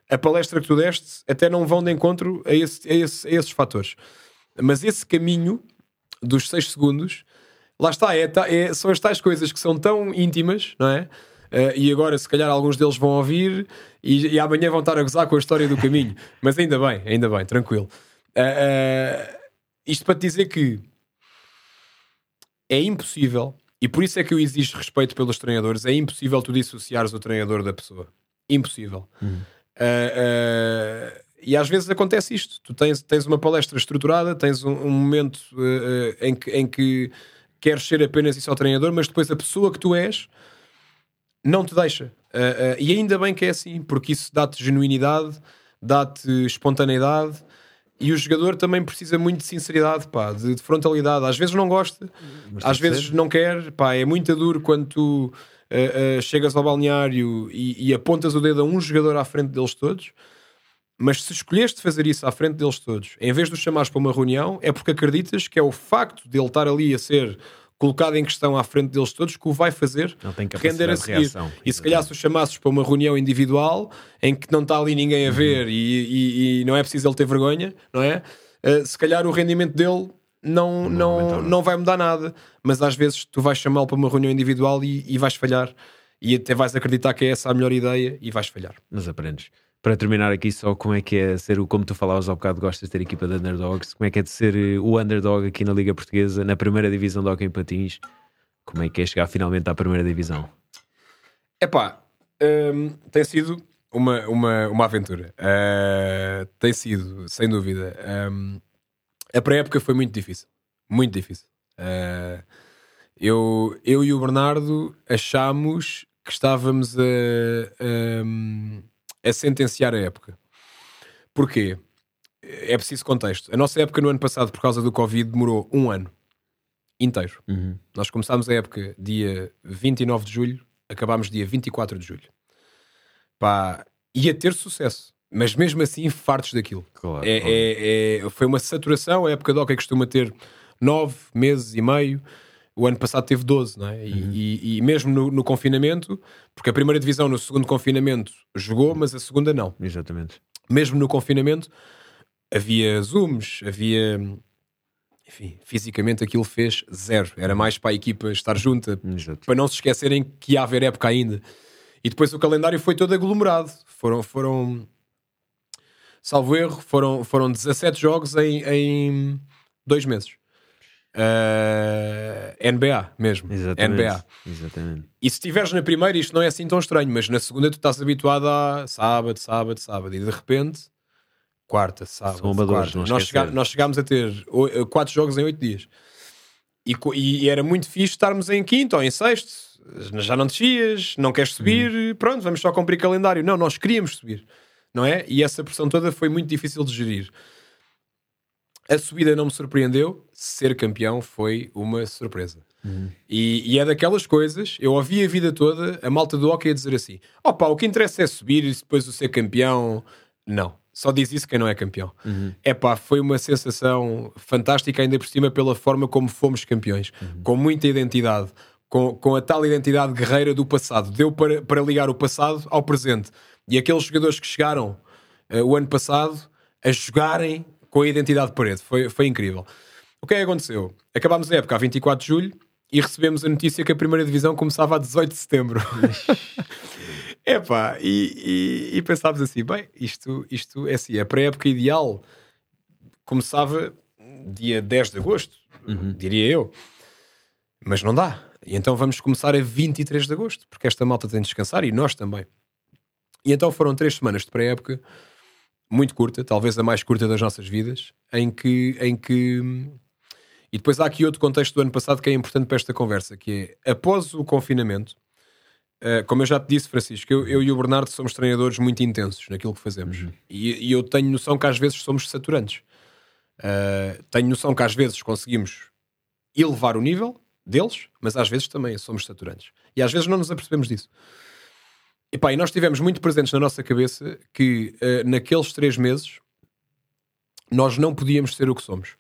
a palestra que tu deste até não vão de encontro a, esse, a, esse, a esses fatores. Mas esse caminho dos 6 segundos, lá está, é, é, são as tais coisas que são tão íntimas, não é? Uh, e agora, se calhar, alguns deles vão ouvir e, e, amanhã vão estar a gozar com a história do caminho. Mas ainda bem, ainda bem, tranquilo. Uh, uh, isto para te dizer que é impossível, e por isso é que eu exijo respeito pelos treinadores, é impossível tu dissociares o treinador da pessoa. Impossível. Uhum. E às vezes acontece isto. Tu tens, tens uma palestra estruturada, tens um, um momento uh, em, que, em que queres ser apenas isso ao treinador, mas depois a pessoa que tu és não te deixa. Uh, uh, e ainda bem que é assim, porque isso dá-te genuinidade, dá-te espontaneidade. E o jogador também precisa muito de sinceridade, pá, de, de frontalidade. Às vezes não gosta, mas às vezes ser. não quer. Pá, é muito duro quando tu chegas ao balneário e, e apontas o dedo a um jogador à frente deles todos mas se escolheste fazer isso à frente deles todos, em vez de os chamares para uma reunião, é porque acreditas que é o facto de ele estar ali a ser colocado em questão à frente deles todos que o vai fazer render a seguir. Reação, e se calhar se o chamasses para uma reunião individual em que não está ali ninguém a uhum. ver uhum. e, e, e, não é preciso ele ter vergonha, não é? Uh, se calhar o rendimento dele não, não, não, não vai mudar nada. Mas às vezes tu vais chamá-lo para uma reunião individual e, e vais falhar e até vais acreditar que é essa a melhor ideia e vais falhar. Mas aprendes para terminar aqui só como é que é ser o, como tu falavas há bocado, gostas de ter equipa de underdogs, como é que é de ser eh, o underdog aqui na Liga Portuguesa, na primeira divisão de Hockey em Patins, como é que é chegar finalmente à primeira divisão? É pá, um, tem sido uma, uma, uma aventura, uh, tem sido, sem dúvida. Um, a pré-época foi muito difícil, muito difícil. Uh, eu, eu e o Bernardo achámos que estávamos a. Um, a sentenciar a época. Porquê? É preciso contexto. A nossa época no ano passado, por causa do Covid, demorou um ano inteiro. Uhum. Nós começámos a época dia 29 de julho, acabámos dia 24 de julho. Pá, ia ter sucesso, mas mesmo assim, fartos daquilo. Claro, é, claro. É, é, foi uma saturação. A época de hockey costuma ter nove meses e meio o ano passado teve 12, não é? E, uhum. e, e mesmo no, no, confinamento, porque a primeira divisão no segundo confinamento jogou, mas a segunda não. Exatamente. Mesmo no confinamento havia zooms, havia. Enfim, fisicamente aquilo fez zero. Era mais para a equipa estar junta, Exato. para não se esquecerem que ia haver época ainda. E depois o calendário foi todo aglomerado. Foram, foram salvo erro, foram, foram 17 jogos em, em dois meses. Uh, eh, NBA mesmo. Exatamente. NBA. Exatamente. E se estiveres na primeira, isto não é assim tão estranho, mas na segunda tu estás habituado a sábado, sábado, sábado, e de repente, quarta, sábado. Quarta. Nós, chega, nós chegámos a ter quatro jogos em oito dias. e, e, era muito fixe estarmos em quinto ou em sexto. Já não descias, não queres subir, uhum. pronto, vamos só cumprir calendário. Não, nós queríamos subir, não é? E essa pressão toda foi muito difícil de gerir. A subida não me surpreendeu, ser campeão foi uma surpresa. Uhum. E, e, é daquelas coisas, eu ouvi a vida toda a malta do hockey a dizer assim: opa, o que interessa é subir e depois o ser campeão. Não, só diz isso quem não é campeão. Uhum. Epá, foi uma sensação fantástica, ainda por cima, pela forma como fomos campeões, uhum. com muita identidade, com, com a tal identidade guerreira do passado. Deu para, para ligar o passado ao presente. E aqueles jogadores que chegaram uh, o ano passado a jogarem com a identidade de parede. Foi, foi incrível. O que é que aconteceu? Acabámos a época a 24 de julho e recebemos a notícia que a primeira divisão começava a 18 de setembro. Epá, e, e, e pensávamos assim: bem, isto, isto é assim, a pré-época ideal começava dia 10 de agosto, uhum. diria eu, mas não dá. E então vamos começar a 23 de agosto, porque esta malta tem de descansar e nós também. E então foram três semanas de pré-época muito curta, talvez a mais curta das nossas vidas, em que, em que. E depois há aqui outro contexto do ano passado que é importante para esta conversa, que é após o confinamento, uh, como eu já te disse, Francisco, eu, eu, e o Bernardo somos treinadores muito intensos naquilo que fazemos. Uhum. E, e, eu tenho noção que às vezes somos saturantes. Uh, tenho noção que às vezes conseguimos elevar o nível deles, mas às vezes também somos saturantes. E às vezes não nos apercebemos disso. E, pá, e nós tivemos muito presentes na nossa cabeça que uh, naqueles três meses nós não podíamos ser o que somos.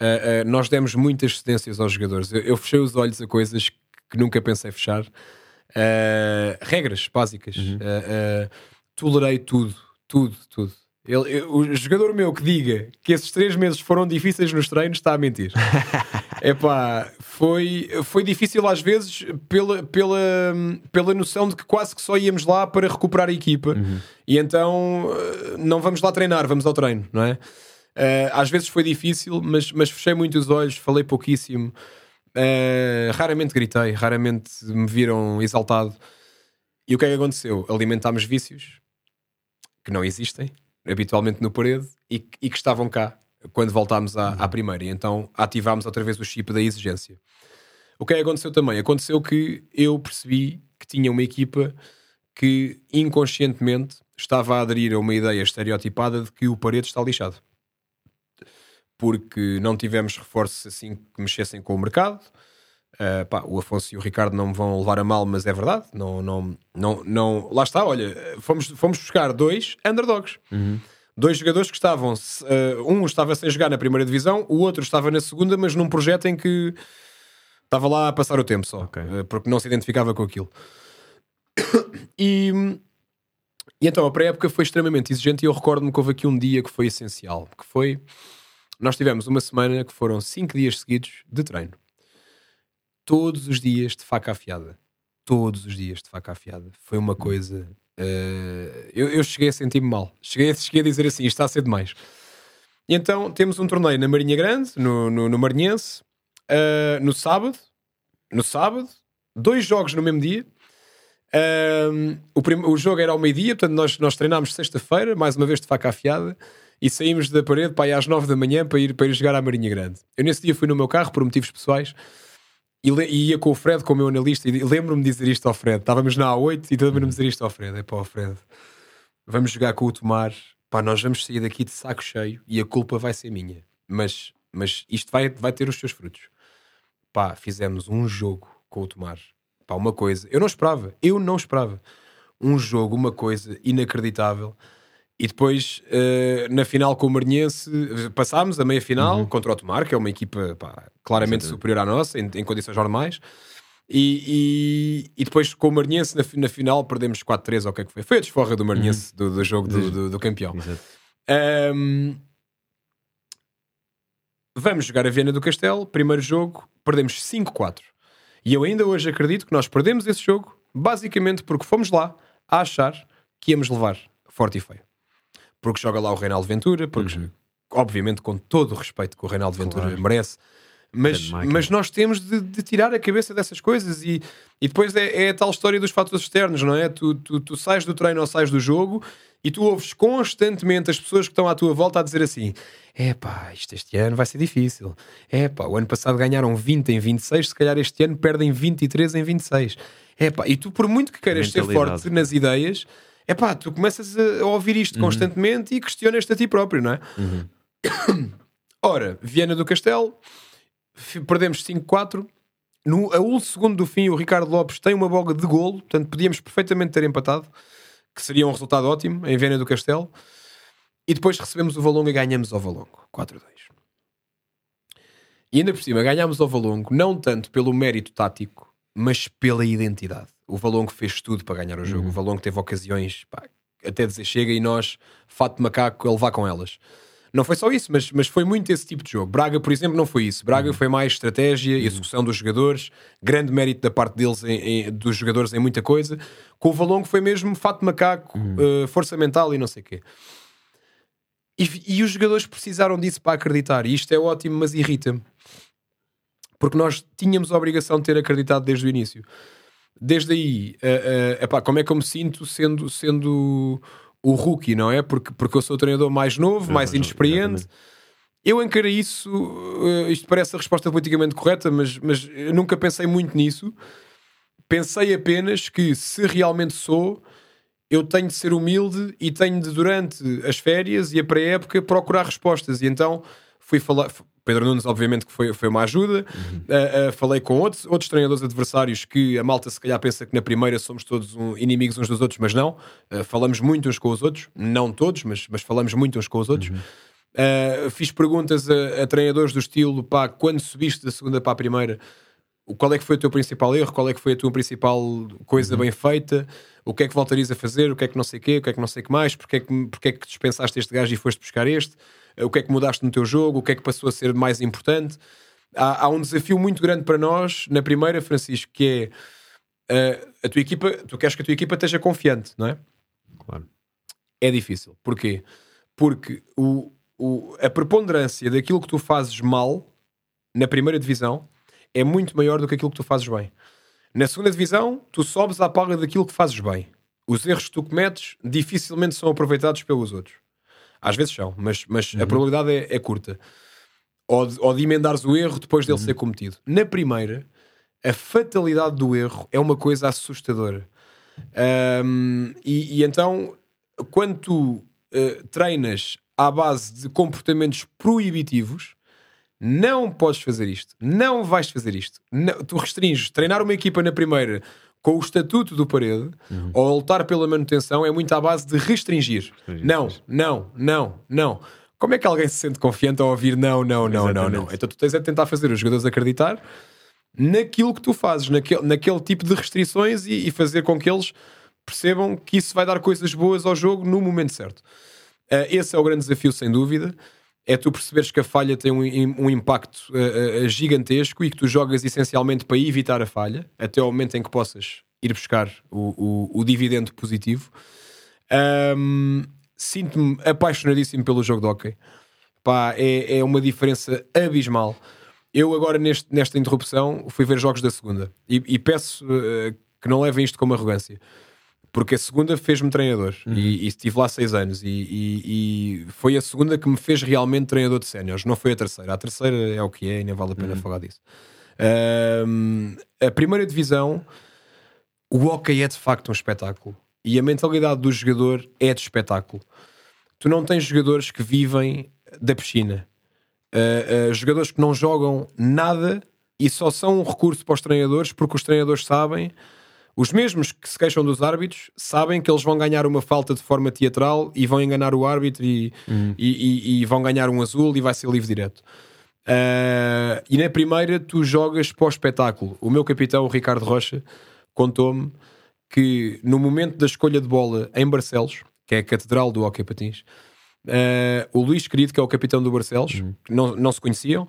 Uh, uh, nós demos muitas cedências aos jogadores. Eu, eu, fechei os olhos a coisas que nunca pensei fechar. regras básicas. Uhum. tolerei tudo, tudo, tudo. Ele, o jogador meu que diga que esses três meses foram difíceis nos treinos está a mentir. Epá, foi, foi difícil às vezes pela, pela, pela noção de que quase que só íamos lá para recuperar a equipa uhum. e então eh, não vamos lá treinar, vamos ao treino, não é? Uh, às vezes foi difícil, mas, mas fechei muito os olhos, falei pouquíssimo, uh, raramente gritei, raramente me viram exaltado. E o que é que aconteceu? Alimentámos vícios que não existem habitualmente no parede e, e que estavam cá quando voltámos à, à primeira. E então ativámos outra vez o chip da exigência. O que é que aconteceu também? Aconteceu que eu percebi que tinha uma equipa que inconscientemente estava a aderir a uma ideia estereotipada de que o parede está lixado. Porque não tivemos reforços assim que mexessem com o mercado. Uh, pá, o Afonso e o Ricardo não me vão levar a mal, mas é verdade. Não, não, não, não... Lá está, olha, fomos, fomos buscar dois underdogs. Uhum dois jogadores que estavam, uh, um estava sem jogar na primeira divisão, o outro estava na segunda, mas num projeto em que estava lá a passar o tempo só, okay. uh, porque não se identificava com aquilo. E, e então a pré-época foi extremamente exigente e eu recordo-me que houve aqui um dia que foi essencial, que foi, nós tivemos uma semana que foram cinco dias seguidos de treino. Todos os dias de faca afiada. Todos os dias de faca afiada. Foi uma coisa Uh, eu, eu, cheguei a sentir-me mal. Cheguei, cheguei a dizer assim: isto está a ser demais. E então temos um torneio na Marinha Grande, no, no, no Marinhense, uh, no sábado. No sábado, dois jogos no mesmo dia. Uh, o, prim- o jogo era ao meio-dia, portanto, nós, nós treinámos sexta-feira, mais uma vez de faca afiada, e saímos da parede para ir às nove da manhã para ir, para ir jogar à Marinha Grande. Eu nesse dia fui no meu carro por motivos pessoais e, e, ia com o Fred, com o meu analista, e lembro-me de dizer isto ao Fred. Estávamos na A8 e lembro-me dizer isto ao Fred: é pá, Fred, vamos jogar com o Tomar, pá, nós vamos sair daqui de saco cheio e a culpa vai ser minha. Mas, mas isto vai, vai ter os seus frutos. Pá, fizemos um jogo com o Tomar, pá, uma coisa, eu não esperava, eu não esperava. Um jogo, uma coisa inacreditável. E depois, uh, na final com o Marinhense, passámos a meia final uhum. contra o Tomar, que é uma equipa pá, claramente superior à nossa, em, em condições normais. E, e, e, depois com o Marinhense na, na final perdemos 4-3 ou o que é que foi? Foi a desforra do Marinhense uhum. do, do, jogo do, do, do campeão. Um, vamos jogar a Viena do Castelo, primeiro jogo, perdemos 5-4. E eu ainda hoje acredito que nós perdemos esse jogo basicamente porque fomos lá a achar que íamos levar forte e feio porque joga lá o Reinaldo Ventura, porque, uhum. obviamente, com todo o respeito que o Reinaldo Ventura claro. merece, mas, mas nós temos de, de, tirar a cabeça dessas coisas e, e depois é, é, a tal história dos fatores externos, não é? Tu, tu, tu sais do treino ou sais do jogo e tu ouves constantemente as pessoas que estão à tua volta a dizer assim: é pá, isto este ano vai ser difícil. É pá, o ano passado ganharam 20 em 26, se calhar este ano perdem 23 em 26. É pá, e tu, por muito que queiras ser forte nas ideias, é pá, tu começas a ouvir isto uhum. constantemente e questionas-te a ti próprio, não é? Uhum. Ora, Viana do Castelo, perdemos 5-4. No a último segundo do fim, o Ricardo Lopes tem uma boga de golo, portanto, podíamos perfeitamente ter empatado, que seria um resultado ótimo em Viana do Castelo. E depois recebemos o Valongo e ganhamos ao Valongo, 4-2. E ainda por cima, ganhámos ao Valongo, não tanto pelo mérito tático, mas pela identidade. O Valongo fez tudo para ganhar o jogo. Uhum. O Valongo teve ocasiões, pá, até dizer chega e nós, fato de macaco, a levar com elas. Não foi só isso, mas, mas foi muito esse tipo de jogo. Braga, por exemplo, não foi isso. Braga uhum. foi mais estratégia, uhum. execução dos jogadores, grande mérito da parte deles, em, em, dos jogadores em muita coisa. Com o Valongo foi mesmo fato de macaco, uh, força mental e não sei o quê. E, e, os jogadores precisaram disso para acreditar. E isto é ótimo, mas irrita-me. Porque nós tínhamos a obrigação de ter acreditado desde o início. Desde aí, uh, uh, epá, como é que eu me sinto sendo, sendo o rookie, não é? Porque, porque eu sou o treinador mais novo, mais inexperiente. Eu encarei isso, uh, isto parece a resposta politicamente correta, mas, mas eu nunca pensei muito nisso. Pensei apenas que se realmente sou, eu tenho de ser humilde e tenho de, durante as férias e a pré-época, procurar respostas. E então fui falar. Pedro Nunes, obviamente, que foi, foi uma ajuda. Uhum. Uh, uh, falei com outros, outros treinadores adversários que a malta se calhar pensa que na primeira somos todos um, inimigos uns dos outros, mas não. Uh, falamos muito uns com os outros, não todos, mas, mas falamos muito uns com os outros. Uhum. fiz perguntas a, a, treinadores do estilo: pá, quando subiste da segunda para a primeira, qual é que foi o teu principal erro? Qual é que foi a tua principal coisa uhum. bem feita? O que é que voltarias a fazer? O que é que não sei o quê? O que é que não sei o que mais? Porquê é que, é que dispensaste este gajo e foste buscar este? O que é que mudaste no teu jogo, o que é que passou a ser mais importante. Há, há um desafio muito grande para nós na primeira, Francisco, que é uh, a tua equipa, tu queres que a tua equipa esteja confiante, não é? Claro. É difícil. Porquê? Porque o, o, a preponderância daquilo que tu fazes mal na primeira divisão é muito maior do que aquilo que tu fazes bem. Na segunda divisão, tu sobes à paga daquilo que fazes bem. Os erros que tu cometes dificilmente são aproveitados pelos outros. Às vezes são, mas, mas uhum. a probabilidade é, é curta. Ou de, ou de emendares o erro depois dele uhum. ser cometido. Na primeira, a fatalidade do erro é uma coisa assustadora. Um, e, e, então, quando tu uh, treinas à base de comportamentos proibitivos, não podes fazer isto. Não vais fazer isto. Não, tu restringes treinar uma equipa na primeira com o estatuto do parede uhum. ou lutar pela manutenção é muito à base de restringir. Não, não, não, não. Como é que alguém se sente confiante ao ouvir não, não, não, Exatamente. não, não? Então tu tens é tentar fazer os jogadores acreditar naquilo que tu fazes, naquele, naquele tipo de restrições e, e, fazer com que eles percebam que isso vai dar coisas boas ao jogo no momento certo. Uh, esse é o grande desafio, sem dúvida. É tu perceberes que a falha tem um, um impacto uh, uh, gigantesco e que tu jogas essencialmente para evitar a falha, até ao momento em que possas ir buscar o, o, o dividendo positivo. Um, Sinto-me apaixonadíssimo pelo jogo de hockey. Pá, é, é uma diferença abismal. Eu agora, neste, nesta interrupção, fui ver jogos da segunda e, e peço uh, que não levem isto como arrogância. Porque a segunda fez-me treinador uhum. e, e, estive lá seis anos e, e, e, foi a segunda que me fez realmente treinador de séniores, não foi a terceira. A terceira é o que é e nem vale a pena uhum. falar disso. Um, a primeira divisão, o hockey é de facto um espetáculo e a mentalidade do jogador é de espetáculo. Tu não tens jogadores que vivem da piscina, uh, uh, jogadores que não jogam nada e só são um recurso para os treinadores porque os treinadores sabem os mesmos que se queixam dos árbitros sabem que eles vão ganhar uma falta de forma teatral e vão enganar o árbitro e, uhum. e, e, e vão ganhar um azul e vai ser livre direto. Uh, e na primeira tu jogas para o espetáculo. O meu capitão, o Ricardo Rocha, contou-me que no momento da escolha de bola em Barcelos, que é a catedral do hockey patins, uh, o Luís Querido, que é o capitão do Barcelos, uhum. não, não se conheciam,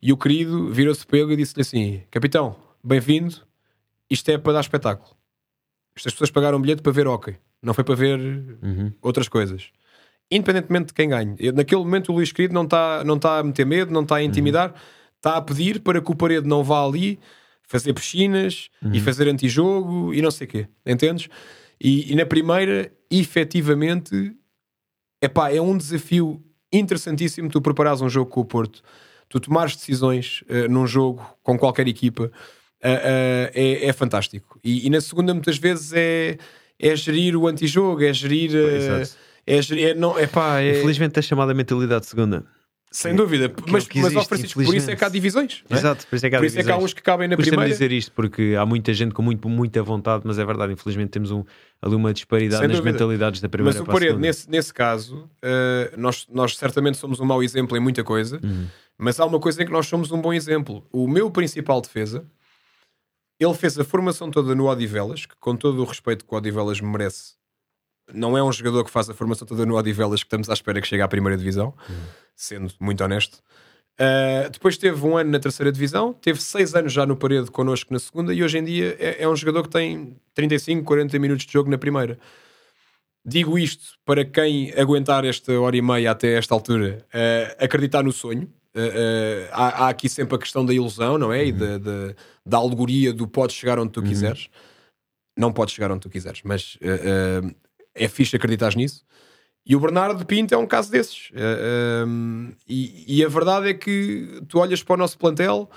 e o querido virou-se ele e disse-lhe assim: Capitão, bem-vindo, isto é para dar espetáculo. Estas pessoas pagaram um bilhete para ver hockey, não foi para ver uhum. outras coisas. Independentemente de quem ganhe. Naquele momento o Luís Querido não está não tá a meter medo, não está a intimidar, está uhum. a pedir para que o parede não vá ali fazer piscinas uhum. e fazer antijogo e não sei o quê. Entendes? E, e na primeira, efetivamente, epá, é um desafio interessantíssimo tu preparares um jogo com o Porto, tu tomares decisões uh, num jogo com qualquer equipa, uh, uh, é, é, fantástico. E, e, na segunda, muitas vezes, é, é gerir o antijogo, é gerir. é, gerir é, não, epá, é... Infelizmente é chamada mentalidade segunda. Sem dúvida, mas, mas ó Francisco, por isso é que há divisões. É? Exato, por isso é que há, por isso é que há uns que cabem na Custa primeira. dizer isto porque há muita gente com muito, muita vontade, mas é verdade, infelizmente temos um, ali uma disparidade nas mentalidades da primeira Mas o Paredes, nesse, nesse caso, uh, nós, nós certamente somos um mau exemplo em muita coisa, uhum. mas há uma coisa em que nós somos um bom exemplo. O meu principal defesa, ele fez a formação toda no Odivelas, que com todo o respeito que o Odivelas merece, não é um jogador que faz a formação toda no Odivelas que estamos à espera que chegue à primeira divisão. Uhum sendo muito honesto. Uh, depois teve um ano na terceira divisão, teve seis anos já no parede connosco na segunda e hoje em dia é, é, um jogador que tem 35, 40 minutos de jogo na primeira. Digo isto para quem aguentar esta hora e meia até esta altura uh, acreditar no sonho. Uh, há, há, aqui sempre a questão da ilusão, não é? Uhum. E da, da, da, alegoria do podes chegar onde tu uhum. quiseres. Não podes chegar onde tu quiseres, mas é fixe acreditar nisso. E o Bernardo Pinto é um caso desses. Uh, um, e, e, a verdade é que tu olhas para o nosso plantel.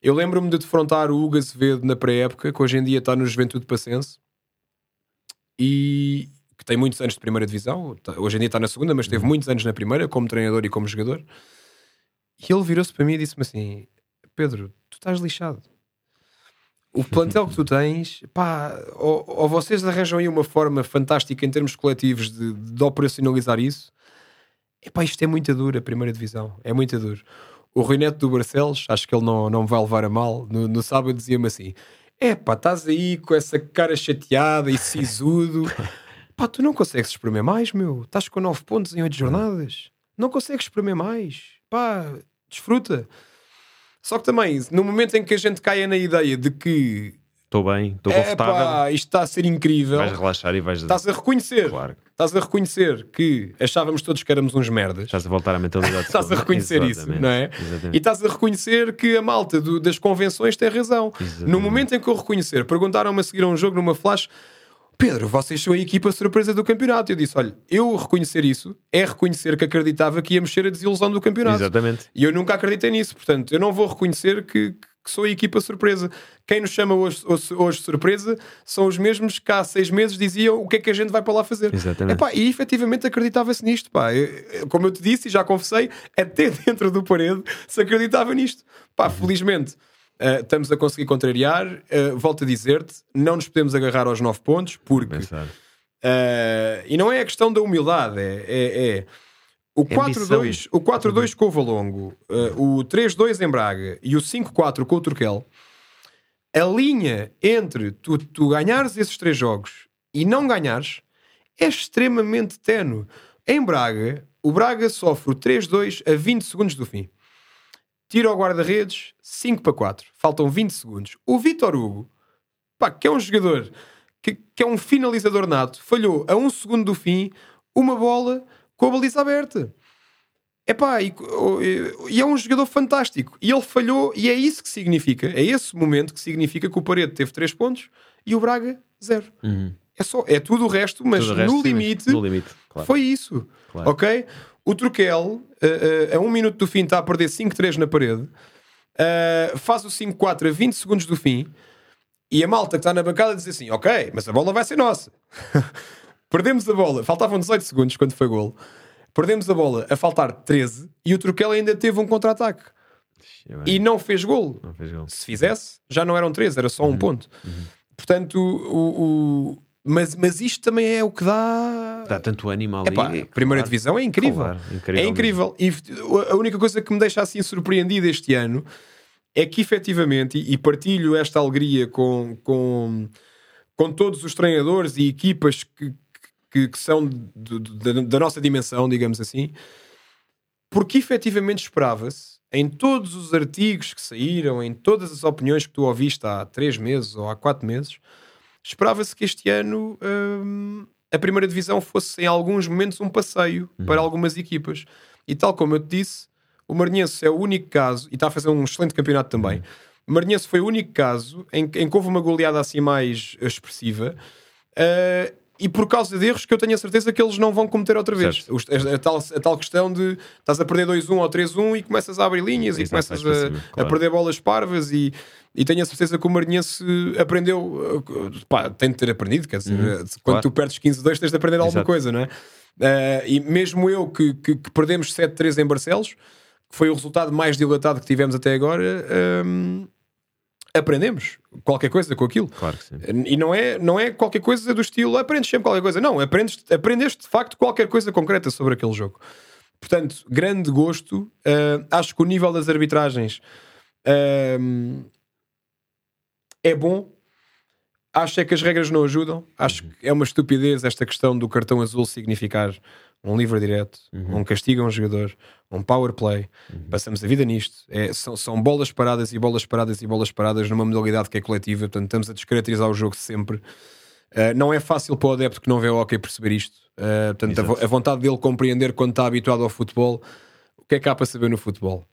Eu lembro-me de defrontar o Hugo Azevedo na pré-época, que hoje em dia está no Juventude Passense, e que tem muitos anos de primeira divisão. Tá, hoje em dia está na segunda, mas teve uhum. muitos anos na primeira, como treinador e como jogador. E ele virou-se para mim e disse-me assim: Pedro, tu estás lixado. O plantel que tu tens, pá, ou, ou, vocês arranjam aí uma forma fantástica em termos coletivos de, de operacionalizar isso. Epá, isto é muito duro, a primeira divisão, é muito duro. O Rui Neto do Barcelos, acho que ele não, não vai levar a mal, no, no sábado dizia-me assim: é pá, estás aí com essa cara chateada e sisudo, pá, tu não consegues espremer mais, meu, estás com 9 pontos em 8 jornadas, não consegues espremer mais, pá, desfruta. Só que também, no momento em que a gente caia na ideia de que estou bem, estou confortável. Isto está a ser incrível. Vais relaxar e vais. Estás a reconhecer. Claro. Estás a reconhecer que achávamos todos que éramos uns merdas. Estás a voltar à mentalidade. estás a reconhecer isso, não é? Exatamente. E estás a reconhecer que a malta do, das convenções tem razão. Exatamente. No momento em que eu reconhecer, perguntaram-me a seguir a um jogo numa flash. Pedro, vocês são a equipa surpresa do campeonato. Eu disse: olha, eu reconhecer isso é reconhecer que acreditava que íamos ser a desilusão do campeonato. Exatamente. E eu nunca acreditei nisso. Portanto, eu não vou reconhecer que, que sou a equipa surpresa. Quem nos chama hoje, hoje, hoje, surpresa são os mesmos que há seis meses diziam o que é que a gente vai para lá fazer. Exatamente. Epá, e efetivamente acreditava-se nisto. Pá. Eu, como eu te disse e já confessei, até dentro do parede se acreditava nisto. Pá, uhum. felizmente Uh, estamos a conseguir contrariar. Uh, volto a dizer-te, não nos podemos agarrar aos 9 pontos, porque. Uh, e não é a questão da humildade, é, é, é o 4-2 o 4-2 com o Valongo, o 3-2 em Braga e o 5-4 com o Turquel. A linha entre tu, tu ganhares esses três jogos e não ganhares é extremamente tenue. Em Braga, o Braga sofre o 3-2 a 20 segundos do fim tira ao guarda-redes, 5 para 4. Faltam 20 segundos. O Vitor Hugo, pá, que é um jogador que, que, é um finalizador nato, falhou a um segundo do fim uma bola com a baliza aberta. Epá, e, e é um jogador fantástico. E ele falhou, e é isso que significa, é esse momento que significa que o Parede teve 3 pontos e o Braga 0. Uhum. É, só, é tudo o resto, mas o resto, no, limite, no limite claro. foi isso. Claro. Ok? O Truquel, uh, uh, a um minuto do fim, está a perder 5-3 na parede. Uh, faz o 5-4 a 20 segundos do fim. E a malta que está na bancada diz assim: Ok, mas a bola vai ser nossa. Perdemos a bola. Faltavam 18 segundos quando foi gol. Perdemos a bola a faltar 13 e o Truquel ainda teve um contra-ataque. E não fez, gol. não fez. Se fizesse, já não eram 13, era só um uhum. ponto. Uhum. Portanto, o, o, mas, mas isto também é o que dá. Dá tanto animal Epá, ali. Primeira claro, divisão é incrível. Claro, incrível é incrível. Mesmo. E a única coisa que me deixa assim surpreendido este ano é que efetivamente, e partilho esta alegria com, com, com todos os treinadores e equipas que, que, que são de, de, da nossa dimensão, digamos assim, porque efetivamente esperava-se em todos os artigos que saíram, em todas as opiniões que tu ouviste há três meses ou há quatro meses esperava-se que este ano hum, a primeira divisão fosse em alguns momentos um passeio uhum. para algumas equipas. E tal como eu te disse, o Marinhense é o único caso, e está a fazer um excelente campeonato também. Uhum. O Marinhense foi o único caso em, em que houve uma goleada assim mais expressiva Uh, e por causa de erros que eu tenho a certeza que eles não vão cometer outra vez. A, a, tal, a, tal, questão de estás a perder 2-1 ou 3-1 e começas a abrir linhas Exato, e começas a, claro. a, perder bolas parvas e, e tenho a certeza que o Marinhense aprendeu, pá, tem de ter aprendido, quer dizer, uhum, quando claro. tu perdes 15-2 tens de aprender Exato. alguma coisa, não é? Uh, e mesmo eu que, que, que perdemos 7-3 em Barcelos, que foi o resultado mais dilatado que tivemos até agora, um, aprendemos qualquer coisa com aquilo. Claro que sim. E não é, não é qualquer coisa do estilo aprendes sempre qualquer coisa. Não, aprendes, aprendeste de facto qualquer coisa concreta sobre aquele jogo. Portanto, grande gosto. Uh, acho que o nível das arbitragens uh, é bom. Acho é que as regras não ajudam. Acho uhum. que é uma estupidez esta questão do cartão azul significar um livre direto, uhum. um castigo a um jogador, um power play. Uhum. Passamos a vida nisto. É, são, são bolas paradas e bolas paradas e bolas paradas numa modalidade que é coletiva. Portanto, estamos a descaracterizar o jogo sempre. Uh, não é fácil para o adepto que não vê o hockey perceber isto. Uh, portanto, a, a, vontade dele compreender quando está habituado ao futebol. O que é que há para saber no futebol?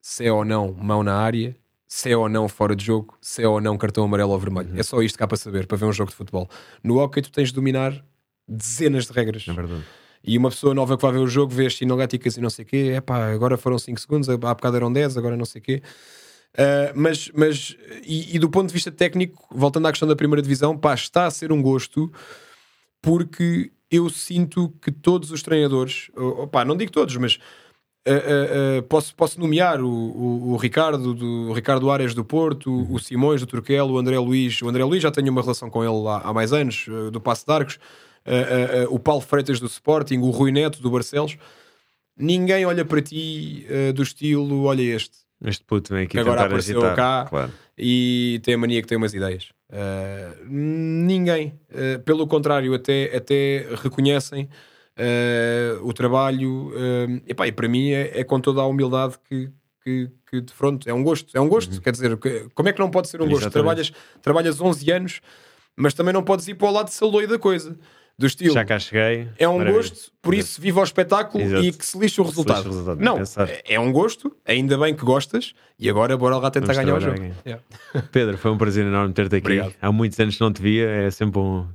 Se é ou não mão na área, se é ou não fora de jogo, se é ou não cartão amarelo ou vermelho. Uhum. É só isto que há para saber, para ver um jogo de futebol. No hockey, tu tens de dominar dezenas de regras. É verdade. E uma pessoa nova que vai ver o jogo vê as sinaléticas e não sei o quê, é pá, agora foram 5 segundos, há bocado eram 10, agora não sei o quê. Uh, mas, mas e, e, do ponto de vista técnico, voltando à questão da primeira divisão, pá, está a ser um gosto porque eu sinto que todos os treinadores, opá, não digo todos, mas uh, uh, posso, posso nomear o, o, o, Ricardo, do, o Ricardo Ares do Porto, o Simões do Turquel, o André Luiz. O André Luiz já tenho uma relação com ele há, há mais anos, do Passo de Arcos uh, uh, o Paulo Freitas do Sporting, o Rui Neto do Barcelos, ninguém olha para ti do estilo: olha este. Este puto vem aqui agora apareceu agitar, cá claro. e tem a mania que tem umas ideias. ninguém, pelo contrário, até, até reconhecem o trabalho. epá, e para mim é, é com toda a humildade que, que, que de fronte é um gosto, é um gosto, uhum. quer dizer, como é que não pode ser um gosto? Trabalhas, trabalhas 11 anos, mas também não podes ir para o lado de saloio da coisa do estilo. Já cá cheguei. É um maravilha. gosto, por isso viva o espetáculo Exato. e que se lixe o resultado. Lixe o resultado não, é um gosto, ainda bem que gostas e agora bora lá tentar Vamos ganhar o jogo. Yeah. Pedro, foi um prazer enorme ter-te aqui. Obrigado. Há muitos anos que não te via, é sempre um.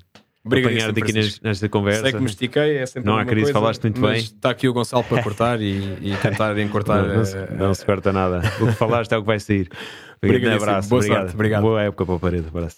Apanhar-te aqui nesta conversa. Sei que me estiquei, é sempre Não há crise, coisa, falaste muito bem. Está aqui o Gonçalo para cortar e, e tentar encurtar. Não, não, se, não se corta nada. O que falaste é o que vai sair. Um abraço. Boa obrigado. Sorte, obrigado. Boa época para o parede. Abraço.